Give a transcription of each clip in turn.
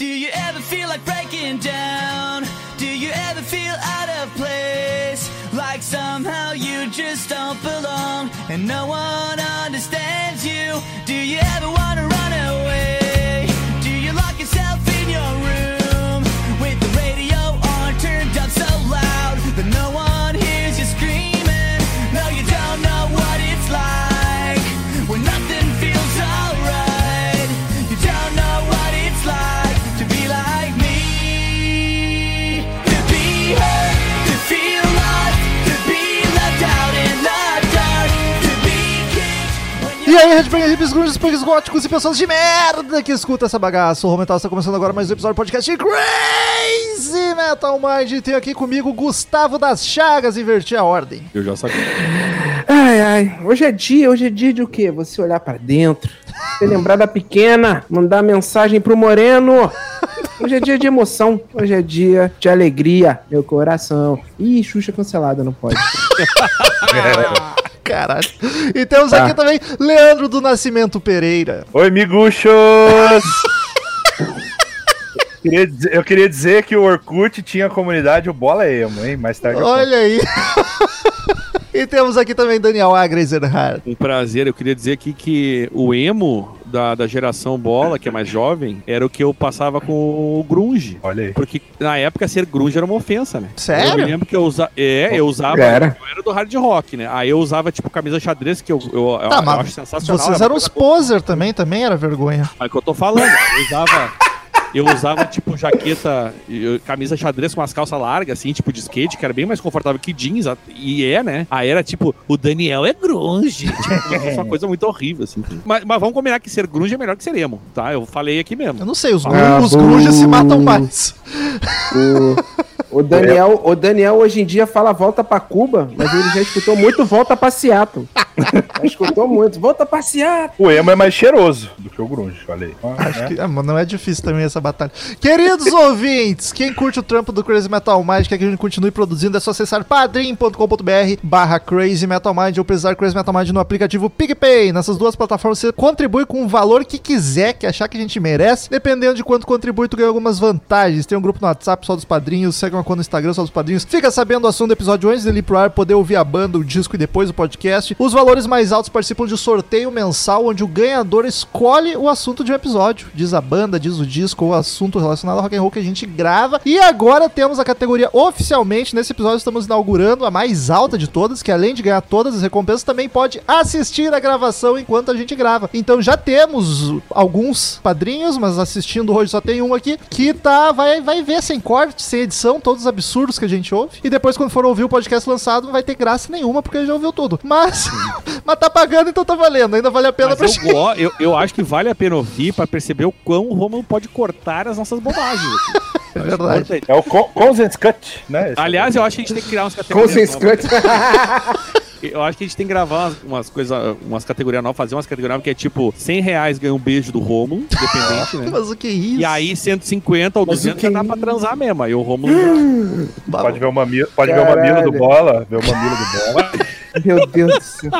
Do you ever feel like breaking down? Do you ever feel out of place? Like somehow you just don't belong and no one understands you? Do you ever wanna aí, Redbangers, hippies, grunges, punks góticos e pessoas de merda que escuta essa bagaça. O Home Metal está começando agora mais um episódio do podcast de Crazy Metal Mind. E tem aqui comigo Gustavo das Chagas, inverti a ordem. Eu já sabia. Ai, ai, hoje é dia, hoje é dia de o quê? Você olhar pra dentro, você lembrar da pequena, mandar mensagem pro moreno. Hoje é dia de emoção, hoje é dia de alegria, meu coração. Ih, Xuxa cancelada, não pode. Caralho. E temos Tá. aqui também Leandro do Nascimento Pereira. Oi, miguxos! Queria dizer- eu queria dizer que o Orkut tinha a comunidade o Bola Emo, hein? Mais tarde. Olha aí. e temos aqui também Daniel Agresenhardt. Um prazer. Eu queria dizer aqui que o emo da, da geração bola, que é mais jovem, era o que eu passava com o grunge. Olha aí. Porque na época ser grunge era uma ofensa, né? Sério? Eu me lembro que eu usava. É, eu usava. Era. Eu era do hard rock, né? Aí eu usava, tipo, camisa xadrez, que eu, eu, eu- Tá, eu mas acho sensacional. vocês é eram os poser também, também era vergonha. É o que eu tô falando. Eu usava. Eu usava, tipo, jaqueta, eu- camisa xadrez com umas calças largas, assim, tipo de skate, que era bem mais confortável que jeans. a- E é, né? Aí era tipo, o Daniel é grunge. Tipo, fosse uma coisa muito horrível, assim. Mas, mas vamos combinar que ser grunge é melhor que ser emo, tá? Eu falei aqui Eu mesmo. não sei, os, Ah, os grunges se matam mais. O, o Daniel, o Daniel hoje em dia fala volta pra Cuba, mas ele já escutou muito volta pra Seattle. Já escutou muito, volta pra Seattle. O Emo é mais cheiroso do que o Grunge, falei. Acho É. que, ah, mas não é difícil também essa batalha. Queridos ouvintes, quem curte o trampo do Crazy Metal Mind, quer que a gente continue produzindo, é só acessar padrim.com.br barra Crazy Metal Mind ou pesquisar Crazy Metal Mind no aplicativo PicPay. Nessas duas plataformas você contribui com o valor que quiser, que achar que a gente merece. Dependendo de quanto contribui, tu ganha algumas vantagens. Tem um grupo no WhatsApp só dos padrinhos, segue uma conta no Instagram só dos padrinhos. Fica sabendo o assunto do episódio antes dele ir pro ar, poder ouvir a banda, o disco e depois o podcast. Os valores mais altos participam de sorteio mensal, onde o ganhador escolhe o assunto de um episódio. Diz a banda, diz o disco ou o assunto relacionado ao rock and roll que a gente grava. E agora temos a categoria oficialmente. Nesse episódio estamos inaugurando a mais alta de todas, que além de ganhar todas as recompensas, também pode assistir a gravação enquanto a gente grava. Então já temos alguns padrinhos, mas assistindo hoje só tem um aqui, que tá vai, vai ver sem corte, sem edição, todos os absurdos que a gente ouve. E depois, quando for ouvir o podcast lançado, não vai ter graça nenhuma, porque já ouviu tudo. Mas, mas tá pagando, então tá valendo. Ainda vale a pena pra Mas eu, gente. go- eu, eu acho que vale a pena ouvir pra perceber o quão o Romulo pode cortar as nossas bobagens. aqui. É verdade. É o Con- Consent Cut, né? Aliás, eu acho que a gente tem que criar umas categorias. Novas. Cut. Eu acho que a gente tem que gravar umas, umas coisas, umas categorias novas, fazer umas categorias novas que é tipo 100 reais ganha um beijo do Romulo, independente, né? Mas o que é isso? E aí 150 ou Mas o 200 que já dá é pra isso? transar mesmo. Aí o Romulo. Pode ver o mamilo, pode ver o mamilo do bola, ver o mamilo do bola. Meu Deus do céu.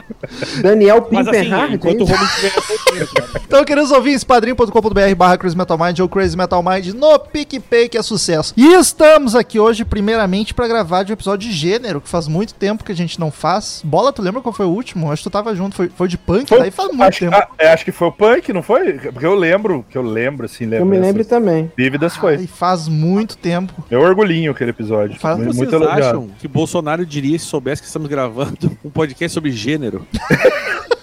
Daniel Mas assim, Pimperhard, enquanto é o isso? Romulo estiver solteiro, cara. Então, queridos ouvintes, padrim.com.br barra Crazy Metal Mind ou Crazy Metal Mind no PicPay, que é sucesso. E estamos aqui hoje, primeiramente, pra gravar de um episódio de gênero, que faz muito tempo que a gente não faz. Bola, tu lembra qual foi o último? Acho que tu tava junto, foi, foi de punk, Foi- daí faz muito acho, tempo. ah, é, acho que foi o Punk, não foi? Porque eu lembro, que eu lembro, assim, Eu me lembro também. Vívidas foi. Ai, faz muito tempo. Meu orgulhinho aquele episódio. Fala- muito, Vocês muito elogiado. acham que Bolsonaro diria se soubesse que estamos gravando um podcast sobre gênero?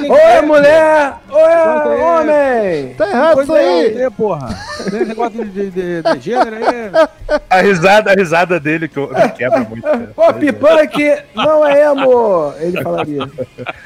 Oi, mulher! Oi, Conta aí. homem! Tá errado isso aí. É, porra. Esse negócio de, de, de gênero aí. A risada, a risada dele que eu- me quebra muito. cara. Pop punk não é emo! Ele falaria.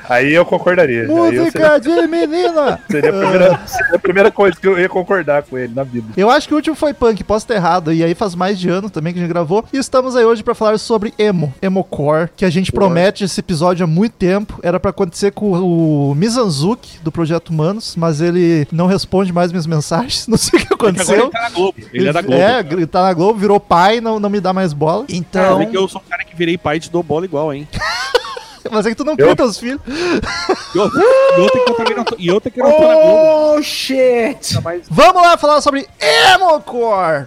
Aí eu concordaria. Música de menina! seria, a primeira, seria a primeira coisa que eu ia concordar com ele na vida. Eu acho que o último foi punk, posso estar errado. E aí faz mais de ano também que a gente gravou. E estamos aí hoje pra falar sobre emo, emocore, que a gente promete esse episódio há muito tempo. Era pra acontecer com o Mizanzuki do Projeto Humanos, mas ele não responde mais minhas mensagens. Não sei o que Agora aconteceu. ele tá na Globo. Ele é da Globo. É, ele tá na Globo, virou pai, não, não me dá mais bola. Então, Então, que eu sou um cara que virei pai e te dou bola igual, hein? Mas é que tu não Eu- cria teus filhos. E outra, e outra que eu também não tô, e outra que eu não tô na Globo. Oh, shit! Vamos lá falar sobre Emocore.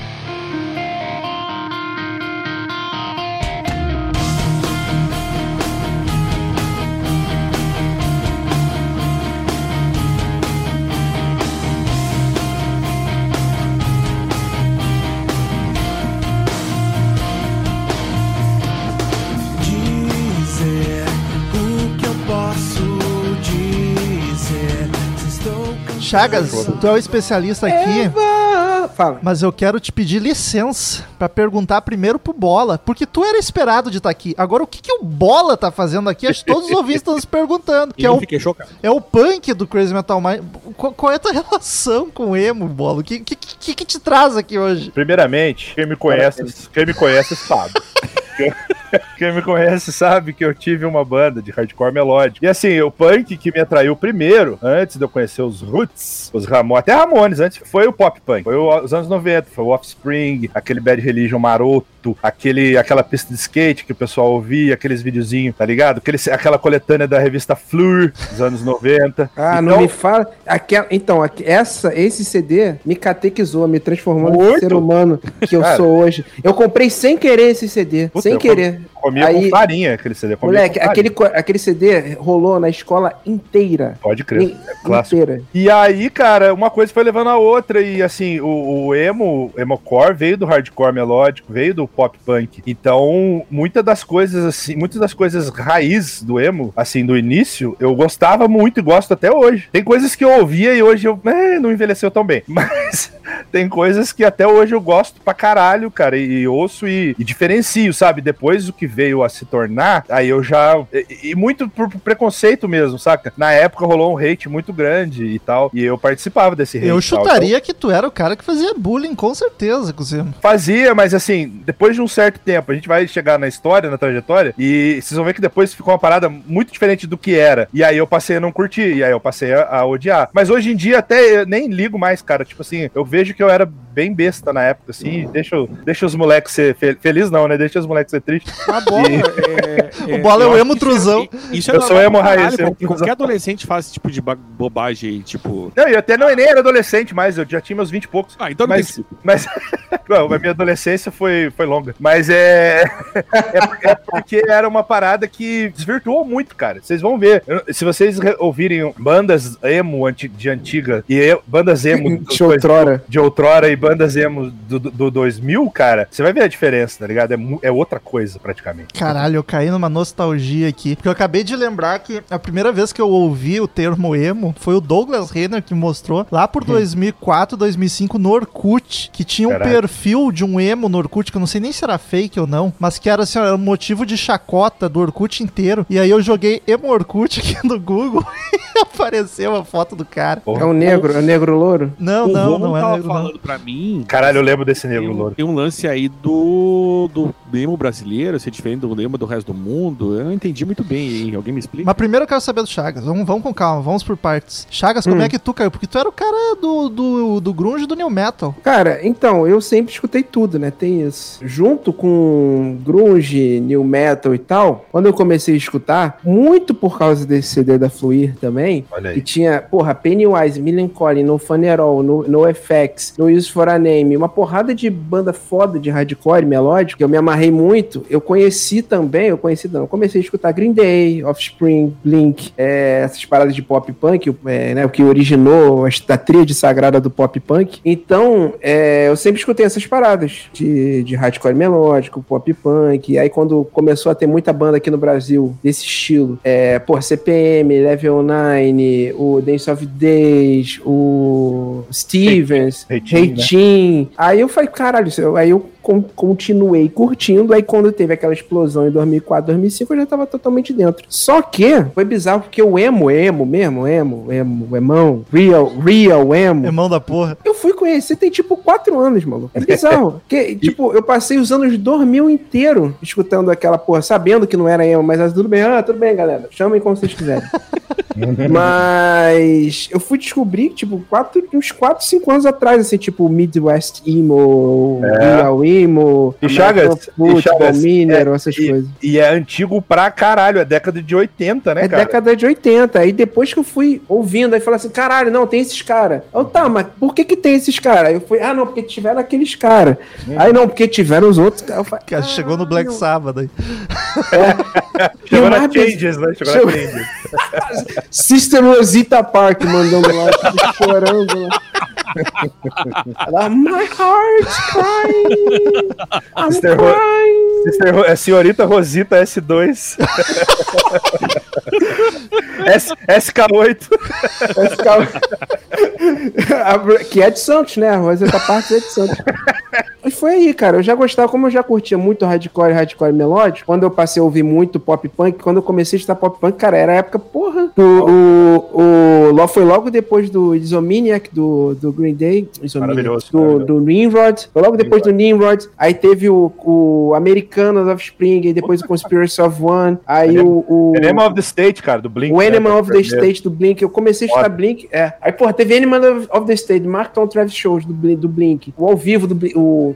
Chagas, tu é o especialista aqui. Eva! Fala. Mas eu quero te pedir licença pra perguntar primeiro pro Bola, porque tu era esperado de estar aqui. Agora, o que, que o Bola tá fazendo aqui? Acho que todos os ouvintes estão se perguntando. Que é eu o, fiquei chocado. é o punk do Crazy Metal Mind. Qual, qual é a tua relação com o emo, Bola? O que, que, que, que te traz aqui hoje? Primeiramente, quem me conhece, quem me conhece sabe. Que- Quem me conhece sabe que eu tive uma banda de hardcore melódico. E assim, o punk que me atraiu primeiro, antes de eu conhecer os Roots, os Ramones, até Ramones, antes foi o pop punk. Foi os anos 90, foi o Offspring, aquele Bad Religion maroto, aquele, aquela pista de skate que o pessoal ouvia, aqueles videozinhos, tá ligado? Aquele, aquela coletânea da revista Fleur, dos anos 90. Ah, não Então, me fala. Aquela, então, essa, esse CD me catequizou, me transformou no ser humano que eu Cara. sou hoje. Eu comprei sem querer esse CD. Puta, sem eu querer. Comia Aí- com farinha aquele CD. Moleque, aquele, aquele CD rolou na escola inteira. Pode crer, In- é clássico. inteira. E aí, cara, uma coisa foi levando a outra. E assim, o, o emo, emocore veio do hardcore melódico, veio do pop punk. Então, muitas das coisas, assim, muitas das coisas raiz do emo, assim, do início, eu gostava muito e gosto até hoje. Tem coisas que eu ouvia e hoje eu eh, não envelheceu tão bem. Mas tem coisas que até hoje eu gosto pra caralho, cara, e, e ouço e, e diferencio, sabe? Depois do que veio a se tornar, aí eu já. E, e muito por preconceito mesmo, saca? Na época rolou um hate muito grande e tal, e eu participava desse hate. Eu e tal. chutaria que tu era o cara que fazia bullying, com certeza, com o emo. Então, fazia, mas assim, depois de um certo tempo, a gente vai chegar na história, na trajetória, e vocês vão ver que depois ficou uma parada muito diferente do que era. E aí eu passei a não curtir, e aí eu passei a, a odiar. Mas hoje em dia até eu nem ligo mais, cara. Tipo assim, eu vejo que eu era bem besta na época, assim, deixa, eu- deixa os moleques ser fe- feliz não, né? Deixa os moleques ser tristes. A bola, é, O Bola é o eu emo isso truzão. Isso Eu normal sou emo raiz. Qualquer adolescente faz esse tipo de ba- bobagem aí, tipo. Não, eu até não, nem era adolescente mais, eu já tinha meus 20 e poucos. Ah, então não Mas- tem Mas a minha adolescência foi, foi longa. Mas é, é, é porque era uma parada que desvirtuou muito, cara. Vocês vão ver. Eu- Se vocês re- ouvirem bandas emo de antiga e e- bandas emo De outrora. de outrora e bandas emo do, do, do 2000, cara, você vai ver a diferença, tá ligado? É, é outra coisa, praticamente. Caralho, eu caí numa nostalgia aqui. Porque eu acabei de lembrar que a primeira vez que eu ouvi o termo emo foi o Douglas Renner que mostrou lá por 2004, 2005 no Orkut, que tinha um Caralho. perfil de um emo no Orkut, que eu não sei nem se era fake ou não, mas que era assim, ó, era um motivo de chacota do Orkut inteiro. E aí eu joguei emo Orkut aqui no Google e apareceu a foto do cara. É um negro, é um negro louro. Não, o não, Romulo não é negro, não. falando pra mim. Caralho, eu lembro desse negro um, louro. tem um lance aí do, do emo brasileiro ser diferente do emo do resto do mundo. Eu não entendi muito bem, hein? Alguém me explica? Mas primeiro eu quero saber do Chagas. Vamos, vamos com calma, vamos por partes. Chagas, como Hum. é que tu caiu? Porque tu era o cara do, do, do grunge e do new metal. Cara, então, eu sempre escutei tudo, né? Tem isso. Junto com grunge, new metal e tal, quando eu comecei a escutar, muito por causa desse CD da Fluir também, Olha que tinha, porra, Pennywise, Melancholy, No Funeral, No, no FX, No Use For A Name, uma porrada de banda foda de hardcore melódico, que eu me amarrei muito. Eu conheci também, eu conheci não, eu comecei a escutar Green Day, Offspring, Blink, é, essas paradas de pop punk, é, né, o que originou a, tríade sagrada do pop punk. Então, é, eu sempre escutei essas paradas de, de hardcore melódico, pop punk. E aí, quando começou a ter muita banda aqui no Brasil desse estilo, é, pô, CPM, Level 9, o Dance of Days, o Stevens, Reitinho, né? Reitinho. Aí eu falei, caralho, isso- aí eu con- continuei curtindo. Aí quando teve aquela explosão em 2004, 2005, eu já tava totalmente dentro. Só que foi bizarro porque o emo, emo mesmo, emo, emo, emão, real, real emo. Irmão da porra. Eu fui conhecer tem tipo quatro anos, maluco. É bizarro. Porque, tipo, eu passei os anos 2000 inteiro escutando aquela porra, sabendo que não era emo, mas tudo bem, ah, tudo bem, galera. Chamem como vocês quiserem. Mas eu fui descobrir, tipo, quatro, uns 4, 5 anos atrás, assim, tipo, Midwest Emo, É. Real Emo, E Chagas, American e Football, Chagas, Mineral, é, essas e, coisas. e é antigo pra caralho, é década de 80, né, É cara? década de 80. Aí depois que eu fui ouvindo, aí falei assim: caralho, não, tem esses caras. Eu, tá, mas por que que tem esses caras? Aí eu fui, ah, não, porque tiveram aqueles caras. Aí não, porque tiveram os outros. Eu falei, Que chegou no ah, Black não. Sabbath aí. Chegou E o na Changes, né? Chegou Chegou- na Changes. Sister Rosita Park mandando lá, tudo chorando lá. My heart crying. Sister Ro- crying. Sister Ro- é senhorita Rosita S2. S, SK8. Esse cara- A Br- que é de Santos, né? A Roseta Park é de Santos. E foi aí, cara. Eu já gostava, como eu já curtia muito hardcore, hardcore melódico, quando eu passei a ouvir muito pop punk, quando eu comecei a estudar pop punk, cara, era a época, porra. Do, o, o, lo- foi logo depois do Insomniac, do, do Green Day. Maravilhoso, Do, maravilhoso. do Nimrod. Foi logo depois do Nimrod. Aí teve o, o Americanos of Spring, aí depois o Conspiracy of One. Aí o. o Enema of the State, cara, do Blink. o né, Animal of the primeiro. State do Blink, eu comecei a estudar. Blink, é. Aí, porra, teve Animal of- the State, Markton Travis Shows do, Blink- do Blink, o ao vivo do o...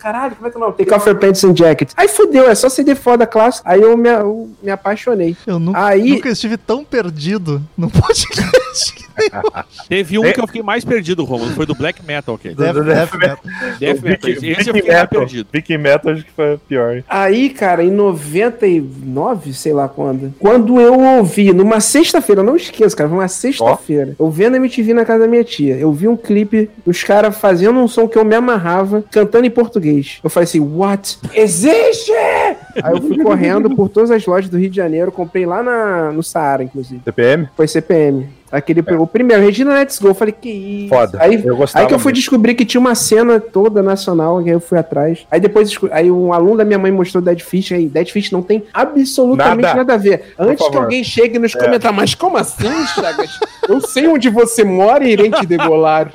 Caralho, como é que é o nome? Take Off Your Pants and Jacket. Aí fudeu, é só CD foda clássico. Aí eu me, eu me apaixonei. Eu nunca, Aí- nunca estive tão perdido no podcast. que. Teve um É. que eu fiquei mais perdido, Romulo, foi do Black Metal, ok? Death, Death Death Metal. Death Metal. Viking, Esse eu fiquei mais Metal. perdido. Viking Metal acho que foi pior. Aí, cara, em 99, sei lá quando, quando eu ouvi, numa sexta-feira, eu não esqueço, cara, foi uma sexta-feira, eu vendo a MTV na casa da minha tia, eu vi um clipe dos caras fazendo um som que eu me amarrava, cantando em português. Eu falei assim, what? Existe! Aí eu fui correndo por todas as lojas do Rio de Janeiro, comprei lá na, no Saara, inclusive. CPM? Foi CPM. Aquele, o primeiro, Regina Let's Go, eu falei, que isso? Foda. Aí, Eu gostava aí que eu fui muito. descobrir que tinha uma cena toda nacional, aí eu fui atrás. Aí depois, aí um aluno da minha mãe mostrou Dead Fish, aí Dead Fish não tem absolutamente Nada. nada, a ver. Antes que alguém chegue nos É. comentários, mas como assim, Chagas? Eu sei onde você mora e irei te degolar.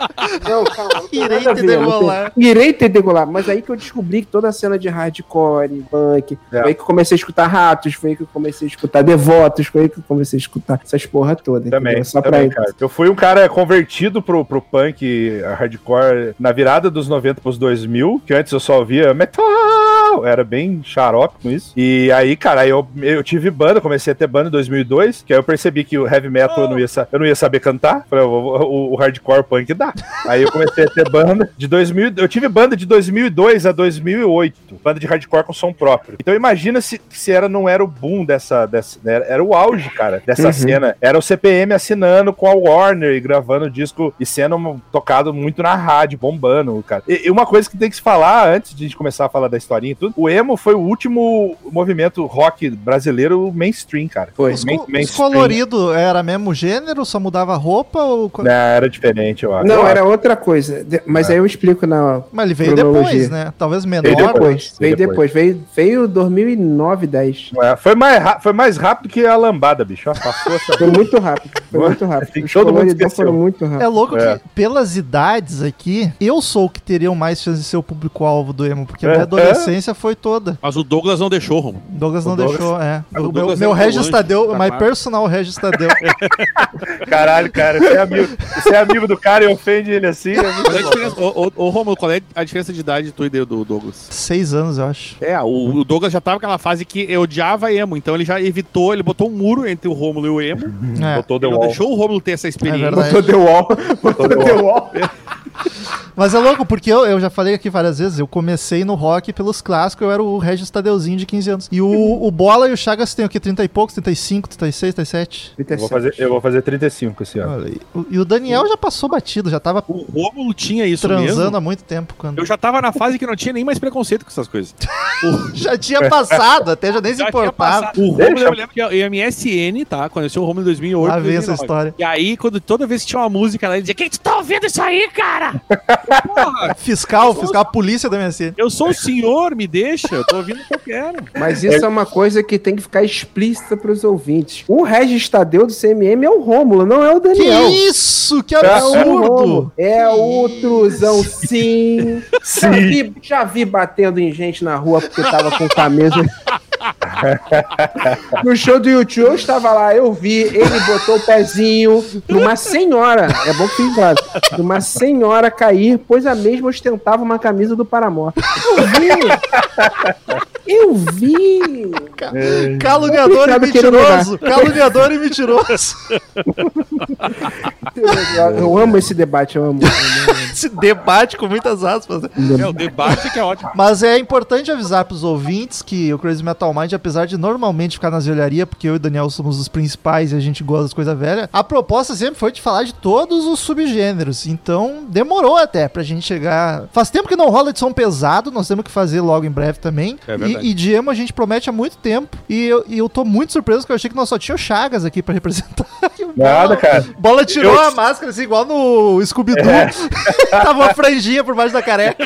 Não, calma, Irei te ver, degolar. Irei te degolar. Mas aí que eu descobri que toda a cena de hardcore, punk, É. foi aí que eu comecei a escutar Ratos, foi aí que eu comecei a escutar Devotos, foi aí que eu comecei a escutar essas porra toda. Também, entendeu? Só também, cara. Eu fui um cara convertido pro, pro punk a hardcore na virada dos 90 pros 2000, que antes eu só ouvia metal, era bem xarope com isso. E aí, cara, aí eu, eu tive banda, comecei a ter banda em 2002, que aí eu percebi que o heavy metal eu não ia, eu não ia saber cantar, falei, o, o- o hardcore punk dá. Aí eu comecei a ter banda de 2000, eu tive banda de 2002 a 2008, banda de hardcore com som próprio. Então imagina se, se era, não era o boom dessa, dessa né? era o auge, cara, dessa Uhum. cena. Era o CPM assinando com a Warner e gravando disco e sendo tocado muito na rádio, bombando, cara. E, e uma coisa que tem que se falar antes de a gente começar a falar da historinha e tudo, o emo foi o último movimento rock brasileiro mainstream, cara. Foi. Os, Main- os mainstream. colorido era mesmo gênero, só mudava roupa? Ou... Não, era diferente, eu acho. Não, era outra coisa. Mas aí eu explico na. Mas ele veio Cronologia. depois, né? Talvez menor. Veio Depois, veio Veio depois. Veio, veio 2009, 10. acho. É, foi, mais foi mais rápido que a lambada, bicho. Passou essa... Foi muito rápido. Foi muito rápido. Todo Os mundo foram muito É rápidos. louco É. que, pelas idades aqui, eu sou o que teriam mais chance de ser o público-alvo do emo, porque a É, minha adolescência foi toda. Mas o Douglas não deixou, Romulo. Douglas O não Douglas- deixou, é. O O meu, meu é Regis Tadeu, da my personal Regis Tadeu. Caralho, cara, você é, amigo, você é amigo do cara e ofende ele assim. É muito Qual é a ô, ô, ô, Romulo, qual é a diferença de idade tu e do do Douglas? Seis anos, eu acho. É, o, o Douglas já tava naquela fase que eu odiava emo, então ele já evitou, ele botou um muro entre o Romulo e o emo. É. Botou The Wall. deixou o Romulo ter essa experiência. verdade. Botou The Wall. Botou The Wall. Mas é louco, porque eu, eu já falei aqui várias vezes, eu comecei no rock pelos clássicos, eu era o Regis Tadeuzinho de 15 anos. E o, o Bola e o Chagas têm o quê? 30 e poucos? 35, 36, 37? Eu vou, fazer, eu vou fazer 35 esse ano. O- E o Daniel já passou batido, já tava O Romulo tinha isso transando mesmo. há muito tempo. Quando... Eu já tava na fase que não tinha nem mais preconceito com essas coisas. O, Já tinha passado, até já nem se já importava. O Romulo, Deixa- eu lembro que eu MSN, tá? Conheci o Romulo em 2008. Lá vem essa 2009. história. E aí, quando toda vez que tinha uma música lá, ele dizia: Quem tu tá ouvindo isso aí, cara? Porra, Fiscal, fiscal, a polícia da MSN. eu sou o senhor, me deixa, eu tô ouvindo o que eu quero. Mas isso é uma coisa que tem que ficar explícita pros ouvintes. O Regis Tadeu do CMM é o Rômulo, não é o Que Daniel. isso? Que É o absurdo! É o truzão, sim. Já vi, já vi batendo em gente na rua porque tava com camisa. No show do YouTube eu estava lá, eu vi, ele botou o pezinho numa senhora, é bom que fique claro, numa senhora cair, pois a mesma ostentava uma camisa do Paramore. Eu vi! Eu vi! Caluniador e mentiroso. Caluniador e mentiroso. Eu amo esse debate, eu amo. Esse debate com muitas aspas. né? É, o debate que é ótimo. Mas é importante avisar pros ouvintes que o Crazy Metal Mind, apesar de normalmente ficar nas velharias, porque eu e o Daniel somos os principais e a gente gosta das coisas velhas, a proposta sempre foi de falar de todos os subgêneros. Então, demorou até pra gente chegar. Faz tempo que não rola de som pesado, nós temos que fazer logo em breve também. É e, e de emo a gente promete há muito tempo. E eu, e eu tô muito surpreso porque eu achei que nós só tinha o Chagas aqui pra representar. Nada, Bola- cara. Bola tirou Eu- a máscara, assim, igual no Scooby-Doo. É. Tava uma franjinha por baixo da careca.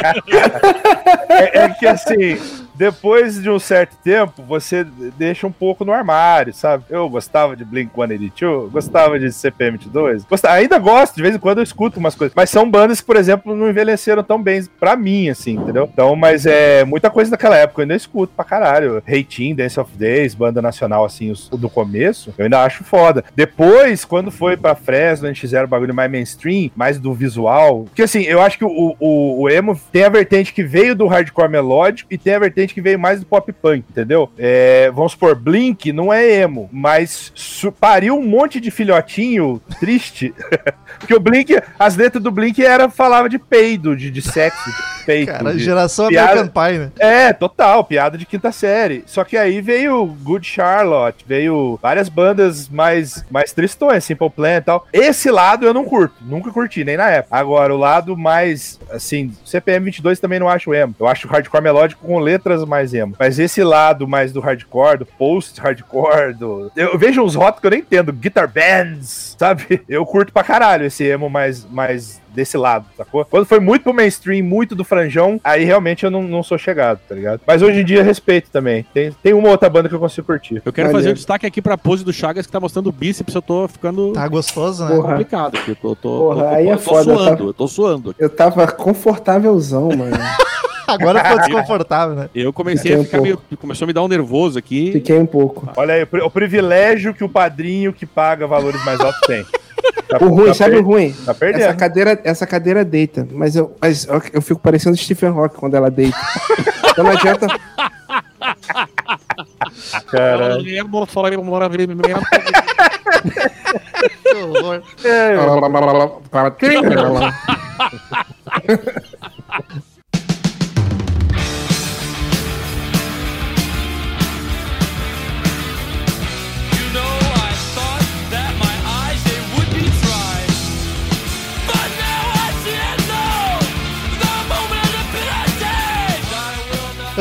É, é que assim, depois de um certo tempo, você deixa um pouco no armário, sabe? Eu gostava de Blink 182, gostava de CPM 22, gostava, ainda gosto, de vez em quando eu escuto umas coisas, mas são bandas que, por exemplo, não envelheceram tão bem pra mim, assim, entendeu? Então, mas é muita coisa daquela época, eu ainda escuto pra caralho. Reitinho, Dance of Days, banda nacional, assim, os- do começo, eu ainda acho foda. Depois, quando foi pra Fresno, eles fizeram o bagulho mais mainstream, mais do visual, porque assim, eu acho que o, o, o emo tem a vertente que veio do hardcore melódico e tem a vertente que veio mais do pop punk, entendeu? É, vamos supor, Blink não é emo, mas pariu um monte de filhotinho triste, porque o Blink, as letras do Blink era, falava de peido, de, de sexo, de peito. Cara, de- geração piada- American Pie, né? é, total, piada de quinta série. Só que aí veio Good Charlotte, veio várias bandas mais, mais tristões, Simple Plan e tal. Esse lado eu não curto, nunca curti, nem na época. Agora, o lado mais, assim, CPM 22 também não acho emo. Eu acho hardcore melódico com letras mais emo. Mas esse lado mais do hardcore, do post-hardcore, do... Eu vejo uns rótulos que eu nem entendo, guitar bands, sabe? Eu curto pra caralho esse emo mais... mais desse lado, sacou? Quando foi muito pro mainstream, muito do franjão, aí realmente eu não, não sou chegado, tá ligado? Mas hoje em dia respeito também. Tem, tem uma outra banda que eu consigo curtir. Eu quero Olha. fazer um destaque aqui pra pose do Chagas que tá mostrando o bíceps, eu tô ficando Tá gostoso, né? Porra. complicado aqui. Eu tô, tô, Porra, tô- aí tô- é eu foda, suando, tá? eu tô suando. Eu tava confortávelzão, mano. Agora ficou desconfortável, né? Eu comecei Fiquei a um ficar meio. Começou a me dar um nervoso aqui. Fiquei um pouco. Olha aí, o privilégio que o padrinho que paga valores mais altos tem. Tá, O ruim, tá sabe per- o ruim? Tá perdendo. Essa cadeira, essa cadeira deita, mas eu, mas eu, fico parecendo Stephen Hawking quando ela deita. Então não adianta. Cara.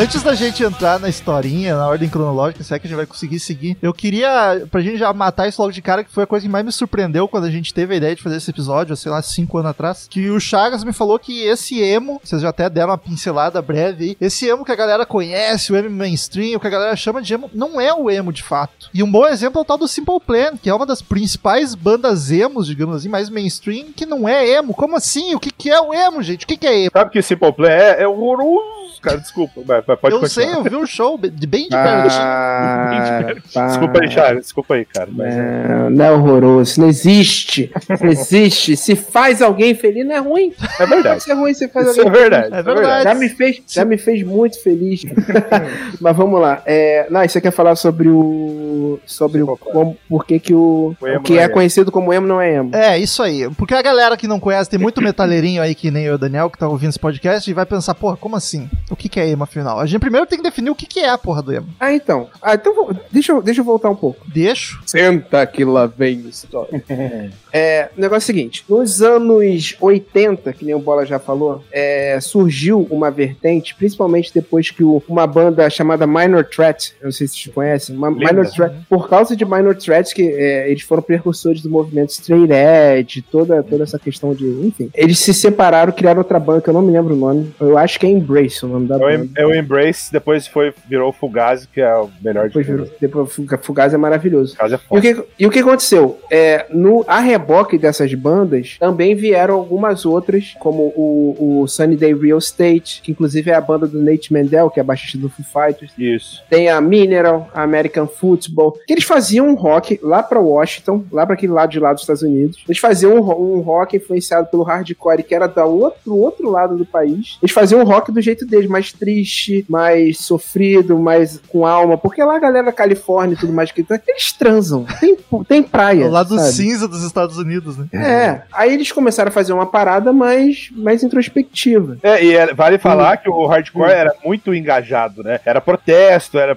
Antes da gente entrar na historinha, na ordem cronológica, se é que a gente vai conseguir seguir, eu queria, pra gente já matar isso logo de cara, que foi a coisa que mais me surpreendeu quando a gente teve a ideia de fazer esse episódio, sei lá, cinco anos atrás, que o Chagas me falou que esse emo, vocês já até deram uma pincelada breve aí, esse emo que a galera conhece, o emo mainstream, o que a galera chama de emo, não é o emo de fato. E um bom exemplo é o tal do Simple Plan, que é uma das principais bandas emos, digamos assim, mais mainstream, que não é emo. Como assim? O que, que é o emo, gente? O que, que é emo? Sabe que o Simple Plan é, é horroroso, cara. Desculpa, vai, pode eu continuar. sei, eu vi o show de bem de pertinho. Ah, pá. Desculpa aí, Charles. Desculpa aí, cara. Mas é- Não, não é horroroso, isso não existe. Não existe. Se faz alguém feliz, não é ruim. é verdade. Se é ruim, você faz Isso é alguém verdade. É isso verdade. Já me fez, já me fez muito feliz. Mas vamos lá. É, não, você quer falar sobre o. Sobre o. Como, por que, que o. O O que não é, é conhecido como emo não é emo. É, isso aí. Porque a galera que não conhece, tem muito metaleirinho aí, que nem eu e o Daniel, que tá ouvindo esse podcast, e vai pensar, porra, como assim? O que, que é emo, afinal? A gente primeiro tem que definir o que, que é a porra do emo. Ah, então. Ah, então vou- deixa, eu, deixa eu voltar um pouco. Deixo. Senta que lá vem história. é, o negócio é o seguinte: nos anos 80, que nem o Bola já falou, é, surgiu uma vertente, principalmente depois que o- uma banda chamada Minor Threat, eu não sei se vocês conhecem, uma? Minor Threat, por causa de Minor Threat, que é, eles foram precursores do movimento Straight Edge, toda, toda essa questão de. Enfim. Eles se separaram, criaram outra banda que eu não me lembro o nome. Eu acho que é Embrace o nome da É o, banda. em- é o Embrace, depois foi, virou o Fugazi, que é o melhor Depois, de virou, tudo. depois Fuga- Fugaz é maravilhoso. Fugazi é E o, que, e o que aconteceu? É, no, a reboque dessas bandas, também vieram algumas outras, como o, o Sunny Day Real Estate, que inclusive é a banda do Nate Mendel, que é baixista do Foo Fighters. Isso. Tem a Mineral, a American Football, que eles faziam um rock lá pra Washington, lá pra aquele lado de lá dos Estados Unidos. Eles faziam um, um rock influenciado pelo hardcore, que era da outro, outro lado do país. Eles faziam um rock do jeito deles, mais triste, mais sofrido, mais com alma, porque lá a galera da Califórnia e tudo mais que eles transam, tem, tem praia. O lado sabe? cinza dos Estados Unidos, né? É, aí eles começaram a fazer uma parada mais, mais introspectiva. É, e é- vale falar que o hardcore Hum. era muito engajado, né? Era protesto, era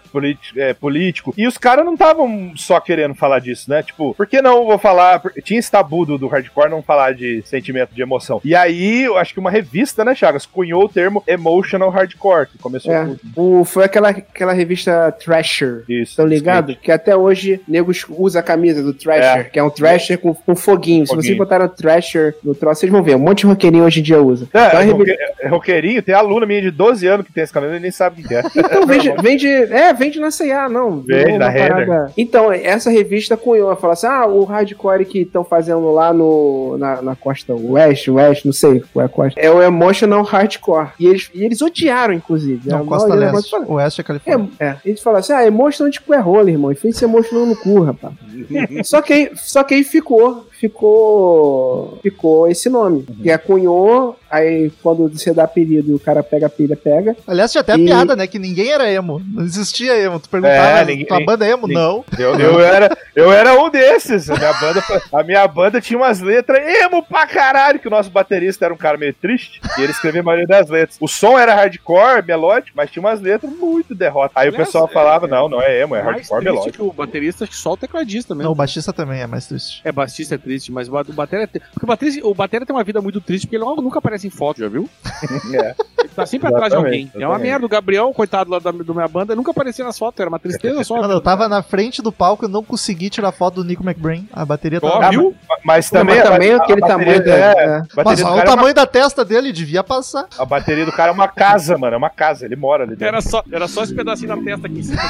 é, político. E os caras não estavam só querendo falar disso, né? Tipo, por que não vou falar. Tinha esse tabu do, do hardcore não falar de sentimento de emoção. E aí, eu acho que uma revista, né, Chagas, cunhou o termo emotional hardcore, que começou É, o, foi aquela, aquela revista Thrasher. Isso. Estão ligados? Que até hoje negros usa a camisa do Thrasher, É. que é um Thrasher com, com foguinho. Se vocês Foguinho. botaram Thrasher no troço, vocês vão ver. Um monte de roqueirinho hoje em dia usa. É, Então, é, revi- roque- é roqueirinho, tem aluna minha de 12 anos que tem esse cabelo e nem sabe o que é. Então, vende, vende, é, vende na C&A, não. Vende na parada- Então, essa revista cunhou, falou assim, ah, o hardcore que estão fazendo lá no, na, na costa oeste, oeste, não sei qual é a costa, é o emotional hardcore. E eles, e eles odiaram, inclusive. Não, A Costa maioria Leste. fala, Oeste é Califórnia. É, é. Eles falam assim, ah, emotional de cu é rola, irmão. E fez esse emotional no cu, rapaz. só, que aí, só que aí ficou, ficou, ficou esse nome. Uhum. Que é cunhou, aí quando você dá apelido e o cara pega a pilha, pega. Aliás, tinha até a E- piada, né? Que ninguém era emo. Não existia emo. Tu perguntava, É, ninguém- tua banda é emo? ninguém- Não. Eu, eu era, eu era um desses. A minha, banda, a minha banda tinha umas letras emo pra caralho, que o nosso baterista era um cara meio triste, e ele escrevia a maioria das letras. O som era hardcore, melódico, mas tinha umas letras muito derrota. Aí o Aliás, pessoal é- falava, não, não é emo, é mais hardcore melódico. que o baterista, acho que só o tecladista mesmo. Não, o baixista também é mais triste. É, baixista é triste, mas o ba- o batera, é- porque o batera, o batera tem uma vida muito triste, porque ele logo nunca aparece em foto, já viu? É. Ele tá sempre atrás de alguém. Exatamente, É uma merda. O Gabriel, coitado lá da, do minha banda, nunca aparecia nas fotos, era uma tristeza só. Mano, eu tava na frente do palco e não consegui tirar foto do Nico McBrain. A bateria Ó, tava. Ah, viu? Mas Não, também, mas também a- a aquele bateria- tamanho da- é, é. a Mas o é uma- tamanho da testa dele, devia passar. A bateria do cara é uma casa, mano. É uma casa. Ele mora ali dentro. Era só, era só esse pedacinho da testa aqui em cima.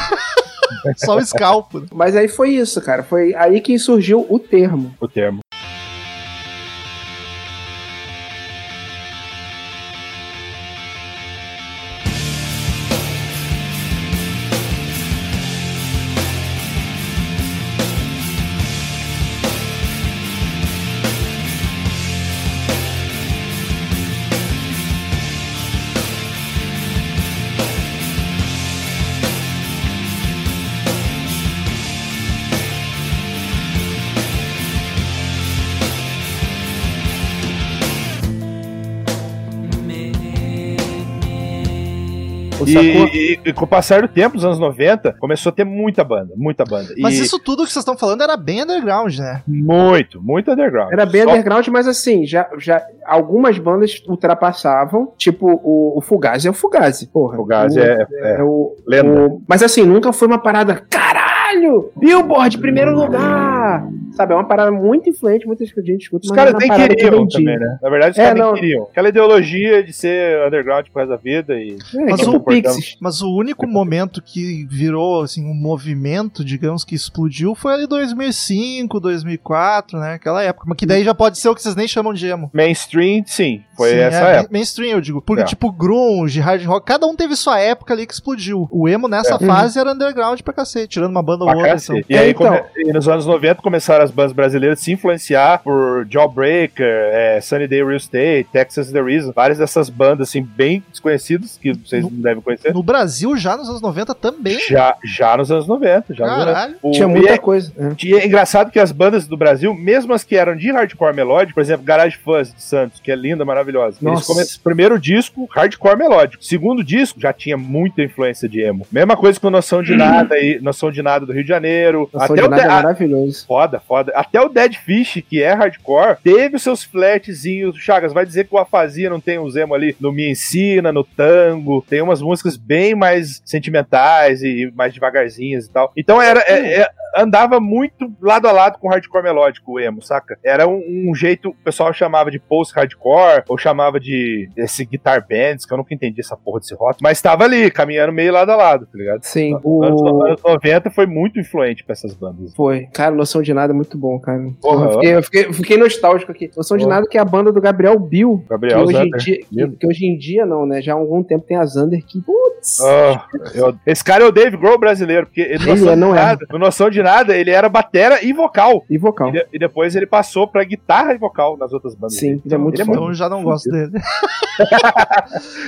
Só o escalpo. né? Mas aí foi isso, cara. Foi aí que surgiu o termo. O termo. E, sacou? e- e com o passar do tempo, nos anos 90, começou a ter muita banda, muita banda. Mas e isso tudo que vocês estão falando era bem underground, né? muito, muito underground. Era bem Só- underground, mas assim, já, já algumas bandas ultrapassavam, tipo o, o Fugazi é o Fugazi, porra. Fugazi O- é- é é o, lenda. o- Mas assim, nunca foi uma parada, caralho, Billboard, primeiro lugar, sabe, é uma parada muito influente, muita gente escuta, Os mas caras é nem queriam também, né? Na verdade, os É, caras nem queriam. Aquela ideologia de ser underground por causa da vida e. É, Mas tipo o- Pixies. Mas o único momento que virou assim um movimento, digamos que explodiu foi ali 2005, 2004, né? Aquela época, mas que daí já pode ser o que vocês nem chamam de emo. Mainstream, sim, foi Sim, essa é, época. Mainstream, eu digo. Porque, É. tipo, grunge, hard rock, cada um teve sua época ali que explodiu. O emo nessa É. fase era underground pra cacete, tirando uma banda ou Pra outra. cacete. Então. E aí, É, então. come- e nos anos 90, começaram as bandas brasileiras a se influenciar por Jawbreaker, é, Sunny Day Real Estate, Texas The Reason, várias dessas bandas, assim, bem desconhecidas, que vocês No- não devem conhecer. No Brasil, já nos anos 90 também. Já, já nos anos 90, já nos anos Caralho. 90. O- Tinha muita é- coisa. é. E é engraçado que as bandas do Brasil, mesmo as que eram de hardcore melódico, por exemplo, Garage Fuzz de Santos, que é linda, maravilhosa. Eles Nossa. come- Primeiro disco, hardcore melódico. Segundo disco, já tinha muita influência de emo. Mesma coisa com Noção de Nada e Noção de Nada do Rio de Janeiro. Noção Até de o nada é a- Foda, foda. Até o Dead Fish, que é hardcore, teve os seus flatzinhos. Chagas, vai dizer que o Afasia não tem os emo ali no Me Ensina, no Tango. Tem umas músicas bem mais sentimentais e mais devagarzinhas e tal. Então era. é- é- andava muito lado a lado com o hardcore melódico, o emo, saca? Era um, um jeito, o pessoal chamava de post-hardcore, ou chamava de esse guitar bands, que eu nunca entendi essa porra desse rótulo, mas tava ali, caminhando meio lado a lado, tá ligado? Sim, Anos, o... anos 90 foi muito influente pra essas bandas. Foi. Cara, Noção de Nada é muito bom, cara. Porra, eu, fiquei, eu, fiquei, fiquei nostálgico aqui. Noção de. Nada que é a banda do Gabriel Bill. Gabriel que, hoje dia, que, que hoje em dia não, né? Já há algum tempo tem a Zander que, Ah, eu- esse cara é o Dave Grohl brasileiro, porque ele, Ele noção é, de não é. nada, no noção de nada, ele era batera e vocal. e vocal. E, de- e depois ele passou pra guitarra e vocal nas outras bandas. Sim, ele é muito ele é. Então eu já não gosto dele.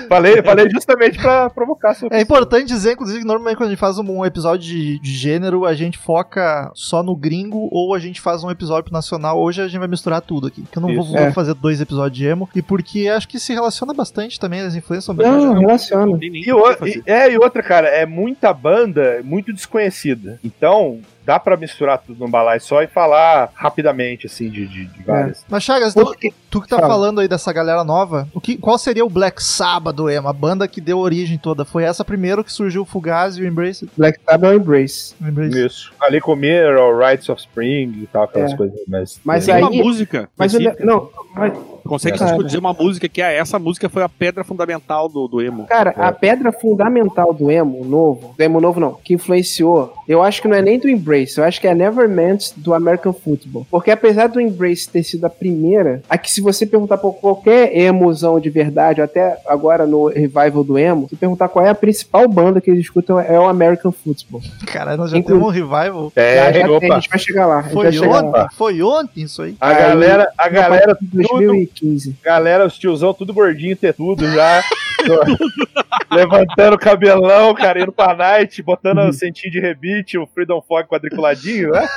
Falei, falei justamente pra provocar seu É importante dizer, inclusive, que normalmente quando a gente faz um, episódio de, de gênero, a gente foca só no gringo ou a gente faz um episódio pro nacional. Hoje a gente vai misturar tudo aqui. Que eu não vou, Isso. vou É. fazer dois episódios de emo. E porque acho que se relaciona bastante também, as influências são bem Não, relaciona. E, o o- e- é, e outra, cara, é muita banda muito desconhecida. Então, dá pra misturar tudo num balai só e falar rapidamente, assim, de, de, de várias. Mas Chagas, Porque- tu que tá Fala. falando aí dessa galera nova, o que, qual seria o Black Sabbath do emo? A banda que deu origem toda. Foi essa primeiro que surgiu o Fugazi e o Embrace? Black Sabbath é o Embrace. O Embrace. Isso. Ali com Mineral, Rights of Spring e tal, aquelas É. coisas. Mas, Mas Tem aí- uma música. Mas eu, específica. não, mas, Consegue Cara. dizer uma música que é essa música foi a pedra fundamental do, do emo. cara, É. a pedra fundamental do emo novo, do emo novo não, que influenciou, eu acho que não é nem do Embrace, eu acho que é Nevermind do American Football. Porque apesar do Embrace ter sido a primeira, aqui se você perguntar pra qualquer emozão de verdade, até agora no revival do emo, se perguntar qual é a principal banda que eles escutam, é o American Football. Caralho, nós já Inclu- temos um revival. É, Já- já tem, a gente vai chegar lá. a Foi ontem? Foi ontem isso aí? A galera, a galera, tudo, 2015. galera, os tiozão tudo gordinho, ter tudo já. levantando o cabelão, cara, indo pra night, botando o centinho de rebite, o Freedom Fog quadriculadinho, né?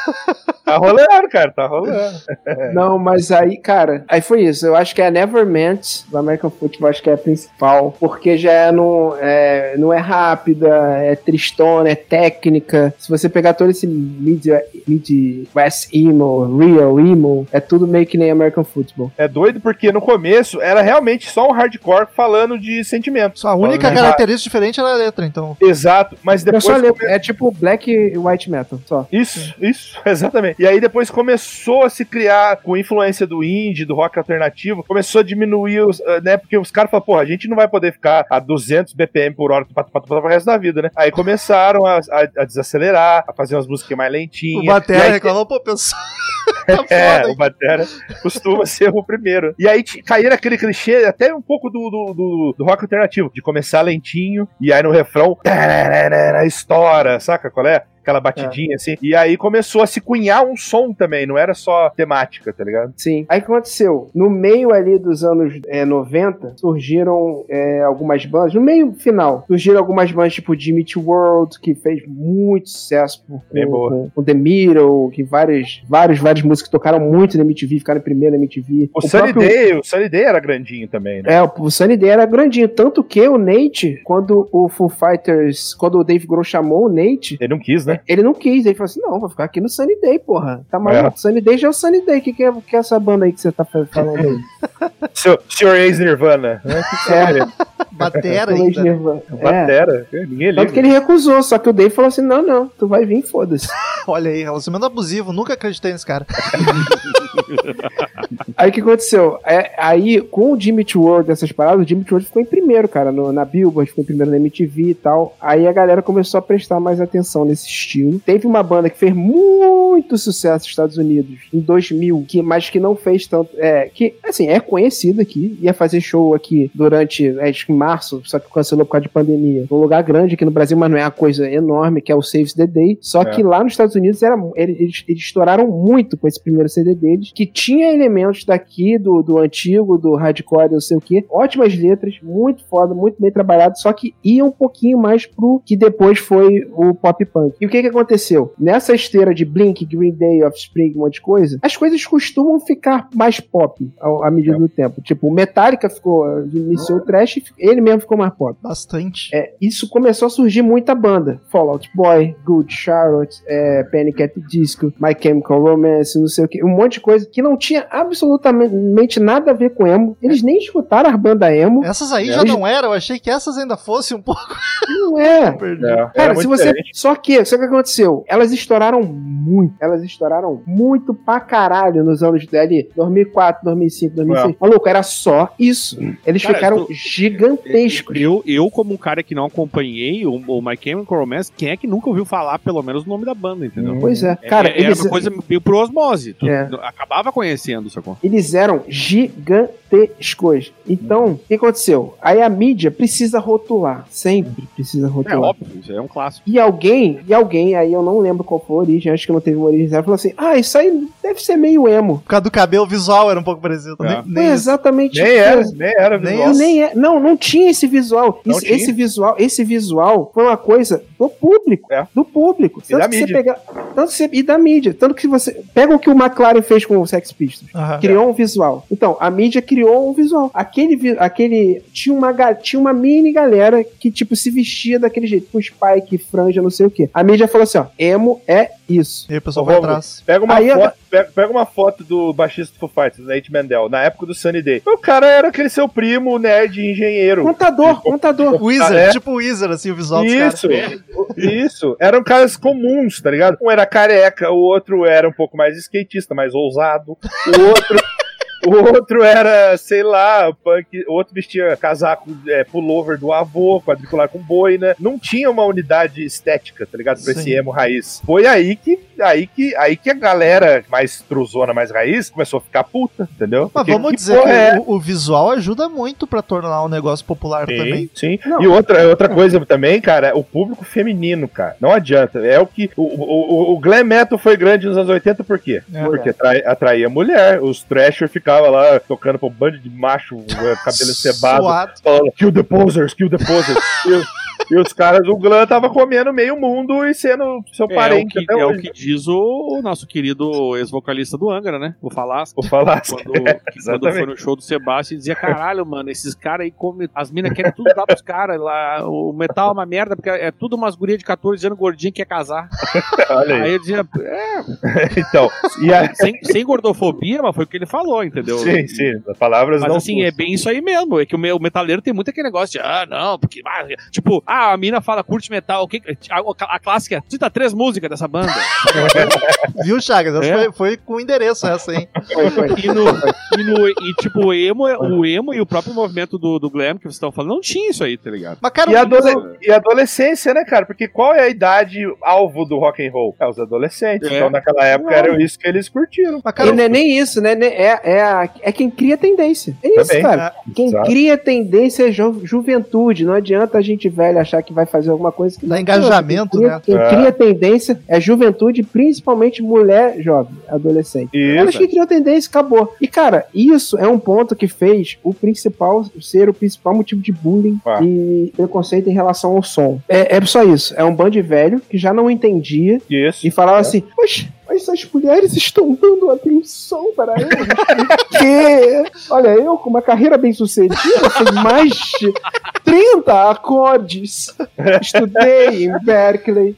Tá rolando, cara, tá rolando. Não, mas aí, cara, aí foi isso. Eu acho que é a Nevermind do American Football, acho que é a principal, porque já é não é, não é rápida, é tristona, é técnica. Se você pegar todo esse mid, mid West emo, real emo, é tudo meio que nem American Football. É doido porque no começo era realmente só um hardcore falando de sentimentos. Só a única característica diferente era a letra, então. Exato, mas É, depois. ler- é tipo black e white metal, só. Isso, isso, exatamente. E aí depois começou a se criar, com influência do indie, do rock alternativo, começou a diminuir, os, eh, né? Porque os caras falaram, porra, a gente não vai poder ficar a 200 BPM por hora para o resto da vida, né? Aí começaram a, a- a desacelerar, a fazer umas músicas mais lentinhas. O Batera aí- reclamou, pô, pessoal. tá É, o? Batera costuma ser o primeiro. E aí caía naquele clichê, até um pouco do, do, do- do rock alternativo, de começar lentinho, e aí no refrão, estoura, saca qual é? Aquela batidinha assim. E aí começou a se cunhar um som também, não era só temática, tá ligado? Sim. Aí o que aconteceu? No meio ali dos anos é, 90, surgiram é, algumas bandas. No meio final, surgiram algumas bandas tipo Eat World, que fez muito sucesso com, com, com The Middle, que várias, várias, várias músicas tocaram muito na MTV, ficaram em primeiro na MTV. O, Sunny Day, o Sunny Day era grandinho também, né? É, o Sunny Day era grandinho. Tanto que o Nate, quando o Foo Fighters, quando o Dave Grohl chamou o Nate, Ele não quis, né? Ele não quis. Ele falou assim: não, vou ficar aqui no Sunny Day, porra. Tá maluco? Sunny Day já é o Sunny Day. O que, que, é, que é essa banda aí que você tá fa- falando aí? Seu, Sr. ex-Nirvana. Né? Que que É. vai querer? Batera ainda. Nirvana. É. Batera. Ninguém Tanto que ele recusou, só que o Dave falou assim: não, não, tu vai vir, foda-se. Olha aí, relacionamento abusivo. Nunca acreditei nesse cara. Aí o que aconteceu? É, aí, com o Jimmy World, essas paradas, o Jimmy World ficou em primeiro, cara, no- na Billboard, ficou em primeiro na MTV e tal. Aí a galera começou a prestar mais atenção nesse estilo. Teve uma banda que fez muito sucesso nos Estados Unidos em 2000, que, mas que não fez tanto. É, que, assim, é conhecida aqui, ia fazer show aqui durante, é, acho que em março, só que cancelou por causa de pandemia. Num lugar grande aqui no Brasil, mas não é uma coisa enorme, que é o Saves the Day. Só É. que lá nos Estados Unidos era, eles, eles estouraram muito com esse primeiro CD deles, que tinha elementos daqui, do, do antigo, do hardcore, não sei o que. Ótimas letras, muito foda, muito bem trabalhado, só que ia um pouquinho mais pro que depois foi o pop punk. E o que que aconteceu? Nessa esteira de Blink, Green Day, Offspring, um monte de coisa, as coisas costumam ficar mais pop ao- à medida do tempo. Tipo, o Metallica ficou, iniciou o trash, ele mesmo ficou mais pop. Bastante. É, isso começou a surgir muita banda. Fallout Boy, Good Charlotte, é, Panic! at the Disco, My Chemical Romance, não sei o que, um monte de coisa que não tinha absolutamente nada a ver com emo. Eles nem escutaram as bandas emo. Essas aí É, já não eram, eu achei que essas ainda fossem um pouco. Não é. É, Cara, muito se você. diferente. Só que, só que o que aconteceu? Elas estouraram muito. Elas estouraram muito pra caralho nos anos dali. 2004, 2005, 2006. Maluco, era só isso. Eles Cara, ficaram gigantescos. Eu, eu, como um cara que não acompanhei o, o My Chemical Romance, quem é que nunca ouviu falar, pelo menos, o nome da banda, entendeu? Pois é. É- Cara, é, era eles, uma coisa meio por osmose. Tu É. acabava conhecendo, sacou? eles eram gigantescos. Então, o que aconteceu? Aí a mídia precisa rotular. Sempre precisa É rotular. óbvio, isso é um clássico. E alguém, e alguém, aí eu não lembro qual foi a origem, acho que não teve uma origem zero, falou assim: ah, isso aí deve ser meio emo. Por causa do cabelo visual era um pouco parecido. É. Nem, nem exatamente Nem era, nem era Nem visual. Nem é, não, não tinha esse visual. Não Isso- tinha. Esse visual, esse visual foi uma coisa do público, É. do público. E da Tanto que você mídia. pega, tanto que você, e da mídia, tanto que você pega o que o McLaren fez com o Sex Pistols. Aham. Criou um visual. Então, a mídia criou um visual. Aquele, aquele tinha uma tinha uma mini galera que tipo se vestia daquele jeito, com spike, franja, não sei o quê. A mídia falou assim, ó, emo é isso. E aí o pessoal vai atrás. Pega uma, Aí, foto, pega, pega uma foto do baixista do Foo Fighters, Nate Mandel, na época do Sunny Day. O cara era aquele seu primo nerd engenheiro. Contador, contador. Wizard, é. tipo Wizard, assim, o visual dos caras. Isso, isso. Eram caras comuns, tá ligado? Um era careca, o outro era um pouco mais skatista, mais ousado. O outro. O outro era, sei lá, punk. O outro vestia casaco, é, pullover do avô, quadricular com boina. Não tinha uma unidade estética, tá ligado? Pra esse Sim. emo raiz. Foi aí que, aí que, aí que a galera mais truzona, mais raiz, começou a ficar puta, entendeu? Mas Porque vamos que dizer que é o, o visual ajuda muito pra tornar um negócio popular também. Sim, sim. Não. E outra, outra coisa também, cara, o público feminino, cara. Não adianta. É o que. O, o, o- o glam metal foi grande nos anos 80 por quê? É. Porque atrai- atraía mulher. Os Thrasher ficavam lá tocando pra um bando de macho, eh, cabelo cebado, falando kill the posers, kill the posers. e, os, caras, o glam tava comendo meio mundo e sendo seu É o, parente que, é o que diz o, o nosso querido ex-vocalista do Angra, né? O Falasco. Vou falar. Quando, que quando foi no show do Sebastião, dizia: caralho, mano, esses caras aí comem. As minas querem tudo dar pros caras. lá O metal é uma merda, porque é tudo umas gurias de 14 anos gordinha que quer casar. Olha aí. Aí ele dizia: é, Então, e a, sem, sem gordofobia, mas foi o que ele falou, entendeu? sim, sim, as palavras Mas não assim, é bem isso aí mesmo. É que o, me- o metaleiro tem muito aquele negócio de, ah, não, porque. ah, tipo, ah, a mina fala, curte metal. O que, a, a clássica, cita três músicas dessa banda. Viu, Chagas? É. foi, foi com endereço essa, hein? Foi, foi. E, no, e, no- e, tipo, o emo, é- o emo e o próprio movimento do, do glam que vocês estão falando, não tinha isso aí, tá ligado? Mas, cara, E, adole- e adolescência, né, cara? Porque qual é a idade alvo do rock and roll? É os adolescentes. É. Então, naquela época, era isso que eles curtiram. mas, cara, E não é nem isso, né? né? É, é, a- é quem cria tendência. É isso, Também. cara. Quem Exato. cria tendência é ju- juventude. Não adianta a gente velho achar que vai fazer alguma coisa que Dá engajamento, quem cria, né? Quem É. cria tendência é juventude, principalmente mulher jovem, adolescente. Elas Isso. que criam tendência, acabou. E, cara, isso é um ponto que fez o principal ser o principal motivo de bullying Ah. e preconceito em relação ao som. É, é só isso. É um bando de velho que já não entendia Isso. e falava assim: Poxa, mas as mulheres estão dando atenção para eles. que, olha, eu com uma carreira bem sucedida, sei mais de 30 acordes. Estudei em Berkeley.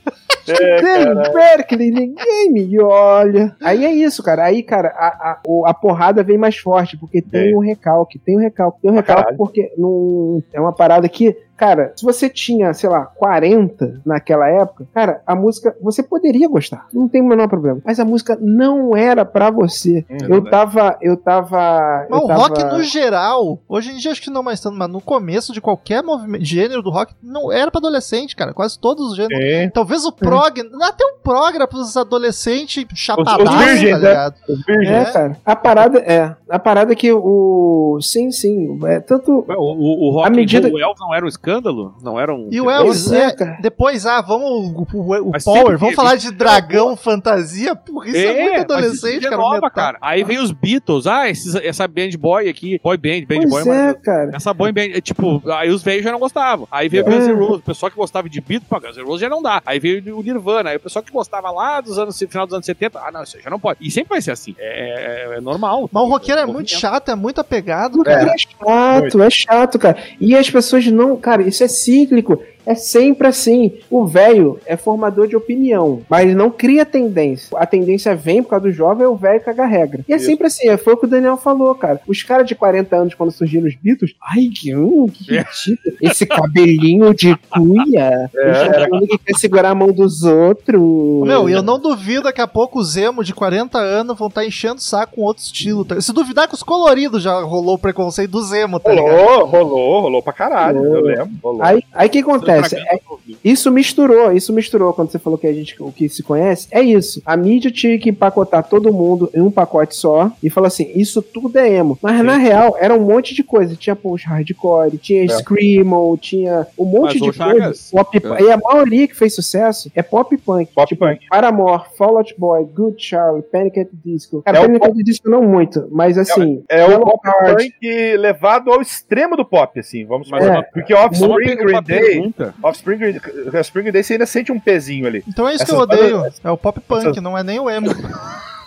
Estudei em Berkeley, ninguém me olha. Aí é isso, cara. Aí, cara, a, a, o- a porrada vem mais forte, porque tem É. um recalque, tem um recalque, tem um recalque, caralho. porque não, é uma parada que Cara, se você tinha, sei lá, 40 naquela época, cara, a música você poderia gostar. Não tem o menor problema. Mas a música não era pra você. eu tava. Eu tava. Mas eu o tava... rock no geral, hoje em dia acho que não mais tanto, mas no começo de qualquer movimento, gênero do rock, não era pra adolescente, cara. Quase todos os gêneros. Sim. Talvez o prog, até o prog era pros adolescentes chapadaços, os tá né? ligado? Os virgens. É, cara. A parada é. A parada é que o. Sim, sim. É tanto. O, o, o rock À medida- o Elvis não era um escândalo? Não era um. E o Elvis, Pois é, é, cara. depois, ah, vamos, o, o- o Power, vamos falar de dragão, fantasia, porra, isso é, muito mas adolescente, é cara. nova, cara. Aí vem os Beatles, ah, esses- essa band boy aqui, boy band, band Pois boy, é, mas cara. essa boy band, é, tipo, aí os velhos já não gostavam. Aí veio É. Guns N' Roses, o pessoal que gostava de Beatles, pô, Guns N' Roses já não dá. Aí veio o Nirvana, aí o pessoal que gostava lá dos anos, final dos anos 70, ah, não, isso aí já não pode. E sempre vai ser assim, é, é- é normal. Mas o roqueiro é muito movimento. chato, é muito apegado, cara. é chato, é chato, cara. E as pessoas não. Cara, isso é cíclico. É sempre assim. O velho é formador de opinião, mas ele não cria tendência. A tendência vem por causa do jovem, é o velho caga a regra. E é Isso. sempre assim, foi o que o Daniel falou, cara. Os caras de 40 anos, quando surgiram os Beatles, ai, que, hum, que ridículo. Esse cabelinho de cuia. É, o que quer segurar a mão dos outros. Meu, eu não duvido daqui a pouco os emo de 40 anos vão estar enchendo o saco com outro estilo. tá? Se duvidar que os coloridos já rolou o preconceito dos emo, tá ligado? Rolou, rolou, rolou pra caralho. Rolou. Eu lembro. Rolou. Aí o que acontece? É- isso misturou, isso misturou quando você falou que a gente o que se conhece. É isso. A mídia tinha que empacotar todo mundo em um pacote só e falar assim: isso tudo é emo. Mas na real era um monte de coisa. Tinha post hardcore, tinha É. screamo, tinha um monte Mas, de coisa. Pop, é. E a maioria que fez sucesso é pop punk. Pop tipo, punk. Paramore, Fall Out Boy, Good Charlie, Panic! at the Disco. Cara, É o Panic! pop- at the Disco não muito, mas assim. É o Yellow pop punk levado ao extremo do pop, assim, vamos falar. é, Porque Offspring Green Day. Offspring Green Offspring Day você ainda sente um pezinho ali. Então é isso que Essas eu odeio. bandas- É o pop punk, essas- não é nem o emo.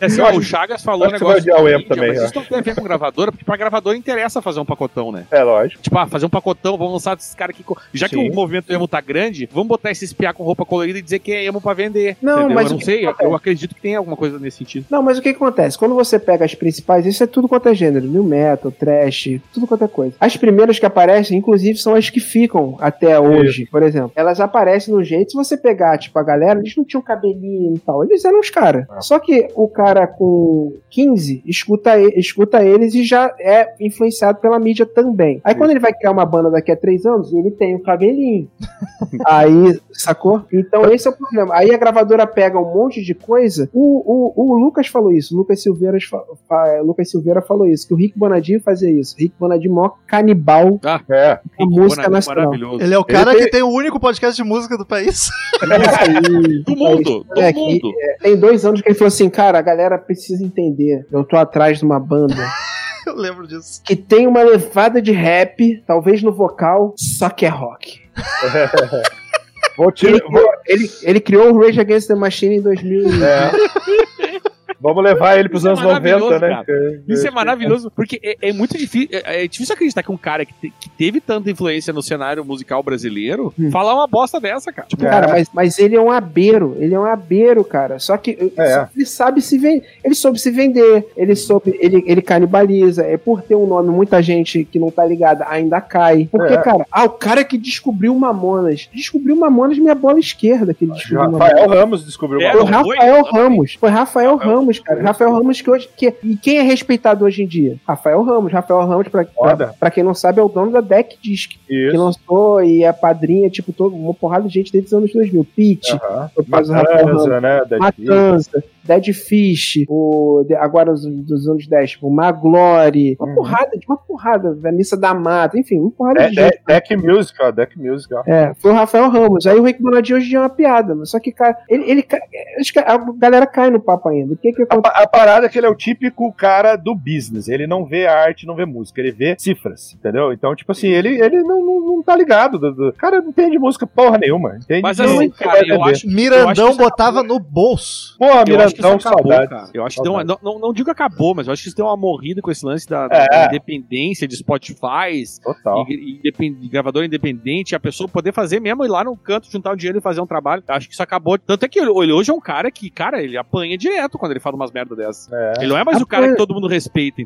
É assim, ó, o Chagas falou um acho que vai negócio. também, mas isso não tem a ver com gravadora, porque pra gravadora interessa fazer um pacotão, né? É lógico. Tipo, ah, fazer um pacotão, vamos lançar esses caras aqui. Já que Sim. o movimento emo tá grande, vamos botar esses piá com roupa colorida e dizer que é emo pra vender. Não, entendeu? mas eu não que sei, eu, acontece? eu acredito que tem alguma coisa nesse sentido. Não, mas o que, que acontece? Quando você pega as principais, isso é tudo quanto é gênero, new metal, trash, tudo quanto é coisa. As primeiras que aparecem, inclusive, são as que ficam até hoje, por exemplo. Elas aparecem no jeito, se você pegar, tipo, a galera, eles não tinham cabelinho e tal, eles eram os caras. Ah. Só que o cara com 15 escuta, escuta eles e já é influenciado pela mídia também. Aí quando ele vai criar uma banda daqui a três anos, ele tem o cabelinho. Aí, sacou? Então esse é o problema. Aí a gravadora pega um monte de coisa. O, o, o Lucas falou isso, o Lucas Silveira, Lucas Silveira falou isso, que o Rick Bonadinho fazia isso. Rick Bonadinho, maior canibal É. da música nacional. Maravilhoso. Ele é o cara tem- que tem o único podcast de música do país. Aí, Do mundo, do É, que- mundo. tem dois anos que ele falou assim, cara, a galera precisa entender. Eu tô atrás de uma banda Eu lembro disso. que tem uma levada de rap, talvez no vocal, só que é rock. Vou te, Ele, criou- ele, ele criou o Rage Against the Machine em 2000. é. Vamos levar ele pros Isso é anos 90, maravilhoso, né? cara. Isso é maravilhoso, porque é, é muito difícil. É, é difícil acreditar que um cara que, te- que teve tanta influência no cenário musical brasileiro Hum. falar uma bosta dessa, cara. Tipo, É. Cara, mas, mas ele é um abeiro, ele é um abeiro, cara. Só que É. ele sabe se vender. Ele soube se vender, ele soube, ele, ele canibaliza. É por ter um nome, muita gente que não tá ligada ainda cai. Porque, É. cara, ah, o cara que descobriu Mamonas. Descobriu Mamonas minha bola esquerda que ele descobriu Mamonas. Rafael Ramos descobriu É, Foi o uma não foi? Rafael Ramos. Foi Rafael Ramos, cara. Rafael Ramos que hoje. Que, e quem é respeitado hoje em dia? Rafael Ramos. Rafael Ramos, pra, pra, pra quem não sabe, é o dono da Deck Disc. Que Isso. lançou e é padrinha, tipo, todo, uma porrada de gente desde os anos 2000. Pete, Rafael Ramos. Matanza, né? Dead Fish. Matanza, Dead Fish, o, agora dos, dos anos 10, tipo, Maglory, uma Uhum. porrada, de uma porrada, Vanessa da Mata, enfim, uma porrada É, de gente. é, Deck Music, ó. Deck Music, ó. É, foi o Rafael Ramos. Aí o Rick Bonadinho hoje é uma piada, mas só que, cara, ele, ele que a galera cai no papo ainda. Que que A, acontece? a parada é que ele é o típico cara do business. Ele não vê arte, não vê música. Ele vê cifras, entendeu? Então, tipo assim, ele, ele não, não, não tá ligado. do- do- cara não entende música porra nenhuma. Entende Mas assim, cara, eu acho, eu acho Mirandão que isso botava acabou. no bolso. Porra, Eu acho Mirandão, acabou, saudade. cara. Eu acho que deu uma, não, não, não digo acabou, mas eu acho que isso deu uma morrida com esse lance da, É. da independência de Spotify, Total. e, e de gravador independente, a pessoa poder fazer mesmo ir lá no canto, juntar o dinheiro e fazer um trabalho. Eu acho que isso acabou. Tanto é que ele, hoje é um cara que, cara, ele apanha direto quando ele fala umas merda dessas. É. Ele não é mais o cara que todo mundo respeita.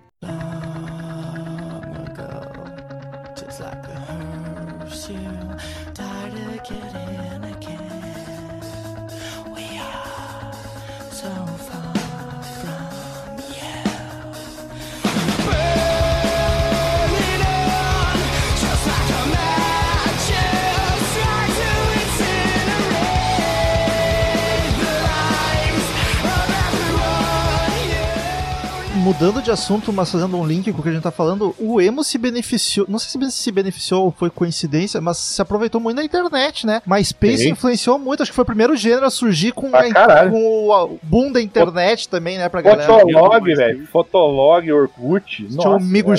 Mudando de assunto, mas fazendo um link com o que a gente tá falando, o emo se beneficiou, não sei se se beneficiou ou foi coincidência, mas se aproveitou muito da internet, né? MySpace Sim. influenciou muito, acho que foi o primeiro gênero a surgir com, Pra a- com o boom da internet também, né, pra galera. Fotolog, velho. Fotolog, Orkut. Tinha um Nossa, amigo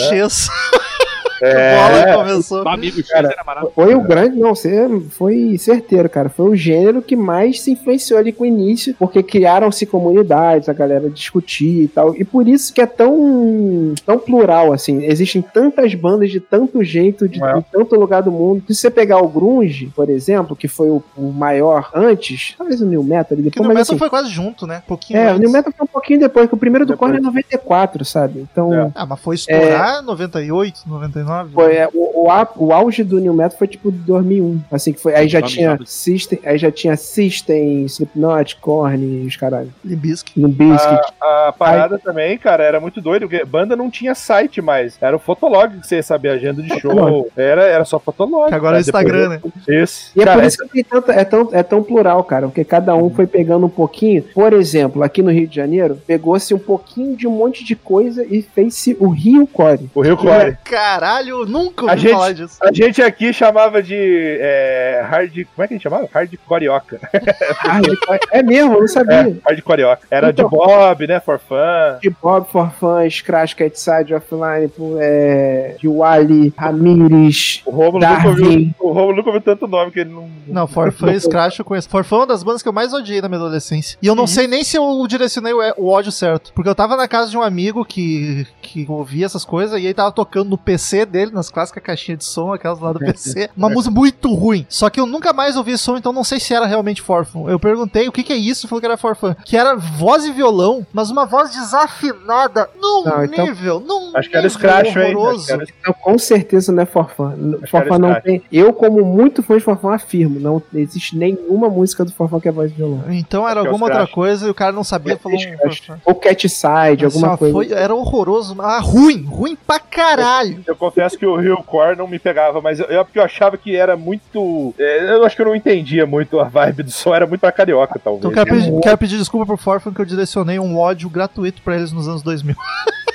X. Bola começou. O amigo X Cara, era maravilhoso. Foi o grande, não, você foi certeiro, cara. Foi o gênero que mais se influenciou ali com o início, porque criaram-se comunidades, a galera discutia e tal. E por isso que é tão, tão plural, assim. Existem tantas bandas de tanto jeito, de, É. de tanto lugar do mundo. Se você pegar o Grunge, por exemplo, que foi o, o maior antes, talvez o New Metal, depois, no mas Metal assim, foi quase junto, né? Pouquinho É, o antes. New Metal foi um pouquinho depois, que o primeiro do. Korn é 94, sabe? Então, É. Ah, mas foi estourar 98, 99. Foi, é, o, o, a- o auge do New Metal foi tipo de 2001. Assim que foi. Aí já tinha. System, aí já tinha System, Slipknot, Korn e os caralho. Limbisk. No Biscuit. A, a parada também, cara, era muito doido, porque banda não tinha site mais. Era o Fotolog que você ia saber a agenda de show. Era, era só Fotolog. Agora é o. Instagram, né? Isso. E é Cara, por isso que tem tanta- é, tão, é tão plural, cara, porque cada um foi pegando um pouquinho. Por exemplo, aqui no Rio de Janeiro, pegou-se um pouquinho de um monte de coisa e fez-se o Rio Core. o Rio Core. Caralho, eu nunca A ouvi gente- falar disso. A gente aqui chamava de é, hard. Como é que a gente chamava? Hardcoreoca. é mesmo, eu não sabia. É, hardcoreoca. Era Então. de Bob, né? For fun. de Bob for Fun, Crash Cat Side Offline, é, de Wally, Ramires, O Romulo nunca ouviu. Darwin. O Romulo nunca ouviu tanto nome que ele não. Não, Forfã e Scratch eu conheço. Forfã é uma das bandas que eu mais odiei na minha adolescência. E eu não sei nem se eu direcionei o, o ódio certo. Porque eu tava na casa de um amigo que, que ouvia essas coisas e ele tava tocando no PC dele, nas clássicas caixinhas de som, aquelas lá do PC. Uma música muito ruim. Só que eu nunca mais ouvi esse som, então não sei se era realmente Forfã. Eu perguntei o que, que é isso, falou que era Forfã. Que era voz e violão, mas uma voz desafinada num Não, então- nível, num Acho que era Scratch, hein? Acho que horroroso. era- Então, com certeza não é Forfã. Forfã não tem. Eu, como muito fã de Forfã, afirmo: não existe nenhuma música do Forfã que é voz de violão. Então era Acho é alguma outra coisa e o cara não sabia, falou um. Ou Cat Side, alguma coisa. foi- era horroroso. Ah, ruim, ruim pra caralho. Eu confesso que o Rio Core não me pegava, mas eu, eu, porque eu achava que era muito. é, eu acho que eu não entendia muito a vibe do som, era muito pra carioca, talvez. Então quero pedir, quero pedir desculpa pro Forfan que eu direcionei um ódio gratuito pra eles nos anos 2000.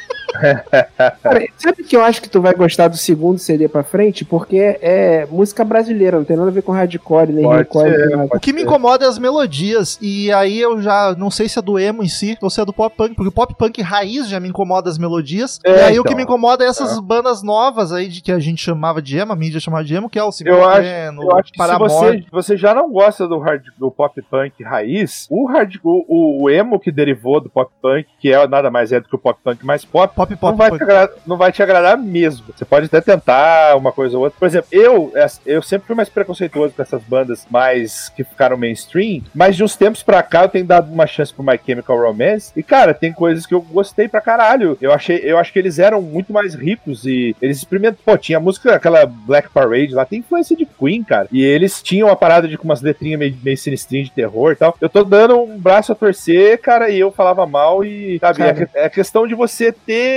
Cara, sabe que eu acho que tu vai gostar do segundo CD pra frente? Porque é música brasileira, não tem nada a ver com hardcore, nem Pode hardcore. ser, nem nada. O que me incomoda é as melodias. E aí eu já não sei se é do emo em si ou se é do pop punk. Porque o pop punk raiz já me incomoda as melodias. É, e aí o então. que me incomoda é essas bandas novas aí de que a gente chamava de emo, a mídia chamava de emo, que é o Simple Eu acho, eu acho que se você, você já não gosta do, hard, do pop punk raiz, o, hard, o, o emo que derivou do pop punk, que é nada mais é do que o pop punk mais pop, Pop não pop vai, te punk. agradar, não vai te agradar mesmo. Você pode até tentar uma coisa ou outra. Por exemplo, eu, eu sempre fui mais preconceituoso com essas bandas mais que ficaram mainstream, mas de uns tempos pra cá eu tenho dado uma chance pro My Chemical Romance. E, cara, tem coisas que eu gostei pra caralho. Eu achei, eu acho que eles eram muito mais ricos e eles experimentam. Pô, tinha a música, aquela Black Parade lá, tem influência de Queen, cara. E eles tinham uma parada de com umas letrinhas meio, meio sinistrinhas de terror e tal. Eu tô dando um braço a torcer, cara, e eu falava mal e, sabe, é, é questão de você ter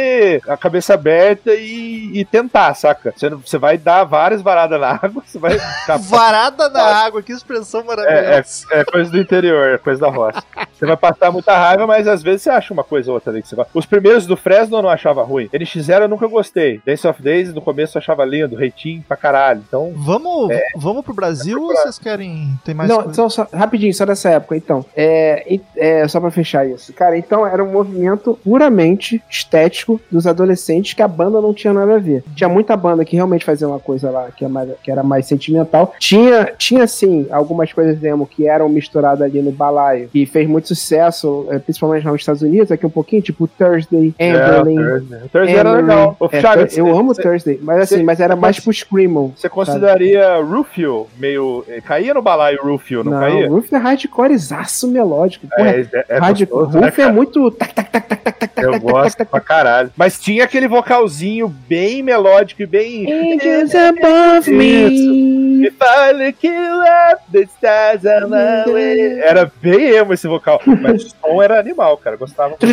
a cabeça aberta e, e tentar, saca? Você, vai dar várias varadas na água, você vai Varada na água, que expressão é, maravilhosa. é, é coisa do interior, é coisa da roça. Você vai passar muita raiva, mas às vezes você acha uma coisa ou outra ali que você gosta. Os primeiros do Fresno eu não achava ruim. NX0 eu nunca gostei. Dance of Days no começo eu achava lindo, reitinho pra caralho. Então, Vamos, vamos pro Brasil ou vocês querem. Tem mais não, coisa? só, só- rapidinho, só dessa época, então. É, é, só pra fechar isso. Cara, então era um movimento puramente estético dos adolescentes que a banda não tinha nada a ver. Tinha muita banda que realmente fazia uma coisa lá que, é mais- que era mais sentimental. Tinha, tinha sim, algumas coisas demo que eram misturadas ali no balaio, que fez muito sucesso, é, principalmente lá nos Estados Unidos, aqui um pouquinho, tipo Thursday, Amberlin. É, Thursday. Thursday era legal. É, Thiago, eu amo você- Thursday, mas assim, você- mas era mais pro Screamo. Você consideraria Rufio meio. eh, Caía no balaio Rufio, não, Não, caía? o Roof é hardcorezaço melódico. Porra, É, é, é Hard... gostoso, né, Roof é muito. tac, tac, tac, tac, tac, Eu tac, gosto tac, pra caralho. Mas tinha aquele vocalzinho bem melódico e bem. Angels above me. If I look you up, the stars are my way. Era bem emo esse vocal. Mas o som era animal, cara. Gostava muito.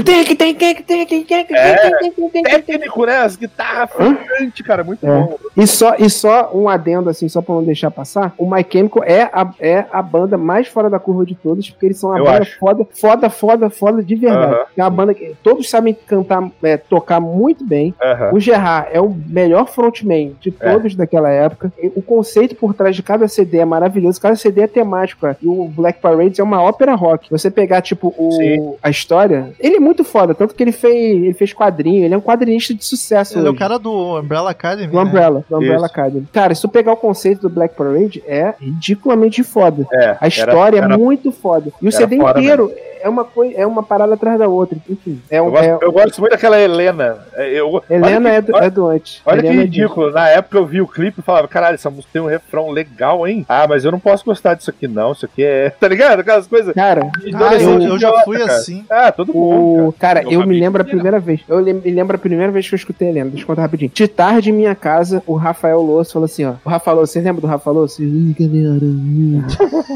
Técnico, né? As guitarras funkantes, cara. Muito É. bom. E só, e só um adendo, assim, só pra não deixar passar: o My Chemical é a, é a banda mais fora da curva de todas, porque eles são uma Eu banda acho. foda, foda, foda, foda de verdade. Aham. É uma banda que todos sabem cantar, é, tocar muito bem. Aham. O Gerard é o melhor frontman de É. todos daquela época. E O conceito por trás de cada CD é maravilhoso. Cada CD é temático. cara. E o Black Parade é uma ópera rock. Você pegar, tipo, o, Sim. a história, ele é muito foda. Tanto que ele fez, ele fez quadrinho. Ele é um quadrinista de sucesso. Ele é o hoje. cara do Umbrella Academy. Do né? Umbrella, do Umbrella Isso. Academy. Cara, se tu pegar o conceito do Black Parade, é ridiculamente foda. É, A história era- é muito foda. E o era CD inteiro é uma, coi- é uma parada atrás da outra. Enfim, é Eu um. gosto, é- eu gosto muito daquela Helena. É, Eu, Helena olha é que, do, é do antes. Olha que Helena é do- ridículo. Na época eu vi o clipe e falava, caralho, essa música tem um refrão legal, hein? Ah, mas eu não posso gostar disso aqui, não. Isso aqui é. Tá ligado? Aquelas coisas. Cara, Ah, eu, eu já fui cara. assim. Ah, todo mundo. O, cara, Eu eu, me lembro a primeira vez. Eu me lembro a primeira vez que eu escutei a Helena. Deixa eu contar rapidinho. De tarde em minha casa, o Rafael Louço falou assim: ó. O Rafael Louço, você lembra do Rafael Louço? Ih, galera.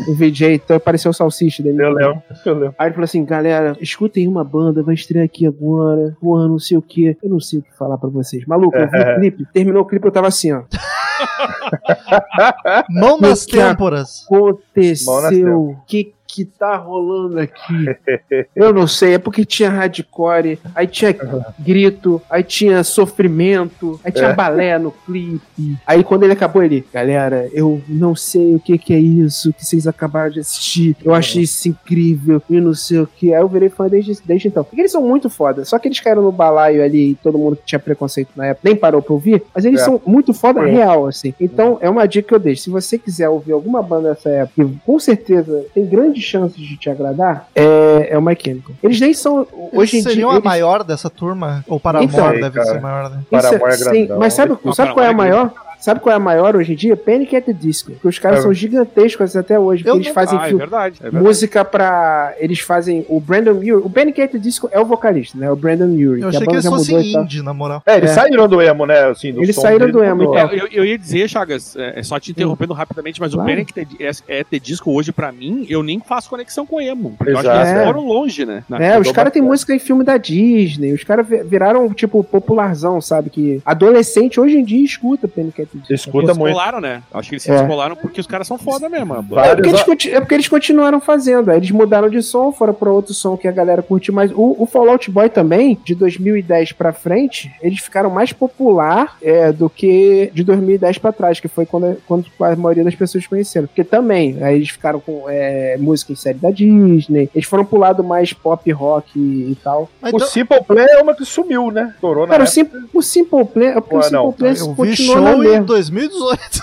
o VJ, então apareceu o salsicha dele. Eu lembro, eu lembro. Aí ele falou assim, galera, escutem uma banda, vai estrear aqui agora, porra, não sei o que. Eu não sei o que falar pra vocês. Maluco, eu vi o clipe, terminou o clipe, eu tava assim, ó. Mão nas têmporas. Mão nas Aconteceu. O que que tá rolando aqui? Eu não sei, é porque tinha hardcore, aí tinha grito, aí tinha sofrimento, aí tinha É. balé no clipe. Aí quando ele acabou, ele, galera, eu não sei o que que é isso que vocês acabaram de assistir. Eu achei isso incrível e não sei o que. Aí eu virei fã desde, desde então. Porque eles são muito foda. Só que eles caíram no balaio ali e todo mundo que tinha preconceito na época nem parou pra ouvir. Mas eles É. são muito foda É. real, assim. Então é uma dica que eu deixo. Se você quiser ouvir alguma banda dessa época, com certeza tem grandes chances de te agradar, é, é o My Chemical. Eles nem são. Hoje em Eles dia. seriam a eles- maior dessa turma? Ou Paramore Então, deve cara. ser maior, né? Isso Paramore é sim, grandão. mas sabe, sabe qual é a é maior? Sabe qual é a maior hoje em dia? Panic at the Disco. Porque os caras É. são gigantescos até hoje. Porque eles não- fazem Ah, é verdade. É verdade. música pra. Eles fazem. O Brandon Urie. O Panic at the Disco é o vocalista, né? O Brandon Urie. Eu que achei que banda eles fossem indie, na moral. É, eles É. saíram do emo, né? Assim, do Eles som saíram do emo, então. É, eu, eu ia dizer, Chagas, é, é só te interrompendo rapidamente, mas Claro. o Panic! é, é ter disco hoje, pra mim, eu nem faço conexão com emo. Porque eu acho que Exato. eles É. foram longe, né? Na- É, os caras têm música em filme da Disney. Os caras vi- viraram, tipo, popularzão, sabe? Que adolescente hoje em dia escuta Panic at the Disco. Escuta Eles muito. descolaram, né? Acho que eles se É. descolaram porque os caras são foda mesmo. É porque, eles, é porque eles continuaram fazendo. Aí eles mudaram de som, foram pra outro som que a galera curte mais. O, o Fallout Boy também, de 2010 pra frente, eles ficaram mais popular é, do que de 2010 pra trás, que foi quando, quando a maioria das pessoas conheceram. Porque também, aí eles ficaram com é, música em série da Disney, eles foram pro lado mais pop rock e, e tal. Mas O então- Simple Play é uma que sumiu, né? Estourou na Cara, o. Sim, o Simple Plan, é o Simple não. Eu vi continua na show em mesma. 2018.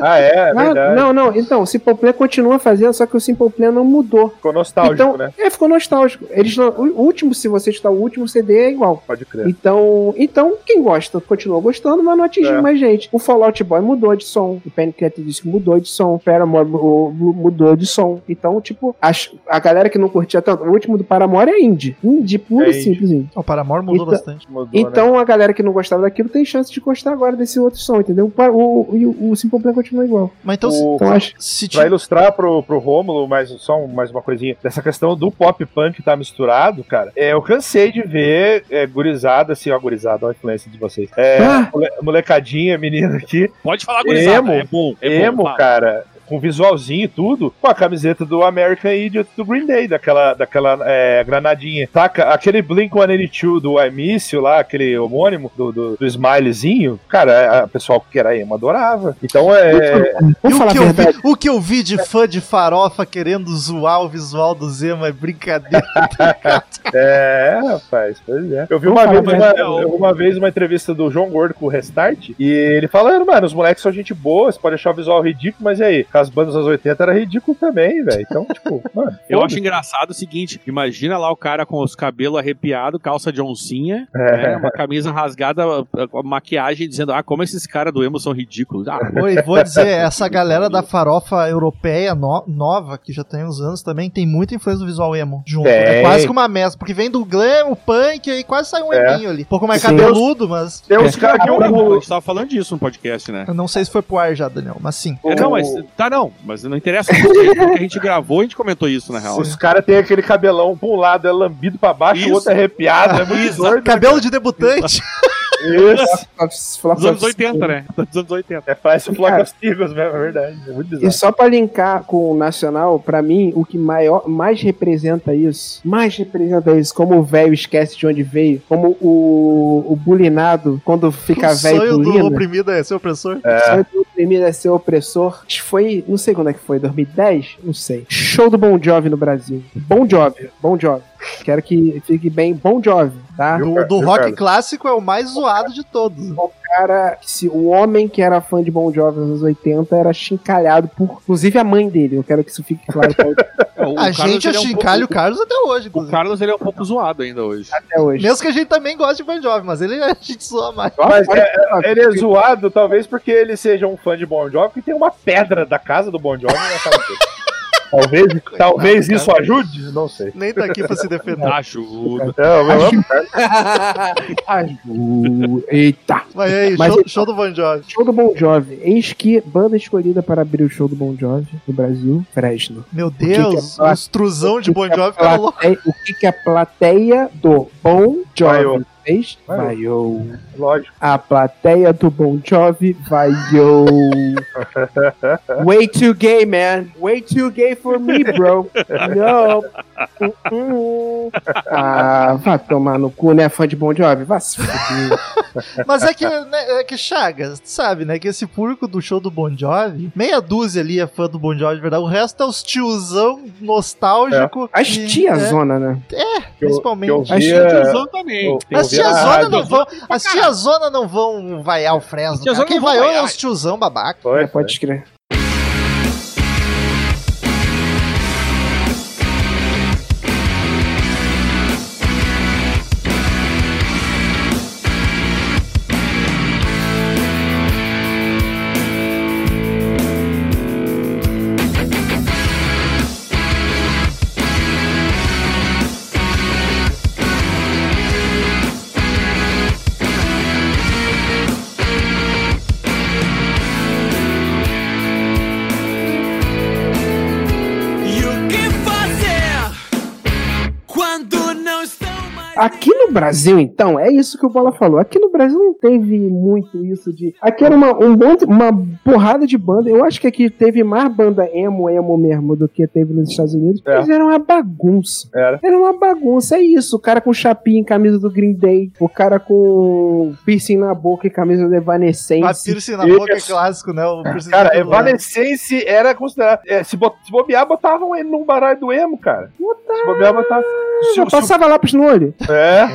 Ah, é, é Ah, verdade. não, não, então, o Simple Plan continua fazendo, só que o Simple Plan não mudou. Ficou nostálgico, então, né? é, ficou nostálgico. Eles não, o último, se você escutar o último CD, é igual. Pode crer. Então, então, quem gosta continua gostando, mas não atingiu É. mais gente. O Fallout Boy mudou de som, o Panic! At Disco mudou de som, o Paramore mu- mu- mudou de som. Então, tipo, as- a galera que não curtia tanto, o último do Paramore é indie. Indie puro É e simples. indie. O Paramore mudou Então- bastante. Mudou, né? Então a galera que não gostava daquilo tem chance de gostar agora desse outro som, entendeu? O, o, o, Simple Plan continua igual. Mas então, O- Então acho. se Pra ilustrar pro, pro Rômulo, mais, só um- mais uma coisinha, dessa questão do pop punk tá misturado, cara, é, eu cansei de ver é, gurizada, assim, ó, gurizada, ó a influência de vocês. É, Ah! mole- molecadinha, menina aqui, Pode falar, gurizada. Emo. É bom. É emo, bom, cara, com visualzinho e tudo, com a camiseta do American Idiot do Green Day, daquela, daquela é, granadinha. Saca? Aquele Blink-182 do I Miss You lá, aquele homônimo do, do, do smilezinho, cara, a pessoal que era emo adorava. Então é... Vamos o que, a eu vi, o que eu vi de fã de farofa querendo zoar o visual do Zema é brincadeira. É, rapaz, pois é. Eu vi uma vez, uma, vi uma vez uma entrevista do João Gordo com o Restart e ele falando, mano, os moleques são gente boa, você pode achar o visual ridículo, mas e aí? Com as bandas dos anos 80 era ridículo também, velho. Então, tipo, mano. Eu acho engraçado o seguinte: imagina lá o cara com os cabelos arrepiados, calça de oncinha, É. né, uma camisa rasgada, a maquiagem, dizendo: Ah, como esses caras do emo são ridículos. Ah, Oi, vou dizer, essa galera da farofa europeia no- nova, que já tem uns anos também, tem muita influência do visual emo junto. É Tem. quase que uma mescla, porque vem do glam, o punk, aí quase sai um É. eminho ali. Um pouco mais Sim. cabeludo, mas... Tem uns caras que a o, gente tava falando disso no podcast, né? Eu não sei se foi pro ar já, Daniel, mas sim. É, não, mas tá não, mas não interessa. Porque a gente gravou, a gente comentou isso, na real. os caras têm aquele cabelão pra um lado é lambido pra baixo, o Isso. outro é arrepiado, é muito Isso. doido. Cabelo de debutante. Isso. Dos anos 80, né? Dos anos 80. É, parece o Cara. Tigos mesmo, é verdade. É muito E bizarro. só pra linkar com o Nacional, pra mim, o que maior, mais representa isso, mais representa isso, como o velho esquece de onde veio, como o, o bulinado, quando fica o velho sonho do oprimido é ser opressor. o sonho do oprimido é ser opressor. Foi, não sei quando é que foi, 2010? Não sei. Show do Bon Jovi no Brasil. Bon Jovi, Bon Jovi. Quero que fique bem Bon Jovi, tá? Viu? Do, do rock clássico é o mais zoado de todos. Cara, se o homem que era fã de Bon Jovi nos anos 80 era chincalhado por, inclusive a mãe dele. Eu quero que isso fique claro pra É, o a Carlos, gente ele é um achincalha o Carlos até hoje, O inclusive. Carlos ele é um pouco zoado ainda hoje. até hoje. Mesmo que a gente também goste de Bon Jovi, mas ele a gente zoa mais. Mas é, ele é zoado, talvez porque ele seja um fã de Bon Jovi, que tem uma pedra da casa do Bon Jovi na casa dele. Talvez, talvez cara. isso ajude? Não sei. Nem tá aqui pra se defender. Ajuda. Não, eu amo. Aju- Eita! Mas aí, Mas show, então- show do Bon Jovi. Show do Bon Jovi. Eis que banda escolhida para abrir o show do Bon Jovi no Brasil, Fresno. Meu que que é Deus, pla- o extrusão de que Bon que a Jovi O que, que a plateia do Bon. Jovi fez? Vaiou. Lógico. A plateia do Bon Jovi vaiou. Way too gay, man. Way too gay for me, bro. No. Uh-uh. Ah, vai tomar no cu, né? Fã de Bon Jovi? Vai se fuder. Mas é que, né, é que Chagas, sabe, né? Que esse público do show do Bon Jovi, meia dúzia ali é fã do Bon Jovi, de verdade. O resto é os tiozão nostálgico. As e- tia é, zona, né? Principalmente. Que eu, As que eu via, Tiozão também. eu- eu As via tia na zona rádio. não vão. As tia zona não vão vaiar o Fresno. Cara. Quem vaiou é os tiozão babaca. Foi, É, pode escrever. Brasil, então, é isso que o Bola falou. Aqui no Brasil não teve muito isso de. Aqui era uma, um monte, uma porrada de banda. Eu acho que aqui teve mais banda emo, emo mesmo, do que teve nos Estados Unidos. É. Mas era uma bagunça. Era. Era uma bagunça, é isso. O cara com chapinha em camisa do Green Day. O cara com piercing na boca e camisa do A Evanescence. piercing na Isso. boca é clássico, né? Cara, Evanescence era considerado. é, se, bot, se bobear, botavam ele num baralho do emo, cara. Se bobear, botavam. Já passava lápis no olho. É.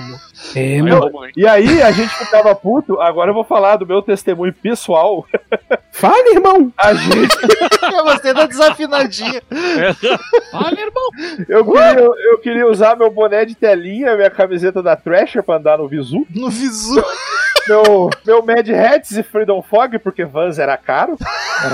Emo. Eu- E aí a gente ficava puto. Agora eu vou falar do meu testemunho pessoal. Fale, irmão. A gente, Eu gostei da desafinadinha. Olha, irmão. eu, queria, eu queria usar meu boné de telinha, minha camiseta da Thrasher pra andar no visu. No visu. Meu, meu Mad Hats e Freedom Fog, porque Vans era caro.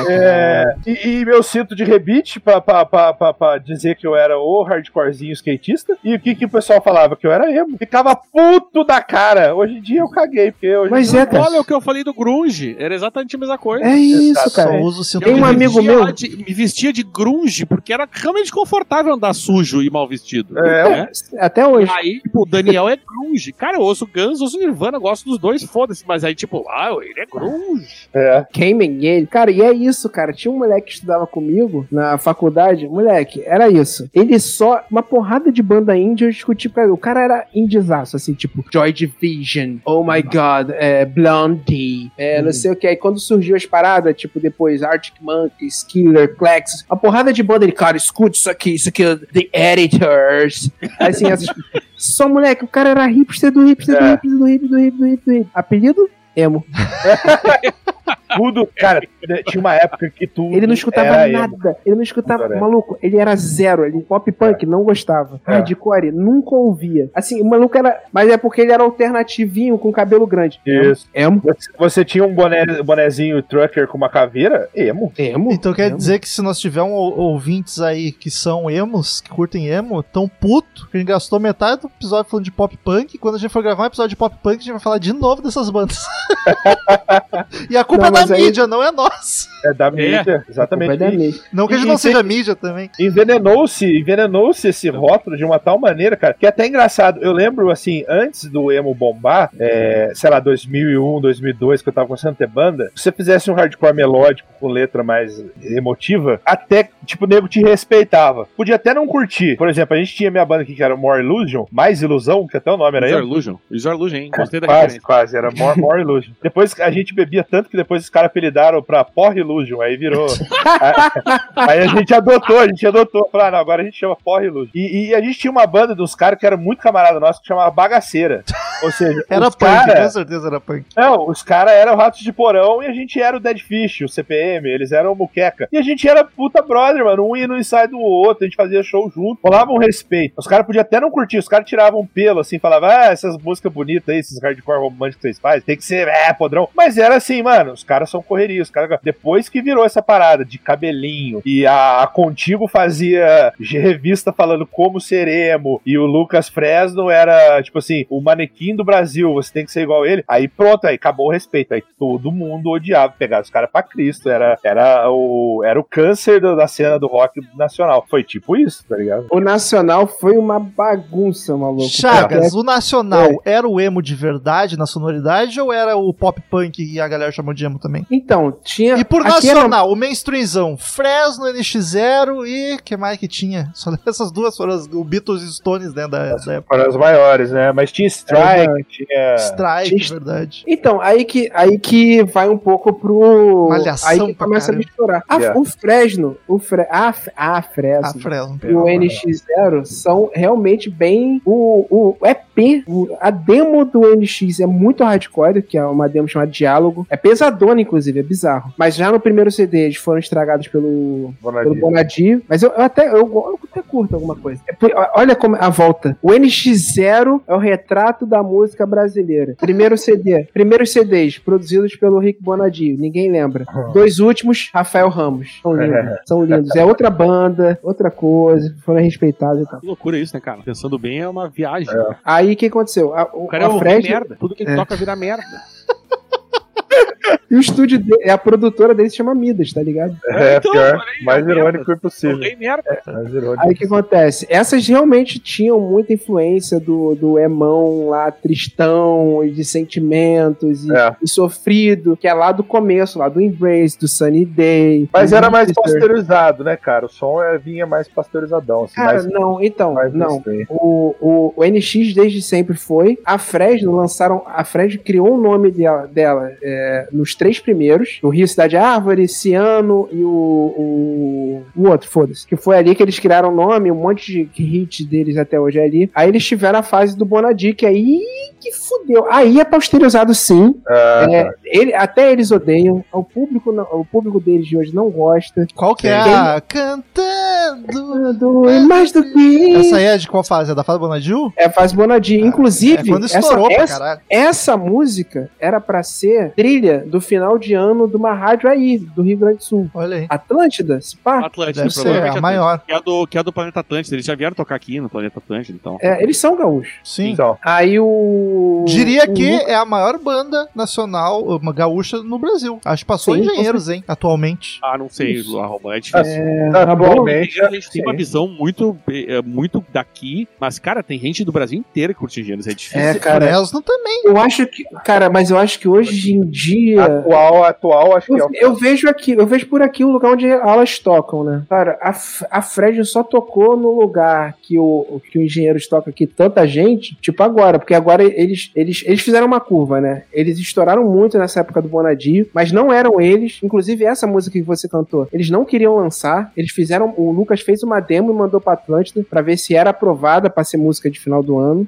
É, e, e meu cinto de rebite pra, pra, pra, pra, pra dizer que eu era o hardcorezinho skatista. E o que, que o pessoal falava? Que eu era emo. Ficava puto da cara. Hoje em dia eu caguei, porque hoje Mas em dia- é, cara. Olha o que eu falei do grunge. Era exatamente a mesma coisa. É isso, Exato. cara. Só uso o cinto Tem um amigo meu- de- me vestia de grunge porque era realmente confortável andar sujo e mal vestido. É, né? Até hoje. Aí, tipo, o Daniel é grunge. Cara, eu ouço Guns, ouço Nirvana, gosto dos dois, foda-se. Mas aí, tipo, ah, ele é grunge. é. Queimem ele. Cara, e é isso, cara. Tinha um moleque que estudava comigo na faculdade. Moleque, era isso. Ele só. Uma porrada de banda indie eu discuti com ele. O cara era indiezaço, assim, tipo, Joy Division, Oh My God, é, Blondie, é, não sei o que. Aí quando surgiu as paradas, tipo, depois Arctic Monkeys, Killer, Klex, uma porrada de banda. Ele, cara, escute isso aqui, isso aqui, The Editors. Assim, essas. Só moleque, o cara era hipster do hipster do É. hipster do hipster do hipster do hipster. do hipster. Apelido? Emo. Tudo, cara, tinha uma época que tudo. Ele não escutava nada. Ele não escutava. Era Maluco, ele era zero. Ele, pop punk, não gostava. É. Hardcore, nunca ouvia. Assim, o maluco era. Mas é porque ele era alternativinho com cabelo grande. Isso. Emo. Você, você tinha um boné, bonezinho trucker com uma caveira? Emo. Emo. Então quer Emo. dizer que se nós tivermos ou- ouvintes aí que são emos, que curtem emo, tão puto que a gente gastou metade do episódio falando de pop punk. e Quando a gente for gravar um episódio de pop punk, a gente vai falar de novo dessas bandas. e a culpa Não, é da mas aí- mídia, não é nossa. É da mídia, A exatamente. é da mídia. Não que a gente não seja mídia também. envenenou-se, envenenou-se esse rótulo de uma tal maneira, cara, que é até engraçado. Eu lembro, assim, antes do emo bombar, é, sei lá, 2001, 2002, que eu tava começando a ter banda, se você fizesse um hardcore melódico com letra mais emotiva, até, tipo, o nego te respeitava. Podia até não curtir. Por exemplo, a gente tinha minha banda aqui que era More Illusion, mais ilusão, que até o nome era emo. Illusion. User Illusion, hein? Gostei da Quase, referência. quase, era More, More Illusion. Depois a gente bebia tanto que depois os caras apelidaram pra Porra Illusion, aí virou. aí a gente adotou, a gente adotou. Falaram, não, agora a gente chama Porra Illusion. E, e a gente tinha uma banda dos caras que era muito camarada nosso que chamava Bagaceira. Ou seja, Era os punk, cara- com certeza era punk. não, os caras eram ratos de porão e a gente era o Dead Fish, o CPM, eles eram o Muqueca. E a gente era puta brother, mano. Um ia no ensaio do outro, a gente fazia show junto. Rolava um respeito. Os caras podiam até não curtir, os caras tiravam pelo, assim, falavam, ah, essas músicas bonitas aí, esses hardcore românticos que vocês fazem, tem que ser, é, podrão. Mas era assim, mano, os caras são correria, os caras. Depois que virou essa parada de cabelinho e a, a Contigo fazia revista falando como ser emo e o Lucas Fresno era, tipo assim, o manequim do Brasil, você tem que ser igual ele. Aí pronto, aí acabou o respeito. Aí todo mundo odiava pegar os caras pra Cristo. Era, era, o, era o câncer do- da cena do rock nacional. Foi tipo isso, tá ligado? O Nacional foi uma bagunça, maluco. Chagas, o Nacional era o emo de verdade na sonoridade ou era o pop punk e a galera chamou de emo também? Então, tinha. E por aqui era- nacional, o mainstreamzão, Fresno, NX0 e que mais que tinha? Só essas duas foram as, o Beatles e Stones, né, da, da época. Para as maiores, né? Mas tinha Strike, tinha. Strike, tinha- verdade. Então, aí que, aí que vai um pouco pro. Malhação aí que pra começa caramba. a misturar. A- Yeah. O Fresno, o Fre a, a A Fresno. Fresno. E o NX0 são realmente bem. O, o EP, a demo do NX é muito hardcore, que é uma demo chamada Diálogo. É pesadona, inclusive, é bizarro. Mas já no primeiro CD eles foram estragados pelo, pelo Bonadio. Mas eu, eu até eu, eu até curto alguma coisa. É olha como a volta. O NX0 é o retrato da música brasileira. Primeiro CD. Primeiros CDs produzidos pelo Rick Bonadio. Ninguém lembra. Dois últimos, Rafael Ramos. São lindos. São lindos. É outra banda, outra coisa. Foram respeitados e tal. Que loucura isso, né, cara? Pensando bem, é uma viagem. Aí o que aconteceu? A, o, cara é a um Fred merda. Tudo que ele É. toca vira merda. e o estúdio dele, a produtora dele se chama Midas, tá ligado? É, Então, pior, aí, mais é irônico merda. impossível. Merda. Mais irônico. Aí o que acontece? Essas realmente tinham muita influência do, do Emão lá, tristão e de sentimentos e, É. e sofrido, que é lá do começo, lá do Embrace, do Sunny Day. Mas era mais pasteurizado, né, cara? O som é, vinha mais pasteurizadão. Assim, Cara, mais, não, então, não. O, o, o NX desde sempre foi. A Fresno lançaram. A Fresno criou o nome dela, dela é, nos três primeiros: no Rio Cidade Árvore, Ciano e o, o, o outro, foda-se. Que foi ali que eles criaram o nome, um monte de hit deles até hoje é ali. Aí eles tiveram a fase do Bonadi, que aí que fudeu. Aí é pasteurizado sim. Ah, É, ele, até eles odeiam. O público, não- o público deles de hoje não gosta. Qual que é a... Cantando... Do, e mais do que. Essa aí é de qual fase? É da fase Bonadil? É a fase Bonadi. Inclusive, É quando essa, estourou pra essa, caralho. essa música era pra ser trilha do final de ano de uma rádio aí, do Rio Grande do Sul. Olha aí. Atlântida, pá. Atlântida, Deve ser provavelmente a maior. Que é, do, que é do Planeta Atlântida. Eles já vieram tocar aqui no Planeta Atlântida, então. É, eles são gaúchos. Sim. então. Aí o. Diria o que é a maior banda nacional, uma gaúcha no Brasil. Acho que passou Sim, engenheiros, hein, atualmente. Ah, não sei, Isso. a Roma é difícil. É, tá bom? Atualmente, A gente tem uma visão muito, eh, muito daqui, mas, cara, tem gente do Brasil inteiro que curte engenheiros. É difícil. É, cara. Fresno também. Eu acho que. Cara, mas eu acho que hoje em dia. Atual, atual, acho que é Eu, o. eu vejo aqui, eu vejo por aqui o lugar onde elas tocam, né? Cara, a, a Fred só tocou no lugar que o, que o Engenheiros toca aqui tanta gente, tipo agora, porque agora eles, eles, eles fizeram uma curva, né? Eles estouraram muito nessa época do Bonadio, mas não eram eles. Inclusive, essa música que você cantou, eles não queriam lançar, eles fizeram. O Lucas fez uma demo e mandou pra Atlântida pra ver se era aprovada pra ser música de final do ano.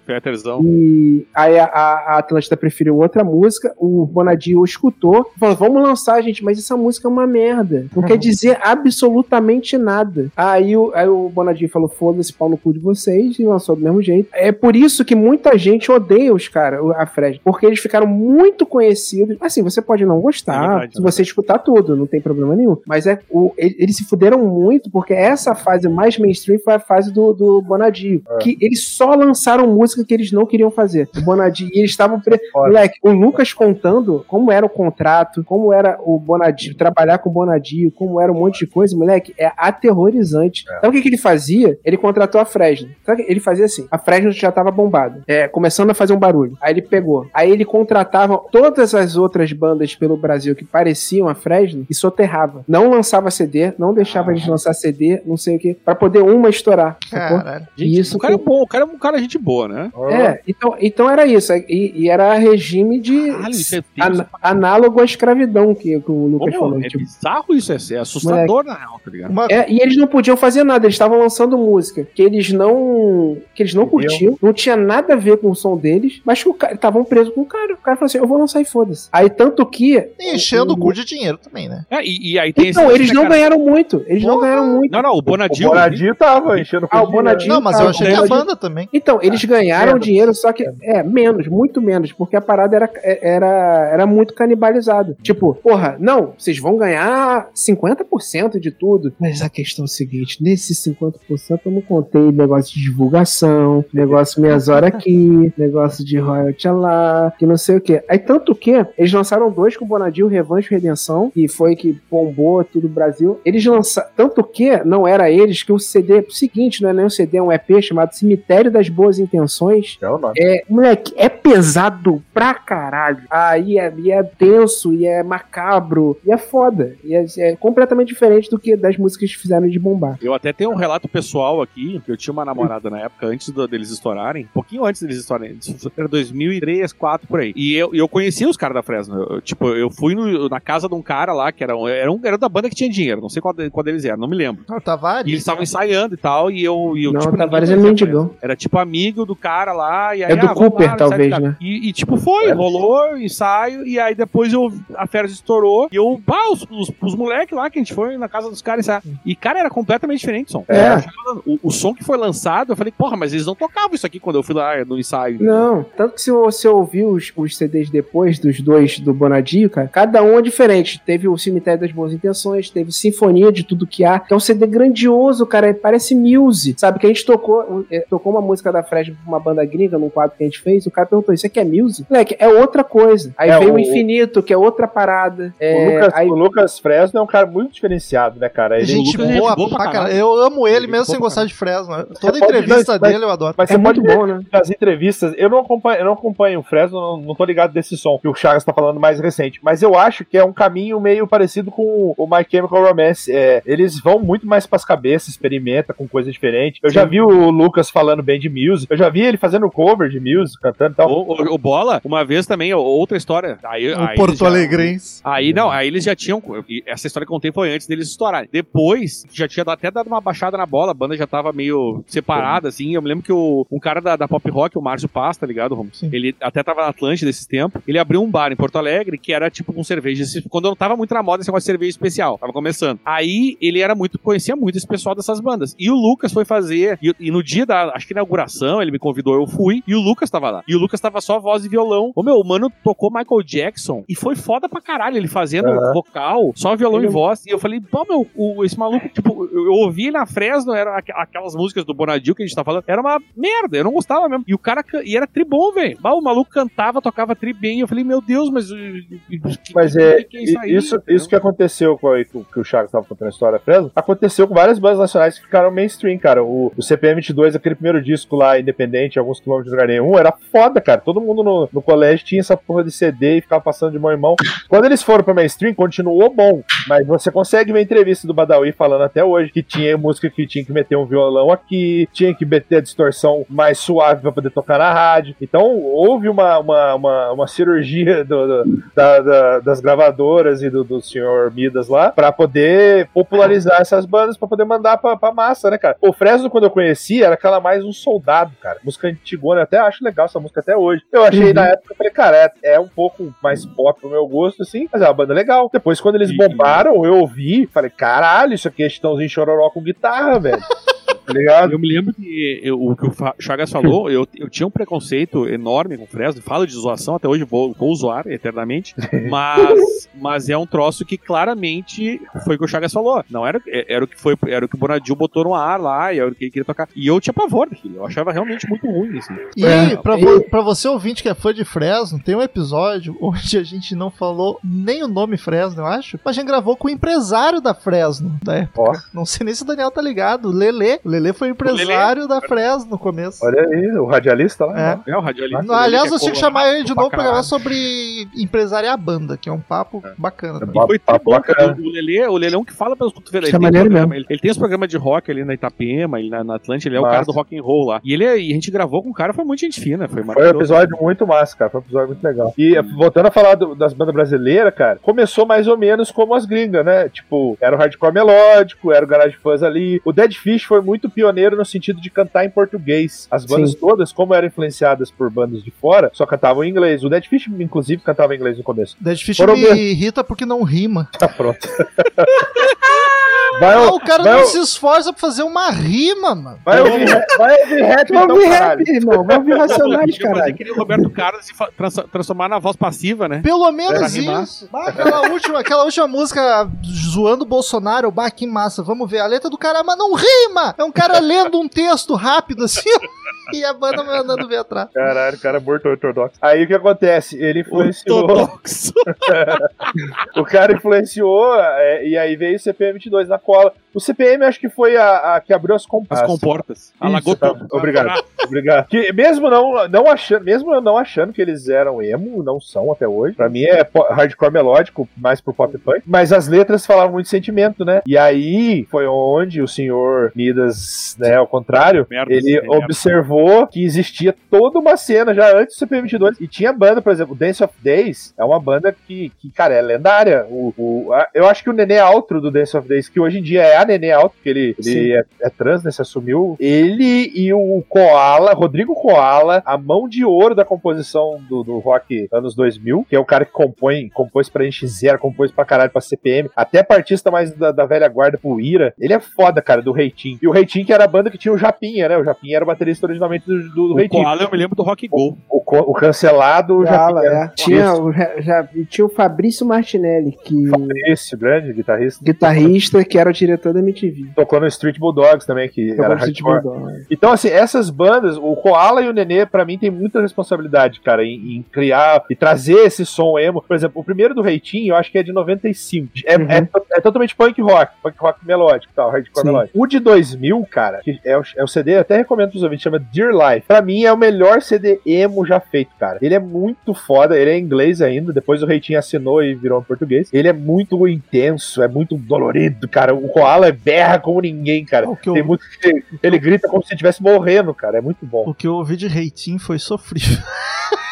E aí a, a a Atlântida preferiu outra música, o Bonadio escutou, falou: vamos lançar, gente, mas essa música é uma merda. Não quer dizer absolutamente nada. Aí o, aí o Bonadio falou: foda-se, pau no cu de vocês, e lançou do mesmo jeito. É por isso que muita gente odeia os caras, a Fred, porque eles ficaram muito conhecidos. Assim, você pode não É gostar, verdade, se você escutar tudo, não tem problema nenhum. Mas é o, eles se fuderam muito porque essa fase mais mainstream foi a fase do, do Bonadio. Que eles só lançaram música que eles não queriam fazer. O Bonadio. E eles estavam. Pre... Moleque, o Lucas contando como era o contrato, como era o Bonadio, trabalhar com o Bonadio, como era um monte de coisa, moleque, é aterrorizante. Sabe o que, que ele fazia? Ele contratou a Fresno. Sabe ele fazia assim? A Fresno já tava bombada, é, começando a fazer um barulho. Aí ele pegou. Aí ele contratava todas as outras bandas pelo Brasil que pareciam a Fresno e soterrava. Não lançava CD, não deixava eles lançar CD, não sei o que, pra poder uma estourar. sacou? Caralho. E isso o cara é que- bom, o cara é um cara gente boa, né? É, então, então era isso. E, e era regime de Caralho, isso é an- análogo à escravidão que, que o Lucas falou. é tipo. bizarro isso, é, é assustador na real, tá ligado? Uma- É, e eles não podiam fazer nada, eles estavam lançando música que eles não que eles não Entendeu? curtiam, não tinha nada a ver com o som deles, mas que o cara estavam presos com o cara. O cara falou assim: "Eu vou lançar e foda-se". Aí tanto que E enchendo o cu de dinheiro também, né? É, e, e aí tem Então, esse- eles não cara- ganharam muito. Eles não ganharam muito. Não, não, o O Bonadio. Tava enchendo Ah, o cu de Bonadio- Não, mas eu achei que a banda também. Então, eles ganharam menos. dinheiro, só que é menos, muito menos, porque a parada era, era, era muito canibalizada. Tipo, porra, não, vocês vão ganhar 50% de tudo. Mas a questão é o seguinte: nesses 50% eu não contei negócio de divulgação, negócio meias horas aqui, negócio de royalty lá, que não sei o que. Aí, tanto que eles lançaram dois com o Bonadio, Revanche e Redenção, que foi que bombou tudo o Brasil. Eles lançaram, tanto que não era eles que o CD, o seguinte, não é nem um CD, é um EP chamado Cemitério das Boas Intenções. É o nome. É, moleque, é pesado pra caralho. Aí é, e é denso, e é macabro, e é foda. E é, é completamente diferente do que das músicas que fizeram de bombar. Eu até tenho um relato pessoal aqui, que eu tinha uma namorada na época, antes do- deles estourarem, um pouquinho antes deles estourarem, era 2003, 2004, por aí. E eu, eu conhecia os caras da Fresno. Eu, tipo, eu fui no- na casa de um cara lá, que era, um- era, um, era da banda que tinha dinheiro, não sei qual, qual deles era, não me lembro. Ah, o E Tavares. eles estavam ensaiando e tal, e eu. E eu Não, tipo, o Tavares é mendigão. Era tipo amigo do cara lá, e aí. É do ah, Cooper, lá, talvez, né? E, e, tipo, foi, rolou, ensaio, e aí depois eu, a Fresno estourou, e eu, pá, os, os, os moleques lá que a gente foi na casa dos caras. E, cara, era completamente diferente o som. É. O, o som que foi lançado, eu falei, porra, mas eles não tocavam isso aqui quando eu fui lá no ensaio. Não, tanto que se você ouvir os, os CDs depois dos dois do Bonadio, cara, cada um é diferente. Teve o Cemitério das Boas Intenções, teve Sinfonia de Tudo Que Há, que é um CD grandioso, cara, parece Muse, sabe? Que a gente tocou, eh, tocou uma música da Fresno pra uma banda gringa num quadro que a gente fez, o cara perguntou, isso aqui é Muse? Moleque, é outra coisa. Aí É, veio o, o- Infinito, que é outra parada. O, É, Lucas, aí- o Lucas Fresno é um cara muito diferenciado, né, cara? Ele, Gente Lucas é boa, gente boa pra pra caralho. caralho. Eu amo ele Gente mesmo boa sem pra gostar de Fresno. Toda pode- entrevista mas- dele eu adoro. Mas é você pode muito ver bom, né? as entrevistas, eu não acompanho, eu não acompanho o Fresno, não, não tô ligado desse som que o Chagas tá falando mais recente, mas eu acho que é um caminho meio parecido com o My Chemical Romance. É, eles vão muito mais pras cabeças, experimenta com coisa diferente. Eu já vi o Lucas falando bem de Muse, eu já vi ele fazendo cover de Muse, cantando e tal. O, o- o Bola, uma vez também, outra história. Aí, O aí Porto já- Alegrense. Aí não, aí eles já tinham. Essa história que eu contei foi antes deles estourarem. Depois, já tinha até dado uma baixada na bola, a banda já tava meio separada, assim. Eu me lembro que o, um cara da, da pop rock, o Márcio Paz, tá ligado, Romulo? Ele até tava na Atlântida desses tempos. Ele abriu um bar em Porto Alegre que era tipo com cerveja. Quando eu não tava muito na moda esse negócio de cerveja especial, tava começando. Aí ele era muito, conhecia muito esse pessoal dessas bandas. E o Lucas foi fazer. E, e no dia da, acho que inauguração, ele me convidou, eu fui. E o Lucas tava lá. E o Lucas tava só voz e violão. Ô meu, o mano tocou Michael Jackson e foi foda pra caralho. Ele fazendo Aham. vocal, só violão Ele- e voz. E eu falei, pô, meu, o- esse maluco, tipo, eu, eu ouvi ele na Fresno, era aqu- aquelas músicas do Bonadil que a gente tá falando, era uma merda, eu não gostava mesmo. E o cara, e era tribom, velho. Bah, O maluco cantava, tocava tri bem. Eu falei, meu Deus, mas. uh, uh, que- Mas é, que é isso aí? isso, isso que aconteceu com a, que o Chagas estava contando a história Fresno, aconteceu com várias bandas nacionais que ficaram mainstream, cara. O, o CPM 22, aquele primeiro disco lá, independente, alguns quilômetros de lugar nenhum, era foda, cara. Todo mundo no, no colégio tinha essa porra de CD e ficava passando de mão em mão. Quando eles foram pra mainstream, continuou bom, mas você consegue ver a entrevista do Badawi falando até hoje que tinha música que tinha que meter um violão aqui, tinha que meter a distorção mais suave pra poder tocar na rádio. Então houve uma, uma, uma, uma cirurgia do- do, da- da- das gravadoras e do, do senhor Midas lá pra poder popularizar essas bandas, pra poder mandar pra, pra massa, né, cara? O Fresno, quando eu conheci, era aquela mais um soldado, cara. Música antigona, eu até acho legal essa música até hoje. Eu achei Uhum. na época, eu falei, cara, é, é um pouco mais pop pro meu gosto, assim, mas é uma banda legal. Depois, quando eles bombaram, eu ouvi, falei, caralho, isso aqui é Chitãozinho Chororó com guitarra, velho. tá ligado? Eu me lembro que eu- o que o Chagas falou, eu, eu tinha um preconceito enorme com Fresno, falo de zoação, até hoje vou, vou zoar eternamente, mas, mas é um troço que claramente foi o que o Chagas falou. Não era, era o que foi, era o que o Bonadil botou no ar lá, e era o que ele queria tocar. E eu tinha pavor daquilo, eu achava realmente muito ruim, assim. E É, pra, e- vo- pra você ouvinte que é fã de Fresno, tem um episódio onde a gente não falou nem o nome Fresno, eu acho, mas a gente gravou com o empresário da Fresno da época. Ó. Não sei nem se o Daniel tá ligado, o Lelê foi empresário da Fresno no começo. Olha aí, o radialista lá. É. né? É, o radialista. Não, aliás, você você tinha que chamar ele de novo pra gravar sobre empresariar a banda, que é um papo bacana. É também. E foi Papo bacana. O Lelê, o Lelê é um que fala pelos cotovelos. Ele, Chama ele mesmo. ele, ele tem os programas de rock ali na Itapema, ele na, na Atlântica, ele é o cara do rock and roll lá. E ele é- e a gente gravou com o cara, foi muito gente fina, foi Foi um maravilhoso. episódio muito massa, cara. Foi um episódio muito legal. E voltando a falar do- das bandas brasileiras, cara, começou mais ou menos como as gringas, né? Tipo, era o hardcore melódico, era o garage fuzz ali. O Dead Fish foi muito pioneiro no sentido de cantar em português. As bandas Sim. todas, como eram influenciadas por bandas de fora, só cantavam em inglês. O Dead Fish, inclusive, cantava em inglês no começo. Dead Fish Foram me irrita porque não rima. Tá pronto. vai, Ah, o cara vai, não se esforça pra fazer uma rima, mano. vai ouvir, rap- vai ouvir rap, Vai então, ouvir caralho. rap, irmão. Vai ouvir Racionais, caralho. o Roberto Carlos e trans- transformar na voz passiva, né? Pelo menos isso. Bah, aquela, última, aquela última música zoando o Bolsonaro, bah, que massa. Vamos ver. A letra do cara, mas não rima! É um cara lendo um texto rápido assim, e a banda mandando ver atrás. Caralho, cara morto ortodoxo. Aí o que acontece? Ele influenciou. Ortodoxo. O cara influenciou é, e aí veio o CPM 22 na cola. O CPM acho que foi a, a que abriu as comp- As comportas. Isso, tá. Obrigado. Obrigado. Que mesmo não, não achando, mesmo eu não achando que eles eram emo, não são até hoje. Pra mim é hardcore melódico, mais pro pop punk, mas as letras falavam muito sentimento, né? E aí foi onde o senhor Midas, né, ao contrário, Merda, ele sim, merda. observou que existia toda uma cena já antes do CPM 22 e tinha banda, por exemplo, Dance of Days é uma banda que, que cara, é lendária. O, o- a- eu acho que o Nenê Altro do Dance of Days, que hoje em dia é a Nenê Altro, que ele, ele é, é trans, né, se assumiu, ele e o Koala, Rodrigo Koala, a mão de ouro da composição do, do rock anos 2000, que é o cara que compõe, compôs pra NX0, compôs pra caralho pra CPM, até partista mais da, da velha guarda pro Ira, ele é foda, cara, do Reitinho. E o Reitinho que era a banda que tinha o Japinha, né, o Japinha era o baterista originalmente do, do, do O Reitinho. Koala eu me lembro do Rock Go. O, co- o cancelado Fala, Japinha. é. Tinha, o, já, tinha o Fabrício Martinelli, que Esse, grande guitarrista. guitarrista, que era o diretor da MTV. Tocou no Street Bulldogs também, que Tocou era hardcore. Bulldog. Então, assim, essas bandas, o Koala e o Nenê, pra mim, tem muita responsabilidade, cara, em, em criar e trazer esse som emo. Por exemplo, o primeiro do Reitinho, eu acho que é de 95. É, Uhum. é, to- é totalmente punk rock, punk rock melódico e tal, hardcore Sim. melódico. O de 2000, cara, que é o, é o CD, eu até recomendo pros ouvintes, chama Dear Life. Pra mim, é o melhor CD emo já feito, cara. Ele é muito foda, ele é em inglês ainda, depois o Reitinho assinou e virou em português. Ele é muito intenso, é muito dolorido, cara. O Koala berra como ninguém, cara. O que eu, Tem muito ele grita como se estivesse morrendo, cara. É muito bom. o que eu ouvi de reitinho foi sofrível.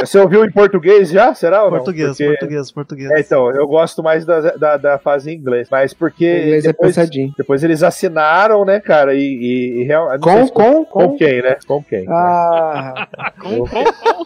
Você ouviu em português já? Será ou não? Português, Porque- português, português. É, então, eu gosto mais da, da, da fase em inglês. Mas porque O inglês é depois, pensadinho. depois eles assinaram, né, cara? E, e, e real- Com, se- com, com com. quem, né? Com quem? Ah, Com, com, com.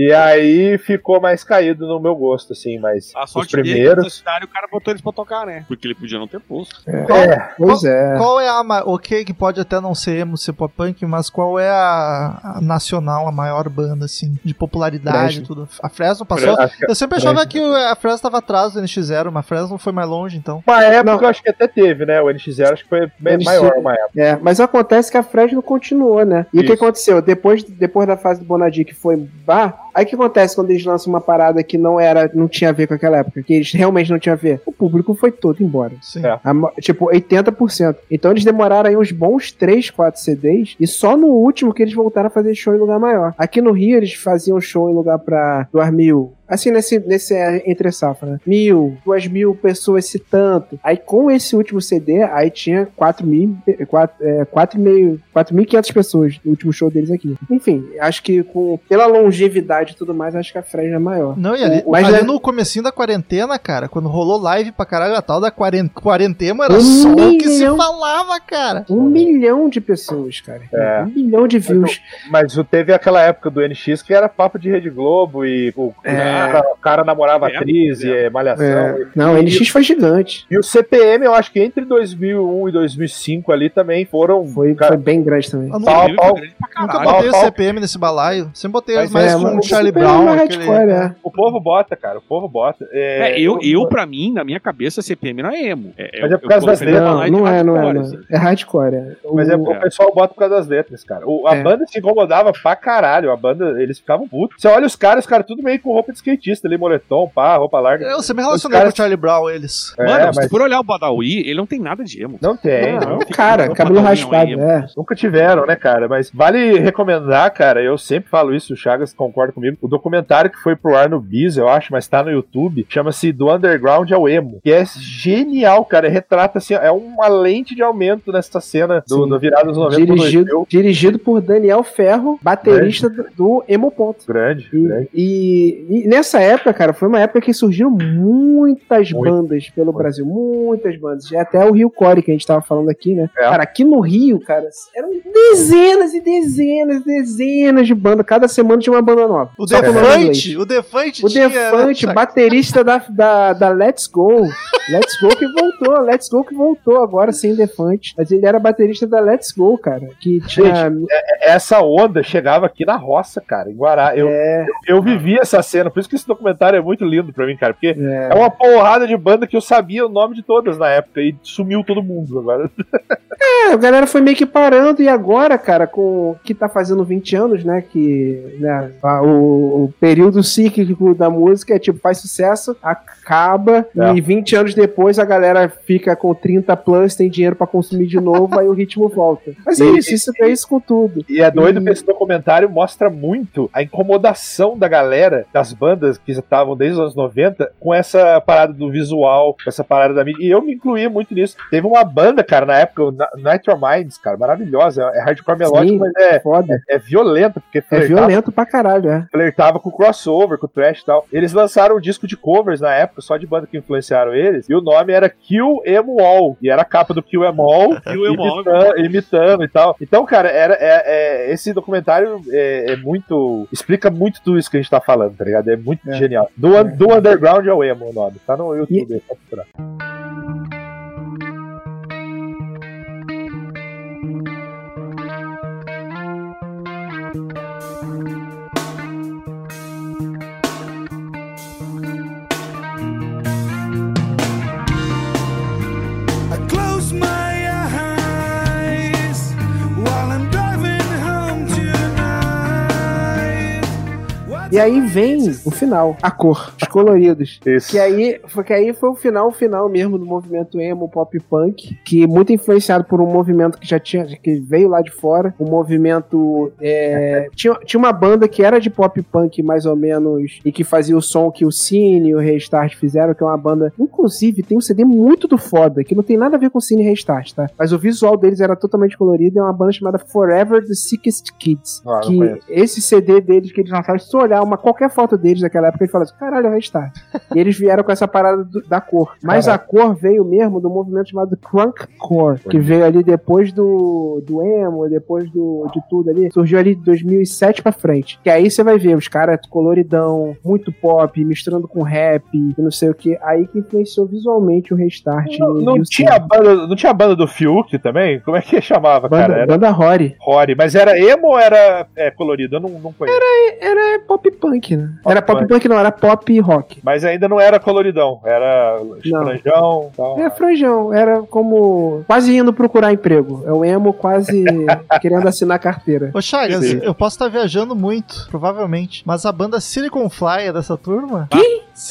E aí ficou mais caído no meu gosto, assim, mas A os sorte dele é que primeiros. no cidade o cara botou eles pra tocar, né? Porque ele podia não ter posto. É, pois é. Qual é a. Ok, que pode até não ser emo, ser pop punk, mas qual é a, a nacional, a maior banda, assim, de popularidade e Fresno. tudo? A Fresno passou. Eu sempre achava que a Fresno tava atrás do NX0, mas a Fresno foi mais longe, então. uma época Não. eu acho que até teve, né? O NX0 acho que foi bem NX0. maior uma época. É, mas acontece que a Fresno continuou, né? E o que aconteceu? Depois, depois da fase do Bonadio que foi bar, aí o que acontece quando eles lançam uma parada que não era, não tinha a ver com aquela época, que eles realmente não tinham a ver? O público foi todo embora. Sim. É. A tipo, 80%. Então eles demoraram aí uns bons 3, 4 CDs. E só no último que eles voltaram a fazer show em lugar maior. Aqui no Rio eles faziam show em lugar pra doar mil. Assim, nesse, nesse é, entre safra, né? Mil, duas mil pessoas se tanto. Aí com esse último CD, aí tinha 4 mil, 4, é, 4,5 4.500 pessoas no último show deles aqui. Enfim, acho que com, pela longevidade e tudo mais, acho que a Fresno é maior. Não, e ali, O- mas ali é- no comecinho da quarentena, cara, quando rolou live pra caralho, a tal da quaren- quarentena era Um só o que se milhão. falava, cara. Um milhão de pessoas, cara. É. Um milhão de views. Mas o- teve aquela época do NX que era papo de Rede Globo e o, É. cara, o cara namorava É, atriz e é malhação. É. Não, o NX foi gigante. E o CPM, eu acho que entre 2001 e 2005 ali também foram. Foi, cara, foi bem grande também. Eu Pau, nunca, pau. nunca botei o pau. CPM nesse balaio. Sempre botei Mas mais é, com o Charlie o CPM Brown. é aquele- hardcore, é. O povo bota, cara. O povo bota. É, É, eu, eu, pra mim, na minha cabeça, CPM não é emo. É, Mas é por causa das de Não, não é, não é, assim. é. É hardcore. É. Mas é, O- o pessoal bota por causa das letras, cara. O- a É. banda se incomodava pra caralho. A banda, eles ficavam putos. Você olha os caras, os caras tudo meio com roupa de skatista ali, moletom, pá, roupa larga. Eu sempre relacionei caras- com o Charlie Brown, eles. É, Mano, se mas tu for olhar o Badawi, ele não tem nada de emo. não tem. Não, não. cara, não, cabelo não, raspado, é. Nunca tiveram, né, cara? Mas vale recomendar, cara. Eu sempre falo isso, o Chagas concorda comigo. O documentário que foi pro ar no Bis, eu acho, mas tá no YouTube, chama-se Do Underground ao Emo. Que é genial, cara. Retrata assim, é uma lente de aumento nessa cena do, Sim. do virado dos 90 pro Dirigido, 2000. dirigido por Daniel Ferro, baterista do, do Emo Ponto. Grande, E, grande. e- e nessa época, cara, foi uma época que surgiram muitas Muito. bandas pelo Muito. Brasil. Muitas bandas. E até o Rio Core, que a gente tava falando aqui, né? É. Cara, aqui no Rio, cara, eram dezenas e dezenas e dezenas de bandas. Cada semana tinha uma banda nova. O falando Defante, o Defante O tinha, Defante, né? baterista da, da, da Let's Go. Let's Go que voltou, Let's Go que voltou agora sem Defante. Mas ele era baterista da Let's Go, cara. Que tinha. Essa onda chegava aqui na roça, cara, em Guará. Eu, é, eu vivi essa cena, por isso que esse documentário é muito lindo pra mim, cara, porque é. é uma porrada de banda que eu sabia o nome de todas na época e sumiu todo mundo agora. É, a galera foi meio que parando e agora, cara, com que tá fazendo 20 anos, né, que né, o, o período cíclico da música é tipo, faz sucesso, acaba É. e 20 anos depois a galera fica com 30 plus, tem dinheiro pra consumir de novo, aí o ritmo volta. Mas é E- isso, isso é isso com tudo. E é doido E- que esse documentário mostra muito a incomodação da galera, das bandas que já estavam desde os anos 90, com essa parada do visual, com essa parada da mídia. E eu me incluí muito nisso. Teve uma banda, cara, na época, Nitro Minds, cara, maravilhosa. É hardcore melódico, Sim, mas é, Foda. é violenta, porque É violento pra caralho, é. flertava com o crossover, com o trash e tal. Eles lançaram um disco de covers na época, só de banda que influenciaram eles, e o nome era Kill Em All, e era a capa do Kill Em All, Kill Em All. imitando, imitando e tal. Então, cara, era, é, é- esse documentário é, é muito. explica muito tudo isso que a gente tá falando, tá ligado? É muito É. genial. Do, do Underground ao Emo o nome. Tá no YouTube, é só procurar. E aí vem o final, a cor, os coloridos. Isso. Que aí, foi, que aí foi o final, o final mesmo do movimento emo pop punk, que muito influenciado por um movimento que já tinha, que veio lá de fora, um movimento é, tinha, tinha uma banda que era de pop punk mais ou menos e que fazia o som que o Cine e o Restart fizeram, que é uma banda, inclusive tem um CD muito do foda, que não tem nada a ver com o Cine e Restart, tá? Mas o visual deles era totalmente colorido, é uma banda chamada Forever the Sickest Kids, Ah, que esse CD deles que eles lançaram, se tu uma, qualquer foto deles daquela época, ele fala assim, caralho, é o Restart. e eles vieram com essa parada do- da cor. Mas Caralho. a cor veio mesmo do movimento chamado Crunkcore, que veio ali depois do, do emo, depois do, de tudo ali. Surgiu ali de 2007 pra frente. Que aí você vai ver os caras coloridão, muito pop, misturando com rap, e não sei o que. Aí que influenciou visualmente o Restart. Não, e não tinha a banda, não tinha a banda do Fiuk também? Como é que chamava, cara? Banda, Era banda Rory. Rory. Mas era emo ou era é, colorido? Eu não, não conheço. Era pop punk, né? Pop era pop punk. punk, não, era pop rock. Mas ainda não era coloridão. Era Não. franjão e tal. É franjão, era como quase indo procurar emprego. É o emo quase querendo assinar carteira. Ô Chagas, Sim. eu posso estar viajando muito, provavelmente, mas a banda Silicon Fly é dessa turma?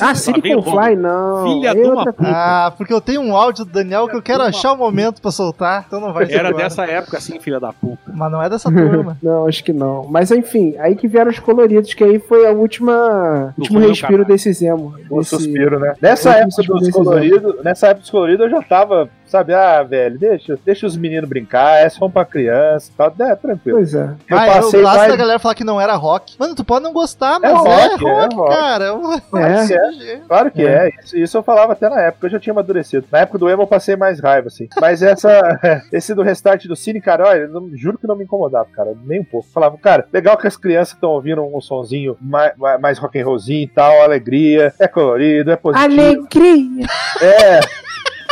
Ah, Silicon Fly, não. Filha de uma coisa. Ah, porque eu tenho um áudio do Daniel que eu quero achar o momento pra soltar, então não vai ser Era agora. dessa época, assim, filha da puta. Mas não é dessa turma. Não, acho que não. Mas enfim, aí que vieram os coloridos, que aí foi a última Do último respiro caralho. desses emo. Um Desse- suspiro, né? Nessa época dos coloridos, nessa época dos coloridos eu já tava sabe? Ah, velho, deixa, deixa os meninos brincar, é só pra criança e tal. É, tranquilo. Pois é. Eu ah, é passei clássico mais- da galera falar que não era rock. Mano, tu pode não gostar, mas é rock, rock, é rock. cara. É um- É. É, Claro que é. Isso, isso eu falava até na época, eu já tinha amadurecido. Na época do emo eu passei mais raiva, assim. Mas essa, esse do restart do Cine, cara, olha, eu não- juro que não me incomodava, cara, nem um pouco. Falava, cara, legal que as crianças estão ouvindo um sonzinho mais, mais rock and rollzinho e tal, alegria, é colorido, é positivo. Alegria! É.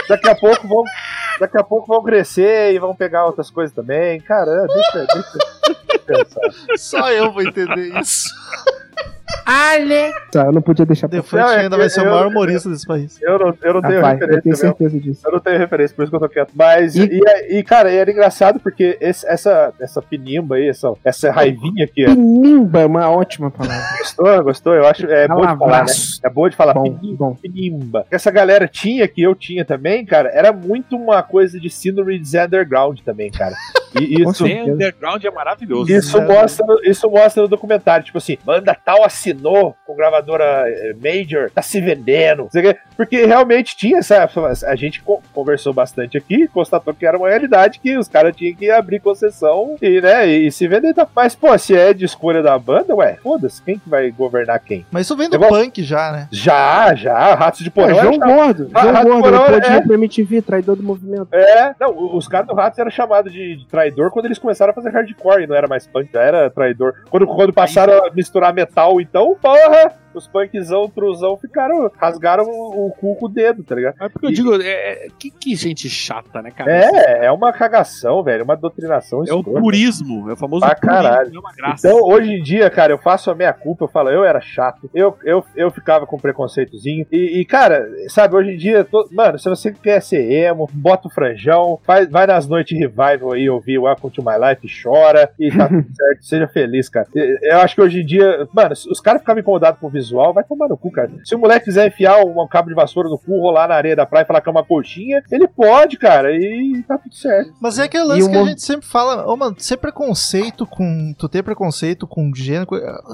Daqui a pouco vão. Daqui a pouco vão crescer e vão pegar outras coisas também. Cara, deixa, deixa, deixa. Só eu vou entender isso. Tá, eu não podia deixar pra Não, é ainda vai ser o eu- maior humorista desse país. Eu não, eu não tenho Rapaz, eu referência tenho mesmo. certeza disso. Eu não tenho referência, por isso que eu tô quieto. Mas, E- e, e, cara, era engraçado porque esse- essa, essa pinimba aí, essa, essa raivinha aqui, ó, Pinimba é uma ótima palavra. gostou, gostou? Eu acho, é boa de falar, né? É boa de falar, Bom, pinimba, bom. pinimba. Essa galera tinha, que eu tinha também, cara, era muito uma coisa de síndrome de Zé underground também, cara. E isso, Underground é maravilhoso. Isso mostra, isso mostra no documentário, tipo assim, banda tal assinou com gravadora eh, Major, tá se vendendo. Porque realmente tinha essa. A gente co- conversou bastante aqui, constatou que era uma realidade que os caras tinham que abrir concessão e, né, e se vender. tal. Mas, pô, se é de escolha da banda, ué, foda-se, quem que vai governar quem? Mas isso vem do Eu vou- punk já, né? Já, já, Ratos de Porão. João era Gordo. João Rato Gordo, Porão, depois é. de pra MTV, traidor do movimento. É, não, os caras do Ratos eram chamados de, de traidor quando eles começaram a fazer hardcore e não era mais punk, já era traidor. Quando, quando passaram a misturar metal, então, porra, os punkzão, truzão ficaram, rasgaram o, o cu com o dedo, tá ligado? É porque eu digo, é, é- que, que gente chata, né, cara? É, é uma cagação, velho, uma doutrinação É o purismo, é o famoso Pra purismo, caralho. é uma graça. Então, hoje em dia, cara, eu faço a minha culpa, eu falo, eu era chato, eu, eu, eu ficava com preconceitozinho. E, e, cara, sabe, hoje em dia, to- mano, se você quer ser emo, bota o franjão, vai, vai nas noites revival aí, ouvir Welcome to My Life e chora, e tá tudo certo, seja feliz, cara. E- Eu acho que hoje em dia, mano, os caras ficavam incomodados com o visual, vai tomar no cu, cara. Se o moleque quiser enfiar um, cabo de vassoura no cu, rolar na areia da praia e falar que é uma coxinha, ele pode, cara, e tá tudo certo. Mas é aquele lance E que a gente sempre fala, ô mano, ser preconceito com. Tu ter preconceito com gênero.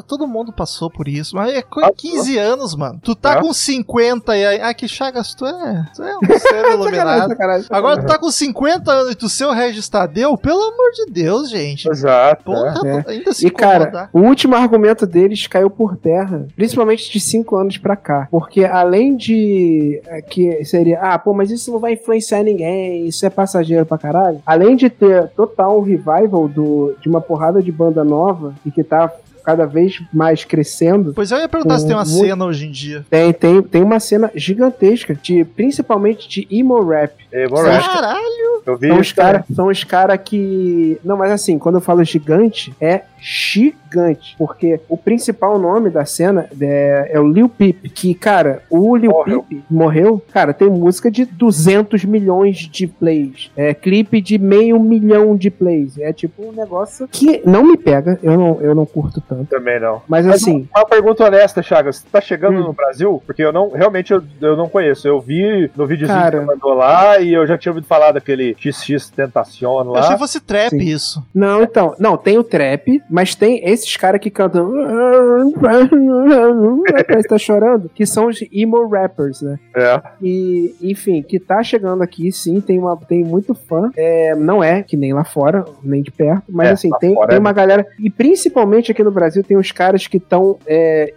Todo mundo passou por isso. Mas é coisa Ah, 15 anos, mano. Tu tá É. com 50 e aí. Ah, que chagas, tu é. Tu é um ser Sacanagem, iluminado. sacanagem. Agora tu tá com 50 anos e tu ser o Regis Tadeu, pelo amor de Deus, gente. Exato. Porra, É. ainda se E cara, o último argumento deles caiu por terra, principalmente de cinco anos pra cá. Porque além de é, que seria, ah, pô, mas isso não vai influenciar ninguém, isso é passageiro pra caralho. Além de ter total um revival do, de uma porrada de banda nova e que tá cada vez mais crescendo. Pois eu ia perguntar se tem uma Muito- cena hoje em dia. Tem, tem, tem uma cena gigantesca, de, principalmente de emo rap. É, São moleque, Caralho! eu vi São os cara. caras são os cara que. Não, mas assim, quando eu falo gigante, é gigante. Porque o principal nome da cena é, é o Lil Peep. Que, cara, o Lil Morreu. Peep morreu. Cara, tem música de 200 milhões de plays. É clipe de meio milhão de plays. É tipo um negócio que não me pega. Eu não, eu não curto tanto. Também não. Mas Mas assim. uma pergunta honesta, Chagas. Tá chegando Hum. no Brasil? Porque eu não, realmente, eu, eu não conheço. Eu vi no videozinho Cara. que você mandou lá e eu já tinha ouvido falar daquele XX Tentacion Eu achei lá. que fosse trap Sim. isso. Não, então. Não, tem o trap, mas tem esses caras que cantam. Parece tá chorando. Que são os emo rappers, né? É. E, enfim, que tá chegando aqui, sim, tem, uma, tem muito fã. É, não é que nem lá fora, nem de perto, mas É, assim, tem, tem é uma galera. E principalmente aqui no Brasil, tem os caras que estão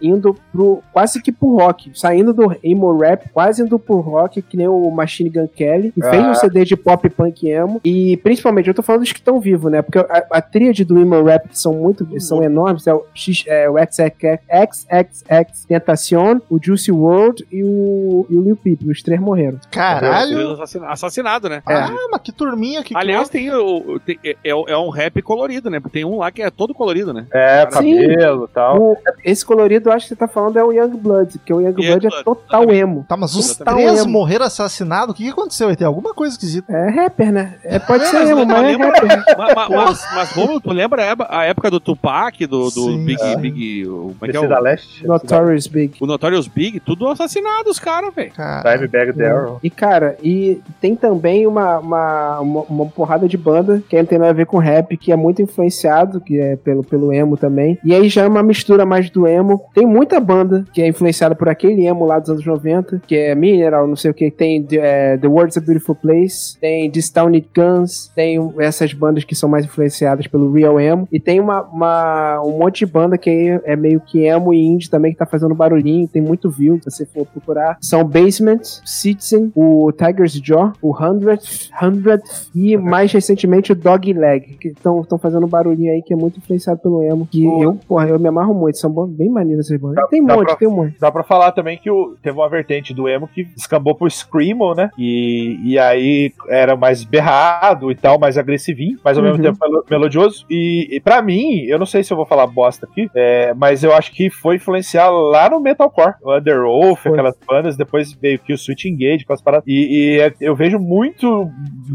indo pro. quase que pro rock. Saindo do emo rap, quase indo pro rock, que nem o Machine Gun Kelly, que fez Ah. um CD de pop punk emo. E principalmente, eu tô falando dos que estão vivos, né? Porque a, a tríade do emo rap, que são muito. são enormes, é o, X, é, o XXX Tentacion, o Juicy World e o, e o Lil Peep. Os três morreram. Caralho! Assassina- Assassinado, né? Ah, mas que turminha que Aliás, tem, o, tem- é, é um rap colorido, né? Tem um lá que é todo colorido, né? É, cabelo e tal. O- esse colorido, eu acho que você tá falando é o Young Blood, porque o Young Young Blood é Blood, total exatamente. emo. Tá, mas os Exatamente. três Emo. morreram assassinados? O que, que aconteceu? Tem alguma coisa esquisita. É rapper, né? É, pode É, ser mas emo, eu mas é rapper. Mas, mas, mas, mas, Romulo, tu lembra a época- a época do Tupac, do, do Sim. Big, É. Big. o- Como é que é PC da o, Leste. Notorious Big. o Notorious Big? Tudo assassinados, cara, velho. Cara, Dimebag Darrell. E cara, e tem também uma, uma, uma, uma porrada de banda que não tem nada a ver com rap, que é muito influenciado, que é pelo, pelo emo também. E aí já é uma mistura mais do emo. Tem muita banda que é influenciada por aquele emo lá dos anos 90, que é Mineral, não sei o que. Tem é, The World's a Beautiful Place, tem This Town It Guns, tem essas bandas que são mais influenciadas pelo Real Emo. E tem uma, uma- um monte de banda que é meio que emo e indie também, que tá fazendo barulhinho, tem muito view, se você for procurar. São Basement, Citizen, o Tiger's Jaw, o Hundredth, Hundredth e mais recentemente o Dog Leg, que estão fazendo barulhinho aí que é muito influenciado pelo emo. Que O- eu, porra, eu me amarro muito, são bem maneiras essas bandas. Dá- tem um monte, pra- tem um monte. Dá pra falar também que o, teve uma vertente do emo que escambou pro Screamo, né? E, e aí era mais berrado e tal, mais agressivinho, mas ao Uhum. mesmo tempo melo- melodioso. E, e para mim, eu não sei se eu vou falar bosta aqui, é, mas eu acho que foi influenciar lá no Metalcore. O Underwolf, aquelas bandas, depois veio que o Switch Engage, aquelas paradas. E, e é- eu vejo muito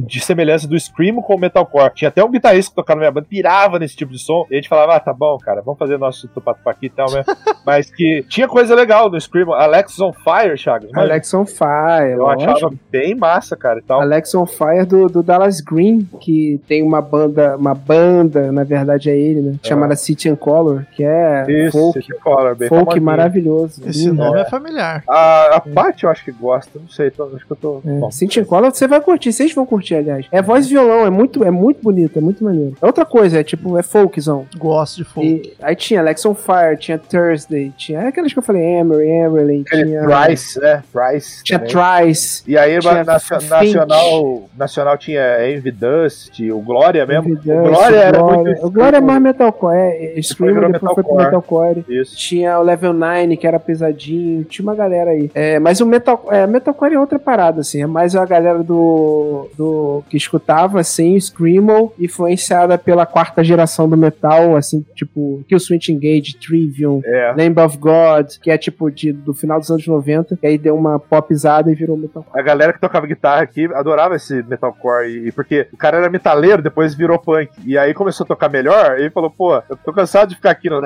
de semelhança do Screamo com o Metalcore. Tinha até um guitarrista que tocava na minha banda, pirava nesse tipo de som. E a gente falava, ah, tá bom, cara, vamos fazer nosso tupatupa aqui e tal, né? mas que tinha coisa legal no Screamo. Alex on Fire, Chagas. Alex on Fire, eu lógico. achava bem massa, cara, e tal. Alex on Fire do, do Dallas Green, que tem uma banda, uma banda, na verdade é ele, né? Chamada City and Color, que é Isso, folk, City Color, bem folk famosinho. maravilhoso. esse lindo. nome é familiar. A, a Paty eu acho que gosta, não sei, tô- acho que eu tô. É, bom. City and Color você vai curtir, vocês vão curtir, aliás. É voz e violão, é muito, é muito bonito, é muito maneiro. É outra coisa, é tipo, é folkzão. Gosto de fogo. E aí tinha Alex on Fire, tinha Thursday, tinha aquelas que eu falei, Emery, Emerlin, tinha. Price, né? Price. Tinha também. Trice. E aí, tinha nacio- nacional, nacional tinha Envy Dust, o Glória mesmo. Envy o Dust, Glória era Glória. muito. O Glória é mais metalcore, é, é Screamer, depois foi pro metalcore. metalcore. Isso. Tinha o Level 9, que era pesadinho, tinha uma galera aí. É, mas o metal, é, metalcore é outra parada, assim, é mais a galera do, do que escutava, assim, o Screamo, influenciada pela quarta geração do metal, assim, tipo, Kill Switch Engage, Trivium, É. Lamb of God, que é tipo de, do final dos anos 90, e aí deu uma popizada e virou metal. A galera que tocava guitarra aqui adorava esse metalcore, e, e porque o cara era metaleiro, depois virou punk. E aí começou a tocar melhor, e ele falou, pô, eu tô cansado de ficar aqui no.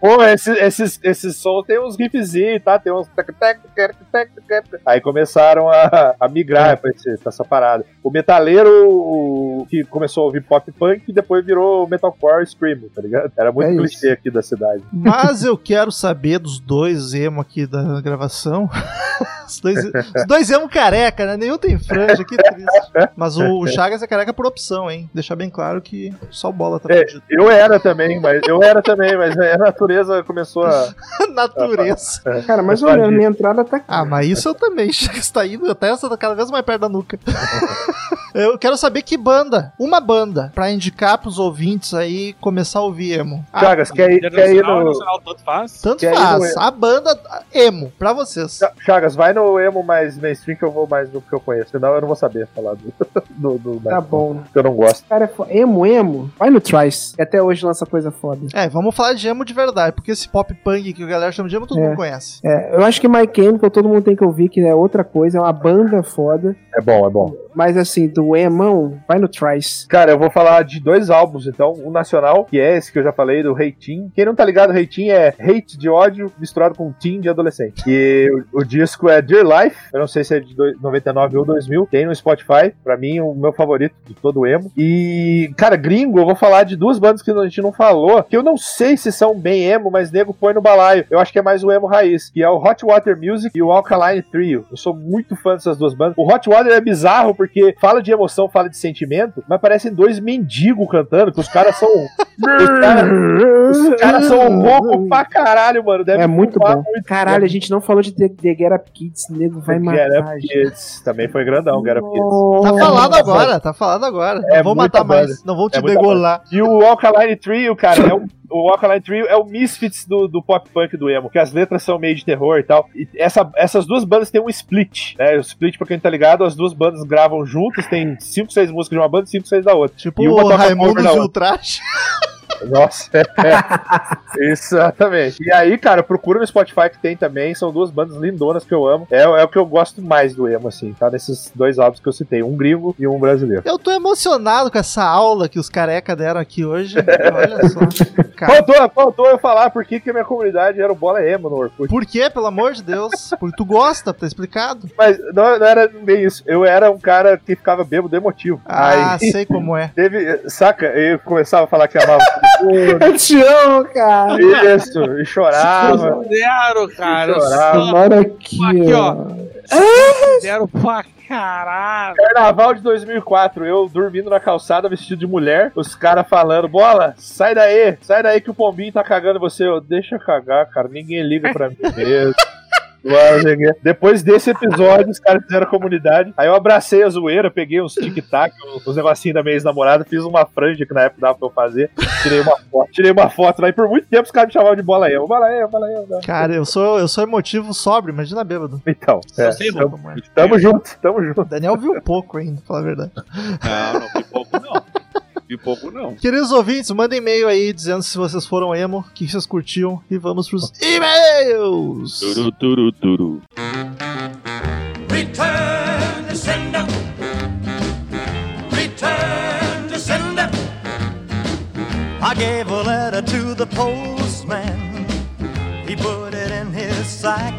pô, esses, esses, esses sons tem uns riffzinhos, tá? Tem uns. Aí começaram a, a migrar pra, esse- pra essa parada. O metaleiro que começou a ouvir pop punk e depois virou metalcore screamo, tá ligado? Era muito É clichê aqui da cidade. Mas eu quero saber dos dois emo aqui da gravação. Os dois, os dois emo careca, né? Nenhum tem franja, que triste. Mas o Chagas é careca por opção, hein? Deixar bem claro que só bola tá É, eu era também, mas eu era também, mas a natureza começou a. Natureza. Cara, mais ou menos, minha entrada tá aqui. Ah, mas isso eu também. Chagas tá indo, até essa cada vez mais perto da nuca. Eu quero saber que banda, uma banda, pra indicar pros ouvintes aí começar a ouvir emo. Ah, Chagas, quer ir, quer ir no. nacional, tanto faz. tanto quer faz. A banda emo, pra vocês. Chagas, vai no emo mais mainstream que eu vou mais no que eu conheço. Senão eu não vou saber falar do. do, do Tá bom. que eu não gosto. Cara, é fo- emo, emo, vai no Trice, que até hoje lança coisa foda. É, vamos falar de emo de verdade, porque esse pop punk que a galera chama de emo todo É. mundo conhece. É, eu acho que My Chemical todo mundo tem que ouvir, que é outra coisa, é uma banda foda. É bom, é bom. Mas assim, do emão, vai no Trice. Cara, eu vou falar de dois álbuns, então. Um nacional, que é esse que eu já falei, do Reitin. Quem não tá ligado, Reitin é hate de ódio misturado com teen de adolescente. E o, o disco é Dear Life. Eu não sei se é de dois- 99 ou 2000. Tem no Spotify. Pra mim, o meu favorito de todo o emo. E, cara, gringo, eu vou falar de duas bandas que a gente não falou. Que eu não sei se são bem emo, mas nego põe no balaio. Eu acho que é mais o emo raiz. Que é o Hot Water Music e o Alkaline Trio. Eu sou muito fã dessas duas bandas. O Hot Water é bizarro porque fala de emoção, fala de sentimento, mas parecem dois mendigos cantando, que os caras são. os caras os caras são loucos pra caralho, mano. Deve É muito bom. Caralho, a gente não falou de The, The Get Up Kids, nego vai Get matar. Up gente. Kids. Também foi grandão, Get Up Kids. Tá falado agora, tá falado agora. É não vou matar mais, não vou te É degolar. E o Alkaline Trio, cara, é um. O Alkaline Trio é o Misfits do, do pop punk do emo, que as letras são meio de terror e tal. E essa, essas duas bandas têm um split, né? O split, pra quem tá ligado, as duas bandas gravam juntas, tem 5, 6 músicas de uma banda e 5, 6 da outra. Tipo E uma o Raimundo cover da Nossa, é. Exatamente. E aí, cara, procura no Spotify que tem também. São duas bandas lindonas que eu amo. É, é o que eu gosto mais do emo, assim, tá? Nesses dois álbuns que eu citei, um gringo e um brasileiro. Eu tô emocionado com essa aula que os careca deram aqui hoje. Olha só. Cara, Faltou, faltou eu falar por que, que a minha comunidade era o Bola Emo no Orkut. por quê, pelo amor de Deus? Porque tu gosta, tá explicado? Mas não, não era bem isso. Eu era um cara que ficava bêbado emotivo. Ah, Aí sei como é. teve. Saca? Eu começava a falar que amava. Eu te amo, cara. Isso, e chorava. Zero, cara. Chorava. Mora aqui, Aqui, ó. ó. Zero pra caralho. Carnaval de 2004, eu dormindo na calçada vestido de mulher, os caras falando: bola, sai daí, sai daí que o pombinho tá cagando você. Eu, deixa eu cagar, cara, ninguém liga pra mim mesmo. Depois desse episódio, os caras fizeram comunidade. Aí eu abracei a zoeira, peguei uns tic-tac, uns negocinhos da minha ex-namorada, fiz uma franja que na época dava pra eu fazer. Tirei uma foto, tirei uma foto lá. E por muito tempo os caras me chamavam de bola eu. Bola eu, bola eu. bola. Cara, eu sou, eu sou emotivo sóbrio, imagina bêbado. Então, é, sei, tamo, é. tamo junto, tamo junto. O Daniel viu pouco ainda, pra falar a verdade. Não, não, vi pouco não. Vi pouco não. Queridos ouvintes, mandem e-mail aí dizendo se vocês foram emo, o que vocês curtiam e vamos pros e-mails! Turu, turu, turu. Return to sender. Return to sender. I gave a letter to the postman. He put it in his sack.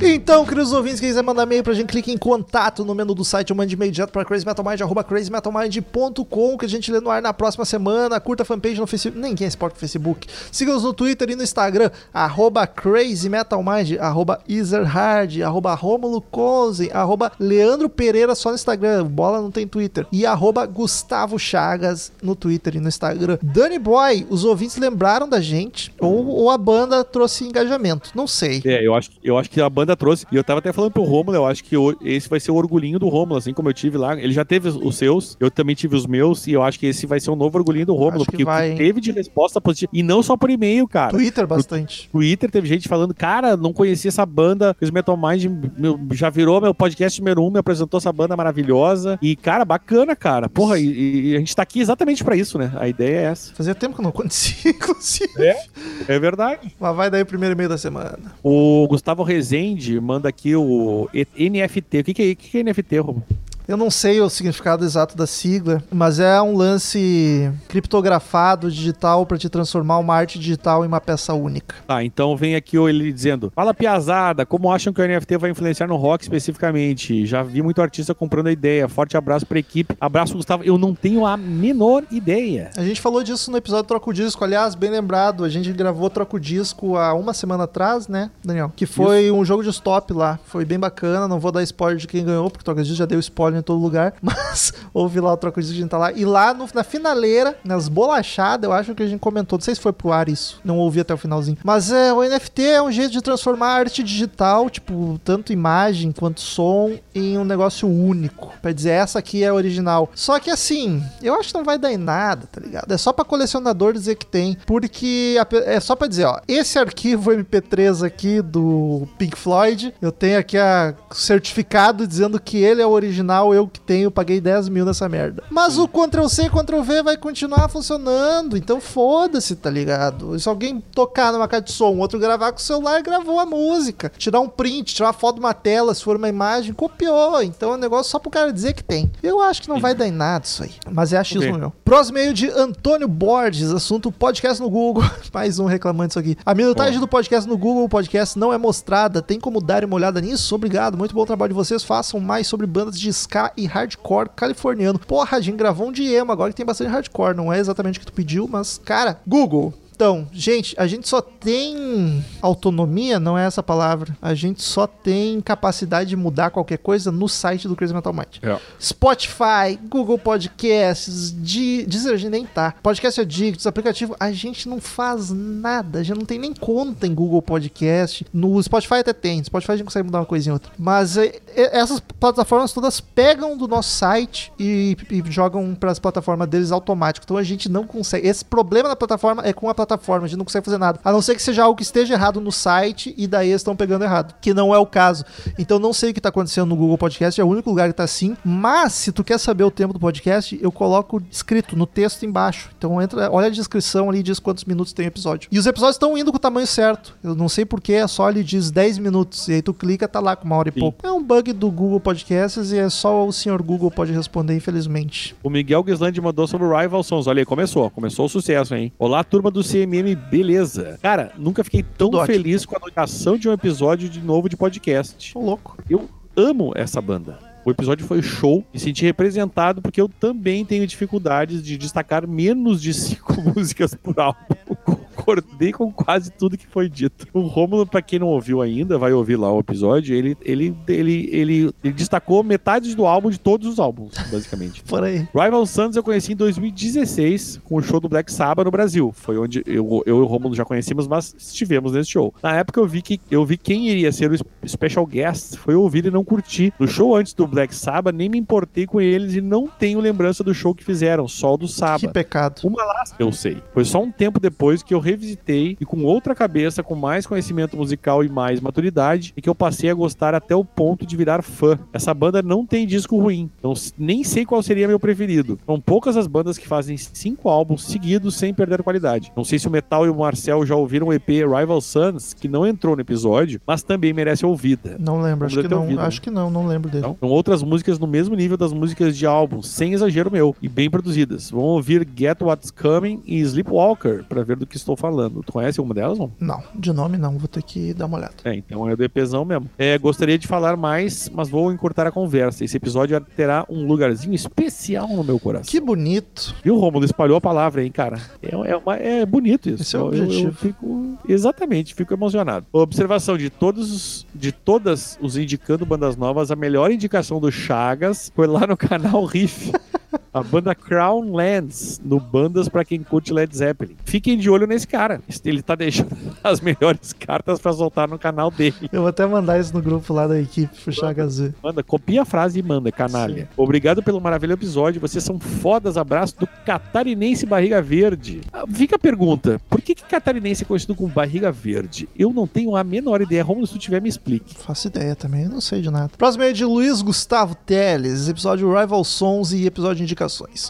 Então, queridos ouvintes, quem quiser mandar e-mail pra gente, clique em contato no menu do site ou mande e-mail direto pra crazymetalmind, arroba crazymetalmind.com, que a gente lê no ar na próxima semana. Curta a fanpage no Facebook, ninguém se porta no Facebook. Siga-nos no Twitter e no Instagram, arroba crazymetalmind, arroba easerhard, arroba romulo arroba leandro pereira só no Instagram, bola não tem Twitter, e arroba gustavo chagas no Twitter e no Instagram. Danny Boy, os ouvintes lembraram da gente, ou, ou a banda trouxe engajamento, não sei. É, eu acho, eu acho que a banda trouxe. E eu tava até falando pro Romulo, eu acho que esse vai ser o orgulhinho do Romulo, assim como eu tive lá. Ele já teve os- seus, eu também tive os meus, e eu acho que esse vai ser o novo orgulhinho do Romulo, porque vai, teve de resposta positiva. E não só por e-mail, cara. Twitter bastante. Twitter teve gente falando, cara, não conhecia essa banda, os Metal Mind meu- já virou meu podcast número um, me apresentou essa banda maravilhosa. E, cara, bacana, cara. Porra, e, e a gente tá aqui exatamente pra isso, né? A ideia é essa. Fazia tempo que eu não acontecia, inclusive. É verdade. Mas vai daí o primeiro e-mail da semana. O Gustavo Rezende manda aqui o NFT. O que, que, é, que, que é NFT, Romulo? Eu não sei o significado exato da sigla, mas é um lance criptografado digital para te transformar uma arte digital em uma peça única. Tá, então vem aqui o- ele dizendo: Fala piazada, como acham que o NFT vai influenciar no rock especificamente? Já vi muito artista comprando a ideia. Forte abraço pra equipe. Abraço, Gustavo. Eu não tenho a menor ideia. A gente falou disso no episódio Troco Disco, aliás, bem lembrado, a gente gravou Troco Disco há uma semana atrás, né, Daniel? Que foi um jogo de stop lá, foi bem bacana, não vou dar spoiler de quem ganhou, porque o Troco Disco já deu spoiler em todo lugar, mas ouve lá o Disco, a gente tá lá. E lá no- na finaleira, nas bolachadas, eu acho que a gente comentou, não sei se foi pro ar isso, não ouvi até o finalzinho. Mas é, o NFT é um jeito de transformar a arte digital, tipo, tanto imagem quanto som, em um negócio único. Pra dizer, essa aqui é original. Só que assim, eu acho que não vai dar em nada, tá ligado? É só pra colecionador dizer que tem. Porque a é só pra dizer, ó, esse arquivo MP3 aqui do Pink Floyd, eu tenho aqui a certificado dizendo que ele é o original, eu que tenho, paguei 10 mil nessa merda. Mas o Ctrl-C, Ctrl-V vai continuar funcionando, então foda-se, tá ligado? Se alguém tocar numa caixa de som, um outro gravar com o celular, gravou a música. Tirar um print, tirar uma foto de uma tela, se for uma imagem, copiou. Então é um negócio só pro cara dizer que tem. Eu acho que não vai dar em nada isso aí. Mas é achismo Ok. meu. Próximo e-mail de Antônio Borges, assunto podcast no Google. Mais um reclamante isso aqui. A minutagem do podcast no Google Podcast não é mostrada. Tem como dar uma olhada nisso? Obrigado. Muito bom trabalho de vocês. Façam mais sobre bandas de ska e hardcore californiano. Porra, a gente gravou um de emo agora que tem bastante hardcore. Não é exatamente o que tu pediu, mas, cara, Google. Então, gente, a gente só tem autonomia, não é essa palavra. A gente só tem capacidade de mudar qualquer coisa no site do Crazy Metal Mind. É. Spotify, Google Podcasts, Di- Deezer, a gente nem tá. Podcast Addicts, aplicativo, a gente não faz nada. A gente não tem nem conta em Google Podcast. No Spotify até tem. Spotify a gente consegue mudar uma coisa em outra. Mas é, é, essas plataformas todas pegam do nosso site e, e jogam para as plataformas deles automático. Então a gente não consegue. Esse problema da plataforma é com a plataforma plataforma, a gente não consegue fazer nada. A não ser que seja algo que esteja errado no site e daí eles estão pegando errado, que não é o caso. Então não sei o que tá acontecendo no Google Podcast, é o único lugar que tá assim. Mas se tu quer saber o tempo do podcast, eu coloco escrito no texto embaixo. Então entra, olha a descrição ali, diz quantos minutos tem o episódio. E os episódios estão indo com o tamanho certo. Eu não sei porquê, é só ele diz 10 minutos. E aí tu clica, tá lá com uma hora e Sim. pouco. É um bug do Google Podcasts e é só o senhor Google pode responder, infelizmente. O Miguel Guislandi mandou sobre o Rival Sons. Olha aí, começou. Começou o sucesso, hein? Olá, turma do CMM, beleza? Cara, nunca fiquei tão feliz com a notificação de um episódio de novo de podcast. Tô louco. Eu amo essa banda. O episódio foi show e senti representado porque eu também tenho dificuldades de destacar menos de cinco músicas por álbum. Concordei com quase tudo que foi dito. O Rômulo, pra quem não ouviu ainda, vai ouvir lá o episódio. Ele, ele, ele, ele, ele destacou metade do álbum de todos os álbuns, basicamente. Por aí. Rival Sons eu conheci em 2016 com o show do Black Sabbath no Brasil. Foi onde eu, eu e o Romulo já conhecíamos, mas estivemos nesse show. Na época eu vi que eu vi quem iria ser o special guest, foi ouvir e não curtir. No show antes do Black Sabbath, nem me importei com eles e não tenho lembrança do show que fizeram, só o do Que Sabbath. pecado. Uma lasca, eu sei. Foi só um tempo depois que eu revisitei e com outra cabeça, com mais conhecimento musical e mais maturidade, e que eu passei a gostar até o ponto de virar fã. Essa banda não tem disco ruim, então nem sei qual seria meu preferido. São poucas as bandas que fazem cinco álbuns seguidos sem perder qualidade. Não sei se o Metal e o Marcel já ouviram o EP Rival Sons, que não entrou no episódio, mas também merece ouvida. Não lembro, acho que não. ouvido, Acho que não, não lembro dele. Então, são outras músicas no mesmo nível das músicas de álbum, sem exagero meu, e bem produzidas. Vamos ouvir Get What's Coming e Sleepwalker, pra ver do que estou falando. Tu conhece alguma delas, não? Não, de nome não, vou ter que dar uma olhada. É, então é do EPzão mesmo. É, gostaria de falar mais, mas vou encurtar a conversa. Esse episódio terá um lugarzinho especial no meu coração. Que bonito. Viu, Romulo? Espalhou a palavra, hein, cara? É, é, uma- é bonito isso. Esse é o Eu- eu- objetivo. Eu, fico. Exatamente, fico emocionado. Observação de todos os- de todas os indicando bandas novas, a melhor indicação do Chagas foi lá no canal Riff. A banda Crown Lands, no Bandas pra quem curte Led Zeppelin. Fiquem de olho nesse cara. Ele tá deixando as melhores cartas pra soltar no canal dele. Eu vou até mandar isso no grupo lá da equipe, pro Chagas ver. Manda, copia a frase e manda, canalha. Obrigado pelo maravilhoso episódio. Vocês são fodas. Abraço do Catarinense Barriga Verde. Ah, Fica a pergunta: por que, que Catarinense é conhecido como Barriga Verde? Eu não tenho a menor ideia. Romulo, se tu tiver, me explique. Faço ideia também, eu não sei de nada. Próximo é de Luiz Gustavo Teles, episódio Rival Sons e episódio de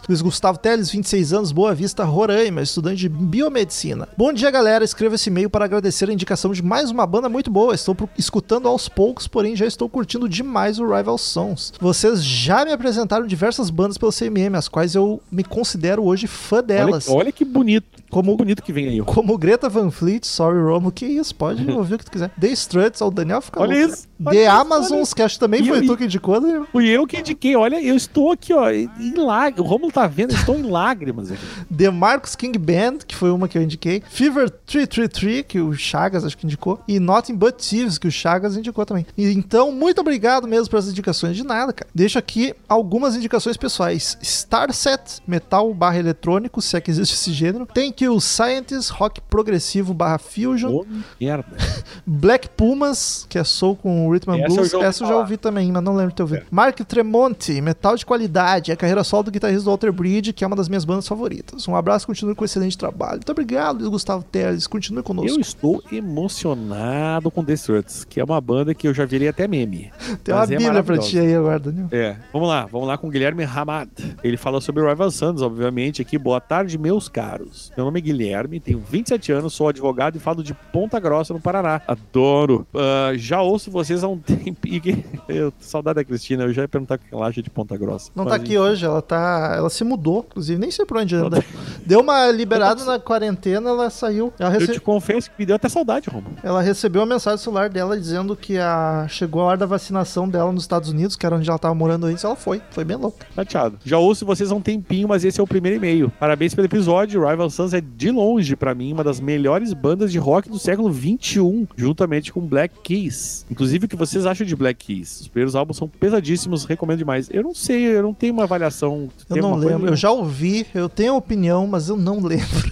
Luiz Gustavo Teles, 26 anos, Boa Vista, Roraima, estudante de biomedicina. Bom dia, galera. Escrevo esse e-mail para agradecer a indicação de mais uma banda muito boa. Estou escutando aos poucos, porém já estou curtindo demais o Rival Sons. Vocês já me apresentaram diversas bandas pelo CMM, as quais eu me considero hoje fã Olha, delas. olha que bonito. Como bonito que vem aí. como Greta Van Fleet, Sorry Romo, que isso, pode ouvir o que tu quiser. The Struts, ó, o Daniel fica Olha louco. isso. olha The isso, Amazons, que acho que também E foi eu- tu que indicou, né? Fui eu que indiquei. Olha, eu estou aqui, ó, em lágrimas. O Romulo tá vendo, eu estou em lágrimas aqui. The Marcos King Band, que foi uma que eu indiquei. Fever 333, que o Chagas acho que indicou. E Nothing But Thieves, que o Chagas indicou também. E, então, muito obrigado mesmo pelas indicações. De nada, cara. Deixo aqui algumas indicações pessoais. Starset, metal barra eletrônico, se é que existe esse gênero. Thank You Scientist, rock progressivo barra fusion. Merda. Black Pumas, que é soul com rhythm and eu blues. ouvi Essa eu já ouvi também, mas não lembro de ter ouvido. Mark Tremonti, metal de qualidade, é a carreira solo do guitarrista do Walter Bridge, que é uma das minhas bandas favoritas. Um abraço, continue com excelente trabalho. Muito obrigado, Luiz Gustavo Teles, continue conosco. Eu estou emocionado com The Struts, que é uma banda que eu já virei até meme. Tem uma é bíblia pra ti aí agora, Daniel. É, vamos lá, vamos lá com o Guilherme Hamad. Ele fala sobre o Rival Sons, obviamente, aqui. Boa tarde, meus caros. Meu nome é Guilherme, tenho 27 anos, sou advogado e falo de Ponta Grossa, no Paraná. Adoro. Ah, já ouço vocês há um tempo. e Eu, saudade da Cristina, eu já ia perguntar o que ela acha de Ponta Grossa. Não Mas, tá aqui hoje, ela tá. Ela se mudou, inclusive, nem sei por onde anda. Deu uma liberada na quarentena, ela saiu. Ela, Eu rece- te confesso que me deu até saudade, Romulo. ela recebeu uma mensagem no celular dela dizendo que a... chegou a hora da vacinação dela nos Estados Unidos, que era onde ela tava morando antes, ela foi. Foi bem louca. Chateado. Já ouço vocês há um tempinho, mas esse é o primeiro e-mail. Parabéns pelo episódio. Rival Sons é de longe, pra mim, uma das melhores bandas de rock do século XXI, juntamente com Black Keys. Inclusive, o que vocês acham de Black Keys? Os primeiros álbuns são pesadíssimos, recomendo demais. Eu não sei, eu não tenho uma avaliação. Eu não lembro. Eu já ouvi, eu tenho opinião, mas eu não lembro.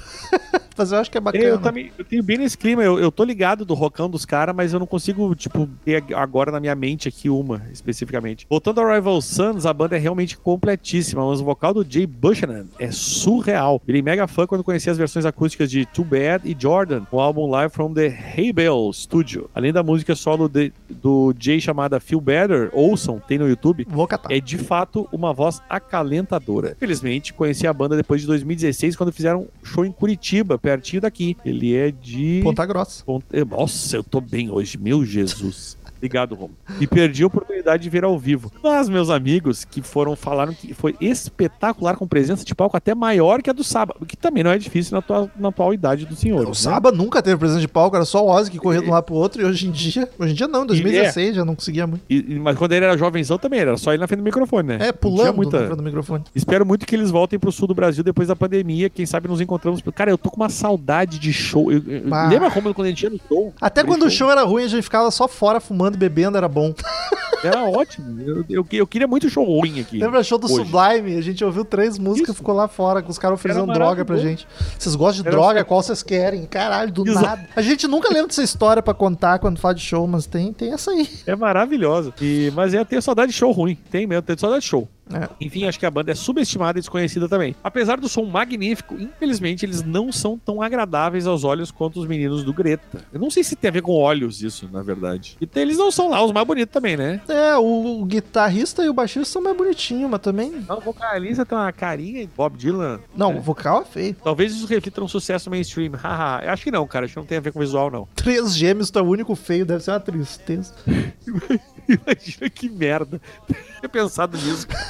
Mas eu acho que é bacana. Eu também, eu tenho bem nesse clima, eu, eu tô ligado do rocão dos caras, mas eu não consigo, tipo, ter agora na minha mente aqui uma, especificamente. Voltando ao Rival Sons, a banda é realmente completíssima, mas o vocal do Jay Buchanan é surreal. Virei mega fã quando conheci as versões acústicas de Too Bad e Jordan, o álbum Live from the Hay Bell Studio. Além da música solo de- do Jay chamada Feel Better, ouçam, tem no YouTube. Vou catar. É de fato uma voz acalentadora. Felizmente, conheci a banda depois de 2016, quando fizeram um show em Curitiba, pertinho daqui. Ele é de. Ponta Grossa. Ponta- eh, Nossa, eu tô bem hoje, meu Jesus. Obrigado, Romo. E perdi a oportunidade de ver ao vivo. Mas meus amigos que foram falaram que foi espetacular com presença de palco até maior que a do sábado, que também não é difícil na atual, na atual idade do senhor. O né? Saba nunca teve presença de palco, era só o Ozzy que corria de um lado pro outro, e hoje em dia. Hoje em dia não, em 2016 já não conseguia muito. E- mas quando ele era jovenzão também, era só ele na frente do microfone, né? É, pulando muita- na frente do microfone. Espero muito que eles voltem pro sul do Brasil depois da pandemia. Quem sabe nos encontramos. Cara, eu tô com uma saudade de show. Eu- eu- Bah. Lembra como quando a gente ia no show? Até quando o show era ruim, a gente ficava só fora fumando, bebendo, era bom. Era ótimo. Eu, eu, eu queria muito show ruim aqui. Lembra show do Hoje. Sublime? A gente ouviu três músicas, Isso. ficou lá fora, com os caras oferecendo droga pra gente. Vocês gostam de Era droga? só- Qual vocês querem? Caralho, do Exato. nada. A gente nunca lembra dessa história pra contar quando fala de show, mas tem, tem essa aí. É maravilhosa. E, mas eu tenho saudade de show ruim. Tem mesmo, tenho saudade de show. É. Enfim, acho que a banda é subestimada e desconhecida também. Apesar do som magnífico, infelizmente eles não são tão agradáveis aos olhos quanto os meninos do Greta. Eu não sei se tem a ver com olhos isso, na verdade. E eles não são lá os mais bonitos também, né? É, o, o guitarrista e o baixista são mais bonitinhos, mas também. O vocalista tem uma carinha de Bob Dylan. Não, É. o vocal é feio. Talvez isso reflita um sucesso mainstream. Haha, eu acho que não, cara. Acho que não tem a ver com visual, não. Três gêmeos, tu é o único feio, deve ser uma tristeza. Imagina que merda. Tinha pensado nisso.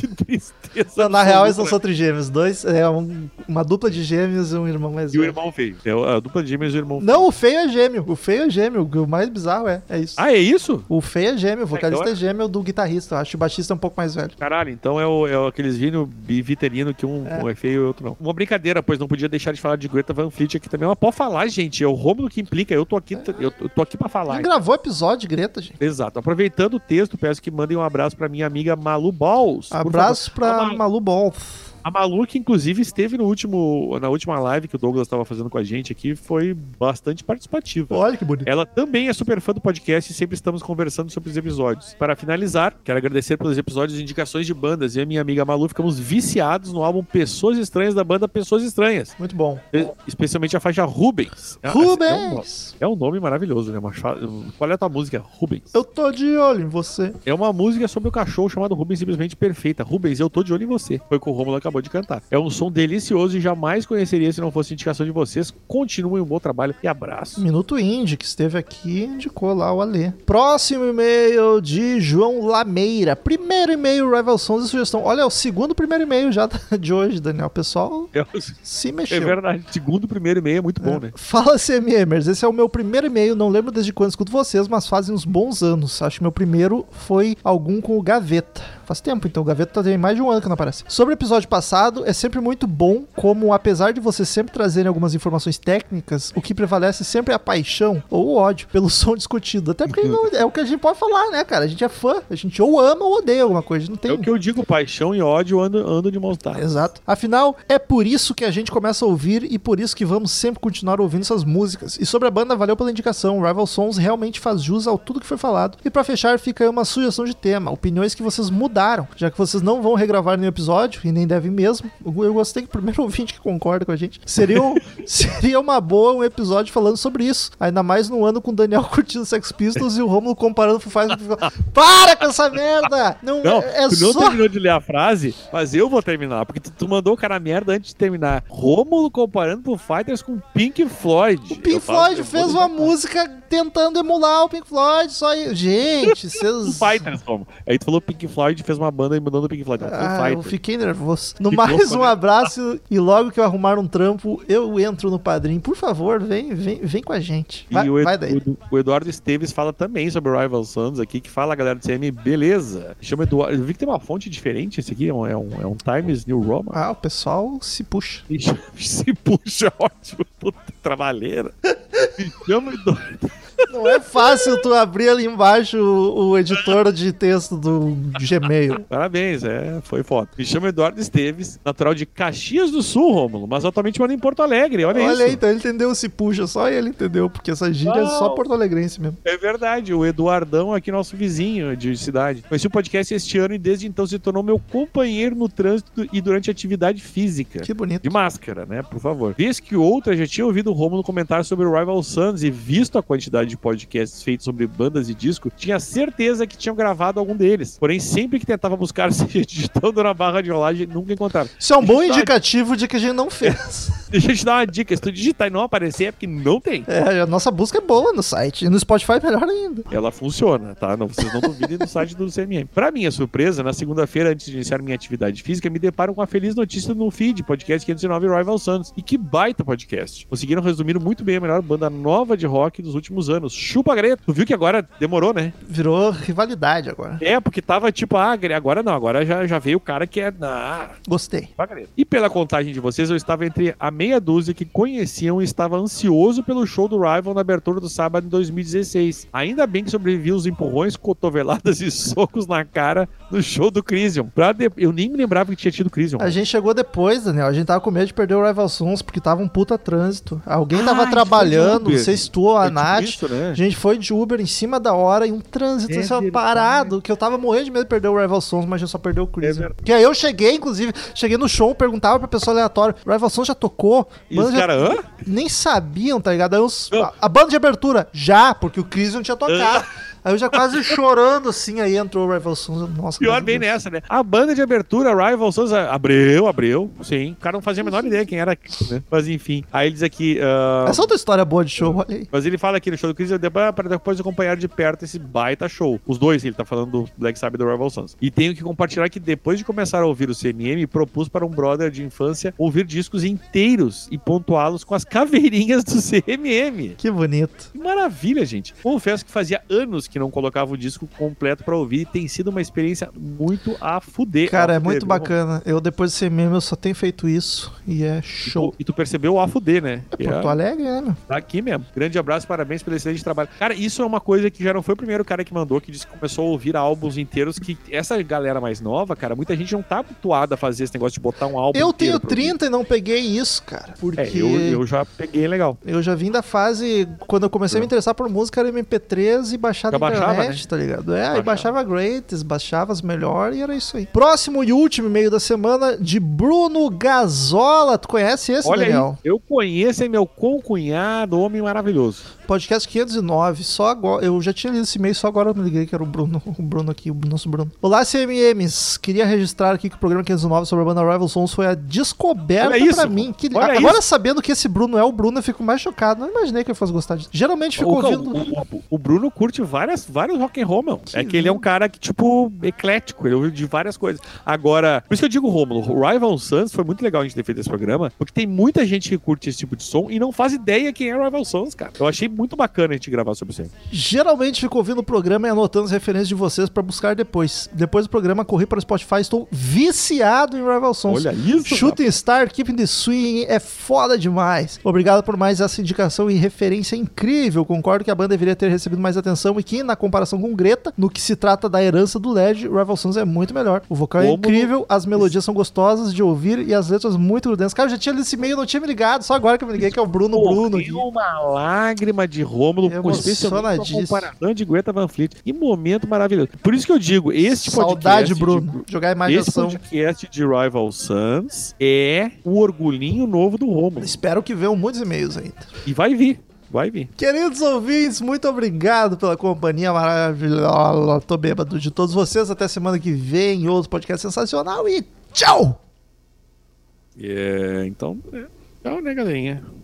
que tristeza. Não, na real, eles não são trigêmeos. Dois, é um- uma dupla de gêmeos e um irmão mais E o irmão feio. É a dupla de gêmeos e o irmão Não, o feio é gêmeo. O feio é gêmeo. O mais bizarro é, é isso. Ah, é isso? O feio é gêmeo, o vocalista então é gêmeo do guitarrista. Eu acho que o baixista é um pouco mais velho. Caralho, então é, o, é aqueles vinhos biviterino que um É. um é feio e o outro não. Uma brincadeira, pois não podia deixar de falar de Greta Van Fleet aqui também. Mas pode falar, gente. É o Rômulo que implica. Eu tô aqui, eu, eu tô aqui pra falar. gente gravou episódio de Greta, gente. Exato. Aproveitando o texto, peço que mandem um abraço pra minha amiga Malu Balls. Abraço favor. pra A Ma- Malu Ball. A Malu, que inclusive esteve no último, na última live que o Douglas estava fazendo com a gente aqui, foi bastante participativa. Olha que bonito. Ela também é super fã do podcast e sempre estamos conversando sobre os episódios. Para finalizar, quero agradecer pelos episódios de indicações de bandas. E a minha amiga Malu ficamos viciados no álbum Pessoas Estranhas da banda Pessoas Estranhas. Muito bom. Especialmente a faixa Rubens. É- É um, Rubens! é um nome maravilhoso, né? Uma Qual é a tua música? Rubens. Eu tô de olho em você. É uma música sobre o cachorro chamado Rubens, simplesmente perfeita. Rubens, eu tô de olho em você. Foi o que o Romulo acabou de cantar. É um som delicioso e jamais conheceria se não fosse indicação de vocês. Continuem um bom trabalho e abraço. Minuto Indie, que esteve aqui, indicou lá o Alê. Próximo e-mail de João Lameira. Primeiro e-mail, Rival Sons e sugestão. Olha, é o segundo primeiro e-mail já de hoje, Daniel. Pessoal É, se é mexeu. verdade. Segundo primeiro e-mail é muito bom, né? Fala CMMers, esse é o meu primeiro e-mail, não lembro desde quando escuto vocês, mas fazem uns bons anos. Acho que meu primeiro foi algum com o Gaveta. Faz tempo, então o Gaveta tem mais de um ano que não aparece. Sobre o episódio passado, é sempre muito bom como, apesar de vocês sempre trazerem algumas informações técnicas, o que prevalece sempre é a paixão ou o ódio pelo som discutido. Até porque não- é o que a gente pode falar, né, cara? A gente é fã, a gente ou ama ou odeia alguma coisa, não tem... É o que eu digo, paixão e ódio andam, andam de mãos dadas. Exato. Afinal, é por isso que a gente começa a ouvir e por isso que vamos sempre continuar ouvindo essas músicas. E sobre a banda, valeu pela indicação. Rival Sons realmente faz jus ao tudo que foi falado. E pra fechar, fica aí uma sugestão de tema, opiniões que vocês mudaram, já que vocês não vão regravar nenhum episódio e nem devem mesmo. Eu gostei que o primeiro ouvinte que concorda com a gente. Seria, um- seria uma boa um episódio falando sobre isso. Ainda mais no ano com o Daniel curtindo Sex Pistols e o Romulo comparando Foo Fighters. Para com essa merda! Não, Não, é tu não só terminou de ler a frase, mas eu vou terminar, porque tu, tu mandou o cara merda antes de terminar. Rômulo comparando Foo Fighters com Pink Floyd. O Pink Eu Floyd fez uma música tentando emular o Pink Floyd, só. Gente, Foo vocês. Fighters, como? Aí tu falou Pink Floyd, fez uma banda e mandando Pink Floyd. Não, Foo Ah, eu fiquei nervoso. No mais, um né? abraço e logo que eu arrumar um trampo, eu entro no padrinho. Por favor, vem, vem, vem com a gente. Vai, e o, vai daí. o- Eduardo Esteves fala também sobre o Rival Sons aqui, que fala, galera do CM, beleza. Chama Eduardo. Eu vi que tem uma fonte diferente esse aqui, é um, é um, é um Times New Roman. Ah, o pessoal se puxa. Chama- Se puxa, ótimo. Puta trabalheira. Me chama Eduardo. Não é fácil tu abrir ali embaixo o, o editor de texto do Gmail. Parabéns, é, foi foto. Me chamo Eduardo Esteves, natural de Caxias do Sul, Rômulo, mas atualmente moro em Porto Alegre, olha, Olha isso. aí, então ele entendeu se puxa, só ele entendeu, porque essa gíria é só Não. porto alegrense mesmo. É verdade, o Eduardão aqui, nosso vizinho de cidade. Conheci o podcast este ano e desde então se tornou meu companheiro no trânsito e durante atividade física. Que bonito. De máscara, né? Por favor. Vez que outra já tinha ouvido o Romulo comentar sobre o Rival Sons e visto a quantidade de podcasts feitos sobre bandas e disco, tinha certeza que tinham gravado algum deles. Porém, sempre que tentava buscar, seja digitando na barra de rolagem, nunca encontrava. Isso é um bom indicativo de que a gente não fez. Deixa eu te dar uma dica: se tu digitar e não aparecer, é porque não tem. É, a nossa busca é boa no site. E no Spotify é melhor ainda. Ela funciona, tá? Não, vocês não duvidem no site do CMM. Pra minha surpresa, na segunda-feira, antes de iniciar minha atividade física, me deparo com a feliz notícia no feed, podcast 509 Rival Sons. E que baita podcast. Conseguiram resumir muito bem a melhor banda nova de rock dos últimos anos. Chupa Greta. Tu viu que agora demorou, né? Virou rivalidade agora. É, porque tava tipo, ah, agora não, agora já, já veio o cara que é. Ah, Gostei. E pela contagem de vocês, eu estava entre a meia dúzia que conheciam e estava ansioso pelo show do Rival na abertura do sábado em 2016. Ainda bem que sobrevivi os empurrões, cotoveladas e socos na cara no show do Crisium. Pra de- Eu nem me lembrava que tinha tido Crisium. A gente chegou depois, Daniel. A gente tava com medo de perder o Rival Sons porque tava um puta trânsito. Alguém Ah, tava a gente trabalhando, você estou a É tipo Nath. isso, né? A gente foi de Uber em cima da hora e um trânsito É assim, parado, que eu tava morrendo de medo de perder o Rival Sons, mas a gente só perdeu o Chris. É verdade. que aí eu cheguei, inclusive, cheguei no show, perguntava pra pessoa aleatória, Rival Sons já tocou? E os já- caras, hã? Nem sabiam, tá ligado? Aí os- a, a banda de abertura, já, porque o Chris não tinha tocado. Aí eu já quase chorando assim, aí entrou o Rival Sons. Nossa, Pior bem Deus. nessa, né? A banda de abertura, Rival Sons, abriu, abriu. Sim. O cara não fazia a menor ideia quem era, né? Mas enfim. Aí ele diz aqui. ah, Essa é outra história boa de show, olha aí. Mas ele fala aqui no show do Chris, pra pra depois acompanhar de perto esse baita show. Os dois, ele tá falando do Black Sabbath e do Rival Sons. E tenho que compartilhar que depois de começar a ouvir o CMM, propus para um brother de infância ouvir discos inteiros e pontuá-los com as caveirinhas do CMM. Que bonito. Que maravilha, gente. Confesso que fazia anos que não colocava o disco completo pra ouvir e tem sido uma experiência muito a fuder. Cara, A é fuder, muito viu? bacana. Eu, depois de ser meme, eu só tenho feito isso. E é E show. tu, e tu percebeu o a fuder, né? É Que Porto Alegre, né? Tá aqui mesmo. Grande abraço, parabéns pelo excelente trabalho. Cara, isso é uma coisa que já não foi o primeiro cara que mandou, que disse que começou a ouvir álbuns inteiros, que essa galera mais nova, cara, muita gente não tá habituada a fazer esse negócio de botar um álbum Eu tenho pra ouvir. 30 e não peguei isso, cara. Porque É, eu, eu já peguei legal. eu já vim da fase. Quando eu comecei a me interessar por música, era MP3 e baixar baixava, né? tá ligado? É, aí Baixava. baixava greats, baixava as melhores e era isso aí. Próximo e último e-mail da semana de Bruno Gazola. Tu conhece esse, Olha Daniel? aí, eu conheço é meu concunhado, homem maravilhoso. Podcast 509, só agora. Eu já tinha lido esse e-mail, só agora eu me liguei que era o Bruno, o Bruno aqui, o nosso Bruno. Olá, CMMs. Queria registrar aqui que o programa 509 sobre a banda Rival Sons foi a descoberta Olha isso, pra mim. Que, olha agora, isso. sabendo que esse Bruno é o Bruno, eu fico mais chocado. Não imaginei que eu fosse gostar disso. Geralmente fico O, ouvindo. o- o- o Bruno curte várias, vários rock and roll, meu. é que ele é um cara que, tipo, eclético, ele ouve de várias coisas. Agora, por isso que eu digo, Romulo, o Rival Sons foi muito legal a gente ter feito esse programa, porque tem muita gente que curte esse tipo de som e não faz ideia quem é o Rival Sons, cara. Eu achei muito bacana a gente gravar sobre isso aí. Geralmente fico ouvindo o programa e anotando as referências de vocês pra buscar depois. Depois do programa, corri para o Spotify. Estou viciado em Rival Sons. Olha isso, Shooting Star, Keeping the Swing é foda demais. Obrigado por mais essa indicação e referência incrível. Concordo que a banda deveria ter recebido mais atenção e que, na comparação com Greta, no que se trata da herança do LED, Rival Sons é muito melhor. O vocal é Como- incrível, as melodias são gostosas de ouvir e as letras muito grudentas. Cara, eu já tinha lido esse e-mail, não tinha me ligado, só agora que eu me liguei que é o Bruno Bruno aqui. Uma lágrima de Rômulo, com especialmente com de Greta Van Fleet. Que momento maravilhoso. Por isso que eu digo, este podcast... Saudade, de- Bruno. Jogar de Esse ação. podcast de Rival Sons é o orgulhinho novo do Rômulo. Espero que venham muitos e-mails ainda. E vai vir, vai vir. Queridos ouvintes, muito obrigado pela companhia maravilhosa. Tô bêbado de todos vocês. Até semana que vem. Outro podcast sensacional e tchau! É, então, é, tchau, né, galerinha?